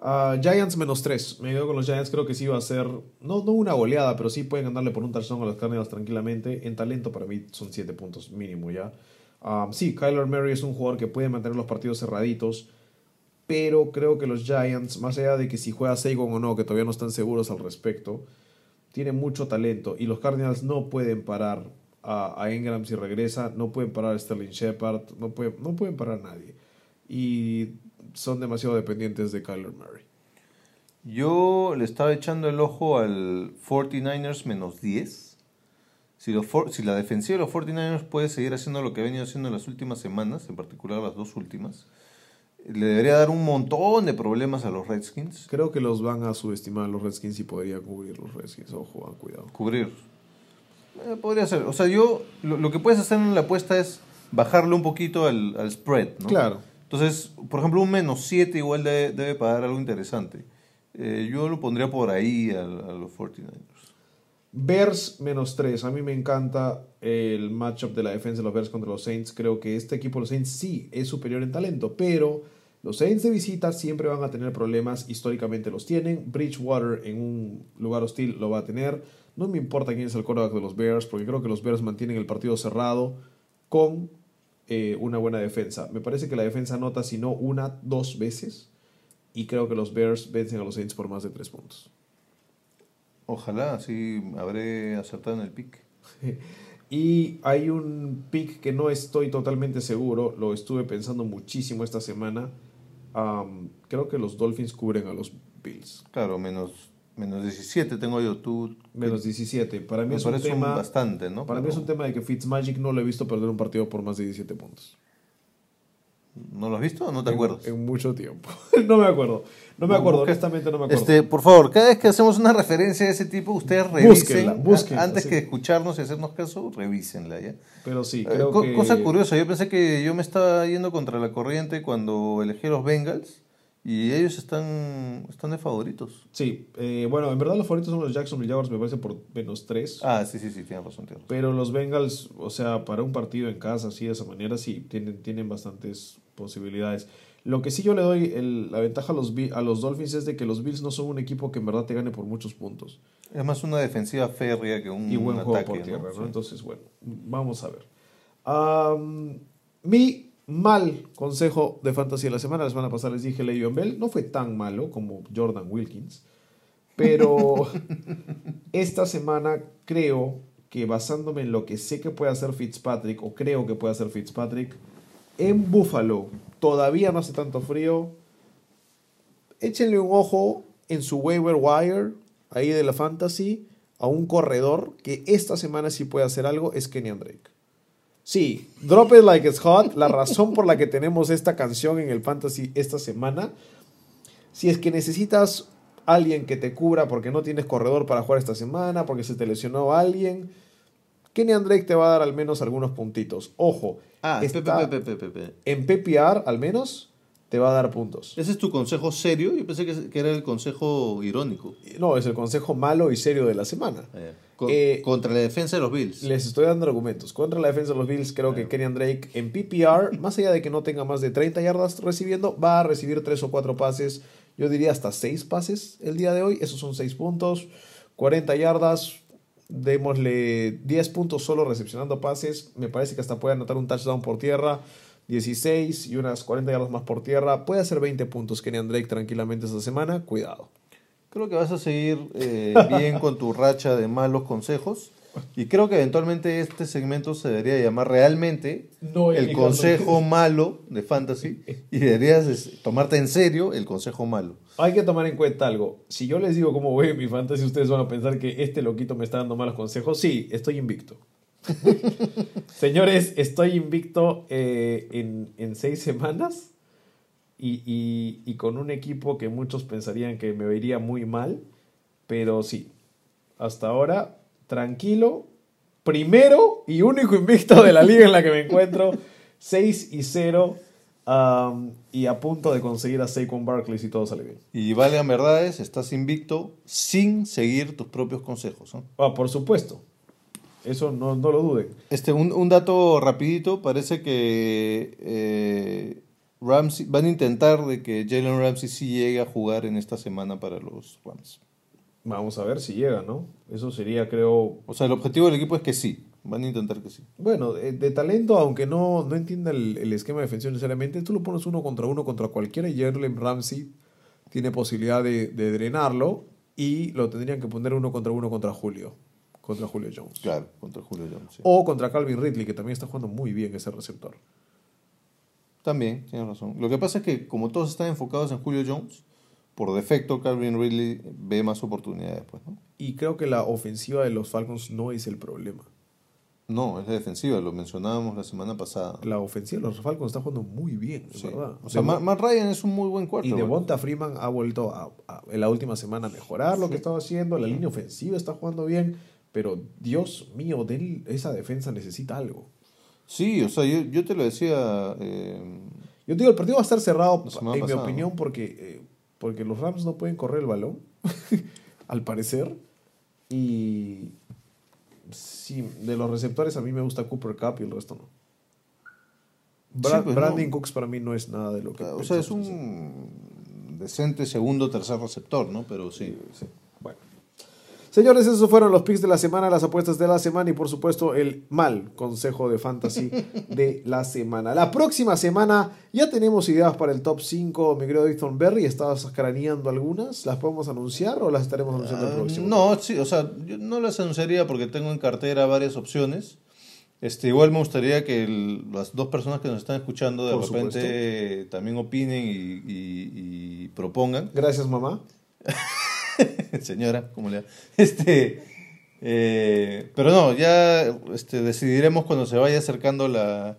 Ah, Giants menos 3. Me quedo con los Giants. Creo que sí va a ser, no, no una goleada, pero sí pueden ganarle por un touchdown a los Cardinals tranquilamente. En talento, para mí, son 7 puntos mínimo ya. Ah, sí, Kyler Murray es un jugador que puede mantener los partidos cerraditos. Pero creo que los Giants, más allá de que si juega Sagon o no, que todavía no están seguros al respecto, tienen mucho talento. Y los Cardinals no pueden parar a, a Ingram si regresa. No pueden parar a Sterling Shepard. No, pueden- no pueden parar a nadie. Y son demasiado dependientes de Kyler Murray. Yo le estaba echando el ojo al 49ers menos 10. Si, los for- si la defensiva de los 49ers puede seguir haciendo lo que ha venido haciendo en las últimas semanas, en particular las dos últimas, le debería dar un montón de problemas a los Redskins. Creo que los van a subestimar a los Redskins y podría cubrir los Redskins. Ojo, ah, cuidado. Cubrir. Eh, podría ser. O sea, yo lo, lo que puedes hacer en la apuesta es bajarle un poquito al, al spread, ¿no? Claro. Entonces, por ejemplo, un menos 7 igual debe, debe pagar algo interesante. Eh, yo lo pondría por ahí a, a los 49ers. Bears menos 3. A mí me encanta el matchup de la defensa de los Bears contra los Saints. Creo que este equipo los Saints sí es superior en talento, pero los Saints de visita siempre van a tener problemas. Históricamente los tienen. Bridgewater en un lugar hostil lo va a tener. No me importa quién es el quarterback de los Bears, porque creo que los Bears mantienen el partido cerrado con eh, una buena defensa. Me parece que la defensa anota, si no una, dos veces. Y creo que los Bears vencen a los Saints por más de tres puntos. Ojalá, así habré acertado en el pick. Y hay un pick que no estoy totalmente seguro, lo estuve pensando muchísimo esta semana. Creo que los Dolphins cubren a los Bills. Claro, menos, menos 17 tengo yo. Tú, Menos 17. Para mí me es un tema. bastante, ¿no? Para mí es un tema de que Fitzmagic no lo he visto perder un partido por más de 17 puntos. ¿No lo has visto o no te En- acuerdas? En, mucho tiempo. no me acuerdo. No me No, acuerdo, busca- honestamente no me acuerdo. Este, por favor, cada vez que hacemos una referencia de ese tipo, ustedes revisen. Búsquenla, búsquenla, antes sí. que escucharnos y hacernos caso, revísenla, ¿ya? Pero sí, Eh, creo co- que. Cosa curiosa, yo pensé que yo me estaba yendo contra la corriente cuando elegí los Bengals y ellos están, están de favoritos. Sí, eh, bueno, en verdad los favoritos son los Jacksonville Jaguars, me parece por menos 3. Ah, sí, sí, sí, tienes razón, tienes razón. Pero los Bengals, o sea, para un partido en casa, así de esa manera, sí, tienen, tienen bastantes posibilidades. Lo que sí yo le doy el- la ventaja a los, a los Dolphins es de que los Bills no son un equipo que en verdad te gane por muchos puntos. Es más una defensiva férrea que un, y buen juego ataque. por tierra, ¿no? Sí. Entonces, bueno, vamos a ver. Mi mal consejo de fantasy de la semana, la semana pasada les dije Le'Veon Bell, no fue tan malo como Jordan Wilkins, pero esta semana creo que basándome en lo que sé que puede hacer Fitzpatrick, o creo que puede hacer Fitzpatrick, en Buffalo todavía no hace tanto frío, échenle un ojo en su waiver wire, ahí de la fantasy, a un corredor que esta semana sí puede hacer algo, es Kenyan Drake. Sí, Drop It Like It's Hot, la razón por la que tenemos esta canción en el fantasy esta semana, si es que necesitas alguien que te cubra porque no tienes corredor para jugar esta semana, porque se te lesionó alguien, Kenyan Drake te va a dar al menos algunos puntitos. Ojo, Ah, está- pe, pe, pe. en PPR al menos te va a dar puntos. ¿Ese es tu consejo serio? Yo pensé que, era el consejo irónico. No, es el consejo malo y serio de la semana. Co- Eh, contra la defensa de los Bills. Les estoy dando argumentos. Contra la defensa de los Bills, creo que Kenyan Drake en PPR, más allá de que no tenga más de 30 yardas recibiendo, va a recibir 3 o 4 pases. Yo diría hasta 6 pases el día de hoy. Esos son 6 puntos. 40 yardas. Démosle 10 puntos solo recepcionando pases. Me parece que hasta puede anotar un touchdown por tierra. 16 y unas 40 yardas más por tierra. Puede hacer 20 puntos Kenyan Drake tranquilamente esta semana. Cuidado. Creo que vas a seguir eh, bien con tu racha de malos consejos. Y creo que eventualmente este segmento se debería llamar realmente No, el consejo malo de fantasy. Y deberías es, tomarte en serio el consejo malo. Hay que tomar en cuenta algo. Si yo les digo cómo voy en mi fantasy, ustedes van a pensar que este loquito me está dando malos consejos. Sí, estoy invicto. Señores, estoy invicto eh, en, en seis semanas y, y- y con un equipo que muchos pensarían que me vería muy mal. Pero sí, hasta ahora, tranquilo. Primero y único invicto de la liga en la que me encuentro. 6 y 0. um, y a punto de conseguir a Saquon Barkley si todo sale bien. Y valgan verdades, estás invicto sin seguir tus propios consejos. ¿no? Ah, por supuesto. Eso no, no lo duden. Este, un, un dato rapidito, parece que eh, Ramsey, van a intentar de que Jalen Ramsey sí llegue a jugar en esta semana para los Rams. Vamos a ver si llega, ¿no? Eso sería, creo, O sea, el objetivo del equipo es que sí, van a intentar que sí. Bueno, de, de talento, aunque no, no entienda el, el esquema defensivo necesariamente, tú lo pones uno contra uno contra cualquiera y Jalen Ramsey tiene posibilidad de, de drenarlo y lo tendrían que poner uno contra uno contra Julio, contra Julio Jones. Claro, contra Julio Jones. sí. O contra Calvin Ridley, que también está jugando muy bien ese receptor. También, tienes razón. Lo que pasa es que como todos están enfocados en Julio Jones, por defecto Calvin Ridley ve más oportunidades, pues, ¿no? Y creo que la ofensiva de los Falcons no es el problema. No, es la defensiva, lo mencionábamos la semana pasada. La ofensiva de los Falcons está jugando muy bien, es Sí. verdad. O sea, Matt, Matt Ryan es un muy buen cuarto. Y Devonta Freeman ha vuelto a, a- en la última semana a mejorar lo que estaba haciendo. La línea ofensiva está jugando bien. Pero Dios mío, de él, esa defensa necesita algo. Sí, o sea, yo, yo te lo decía. eh, Yo te digo, el partido va a estar cerrado, en mi opinión, ¿no? porque, eh, porque los Rams no pueden correr el balón, al parecer. Y sí, de los receptores a mí me gusta Cooper Cup y el resto no. Bra- Sí, pues, Brandon no. Cooks para mí no es nada de lo que... O sea, es un decente segundo tercer receptor, ¿no? Pero sí. Señores, esos fueron los picks de la semana, las apuestas de la semana y por supuesto el mal consejo de fantasy de la semana. La próxima semana ya tenemos ideas para el top 5, mi querido Ethan Berry. ¿Estabas craneando algunas? ¿Las podemos anunciar o las estaremos anunciando el Ah, próximo? no, sí, o sea, yo no las anunciaría porque tengo en cartera varias opciones. Este, igual me gustaría que el- las dos personas que nos están escuchando de Por repente también opinen y, y- y propongan. Gracias, mamá. Señora, ¿cómo le da? Este, eh, pero no, ya este, decidiremos cuando se vaya acercando la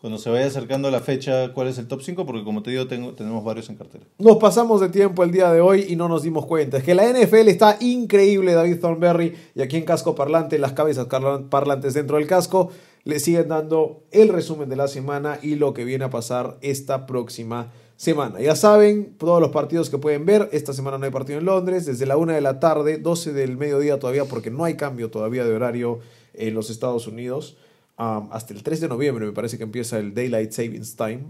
cuando se vaya acercando la fecha cuál es el top 5 porque como te digo tenemos varios en cartera. Nos pasamos de tiempo el día de hoy y no nos dimos cuenta. Es que la NFL está increíble, David Thornberry. Y aquí en Casco Parlante, las cabezas parlantes dentro del casco, le siguen dando el resumen de la semana y lo que viene a pasar esta próxima semana. Ya saben, todos los partidos que pueden ver. Esta semana no hay partido en Londres. Desde la 1 de la tarde, 12 del mediodía todavía, porque no hay cambio todavía de horario en los Estados Unidos. Hasta el 3 de noviembre me parece que empieza el Daylight Savings Time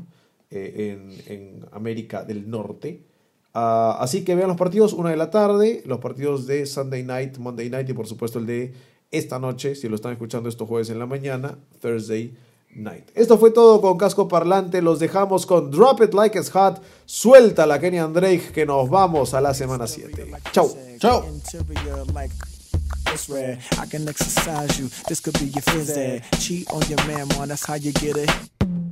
eh, en, América del Norte. Ah, así que vean los partidos, una de la tarde, los partidos de Sunday Night, Monday Night y por supuesto el de esta noche, si lo están escuchando estos jueves en la mañana, Thursday Night. Esto fue todo con Casco Parlante, los dejamos con Drop It Like It's Hot, suelta la Kenyan Drake que nos vamos a la semana 7. Chau. Rare. I can exercise you. This could be your phys. Cheat on your man, man. That's how you get it.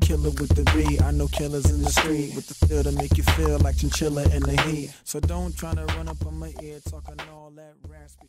Killer with the B. I know killers in the street with the feel to make you feel like chinchilla in the heat. So don't try to run up on my ear talking all that raspy.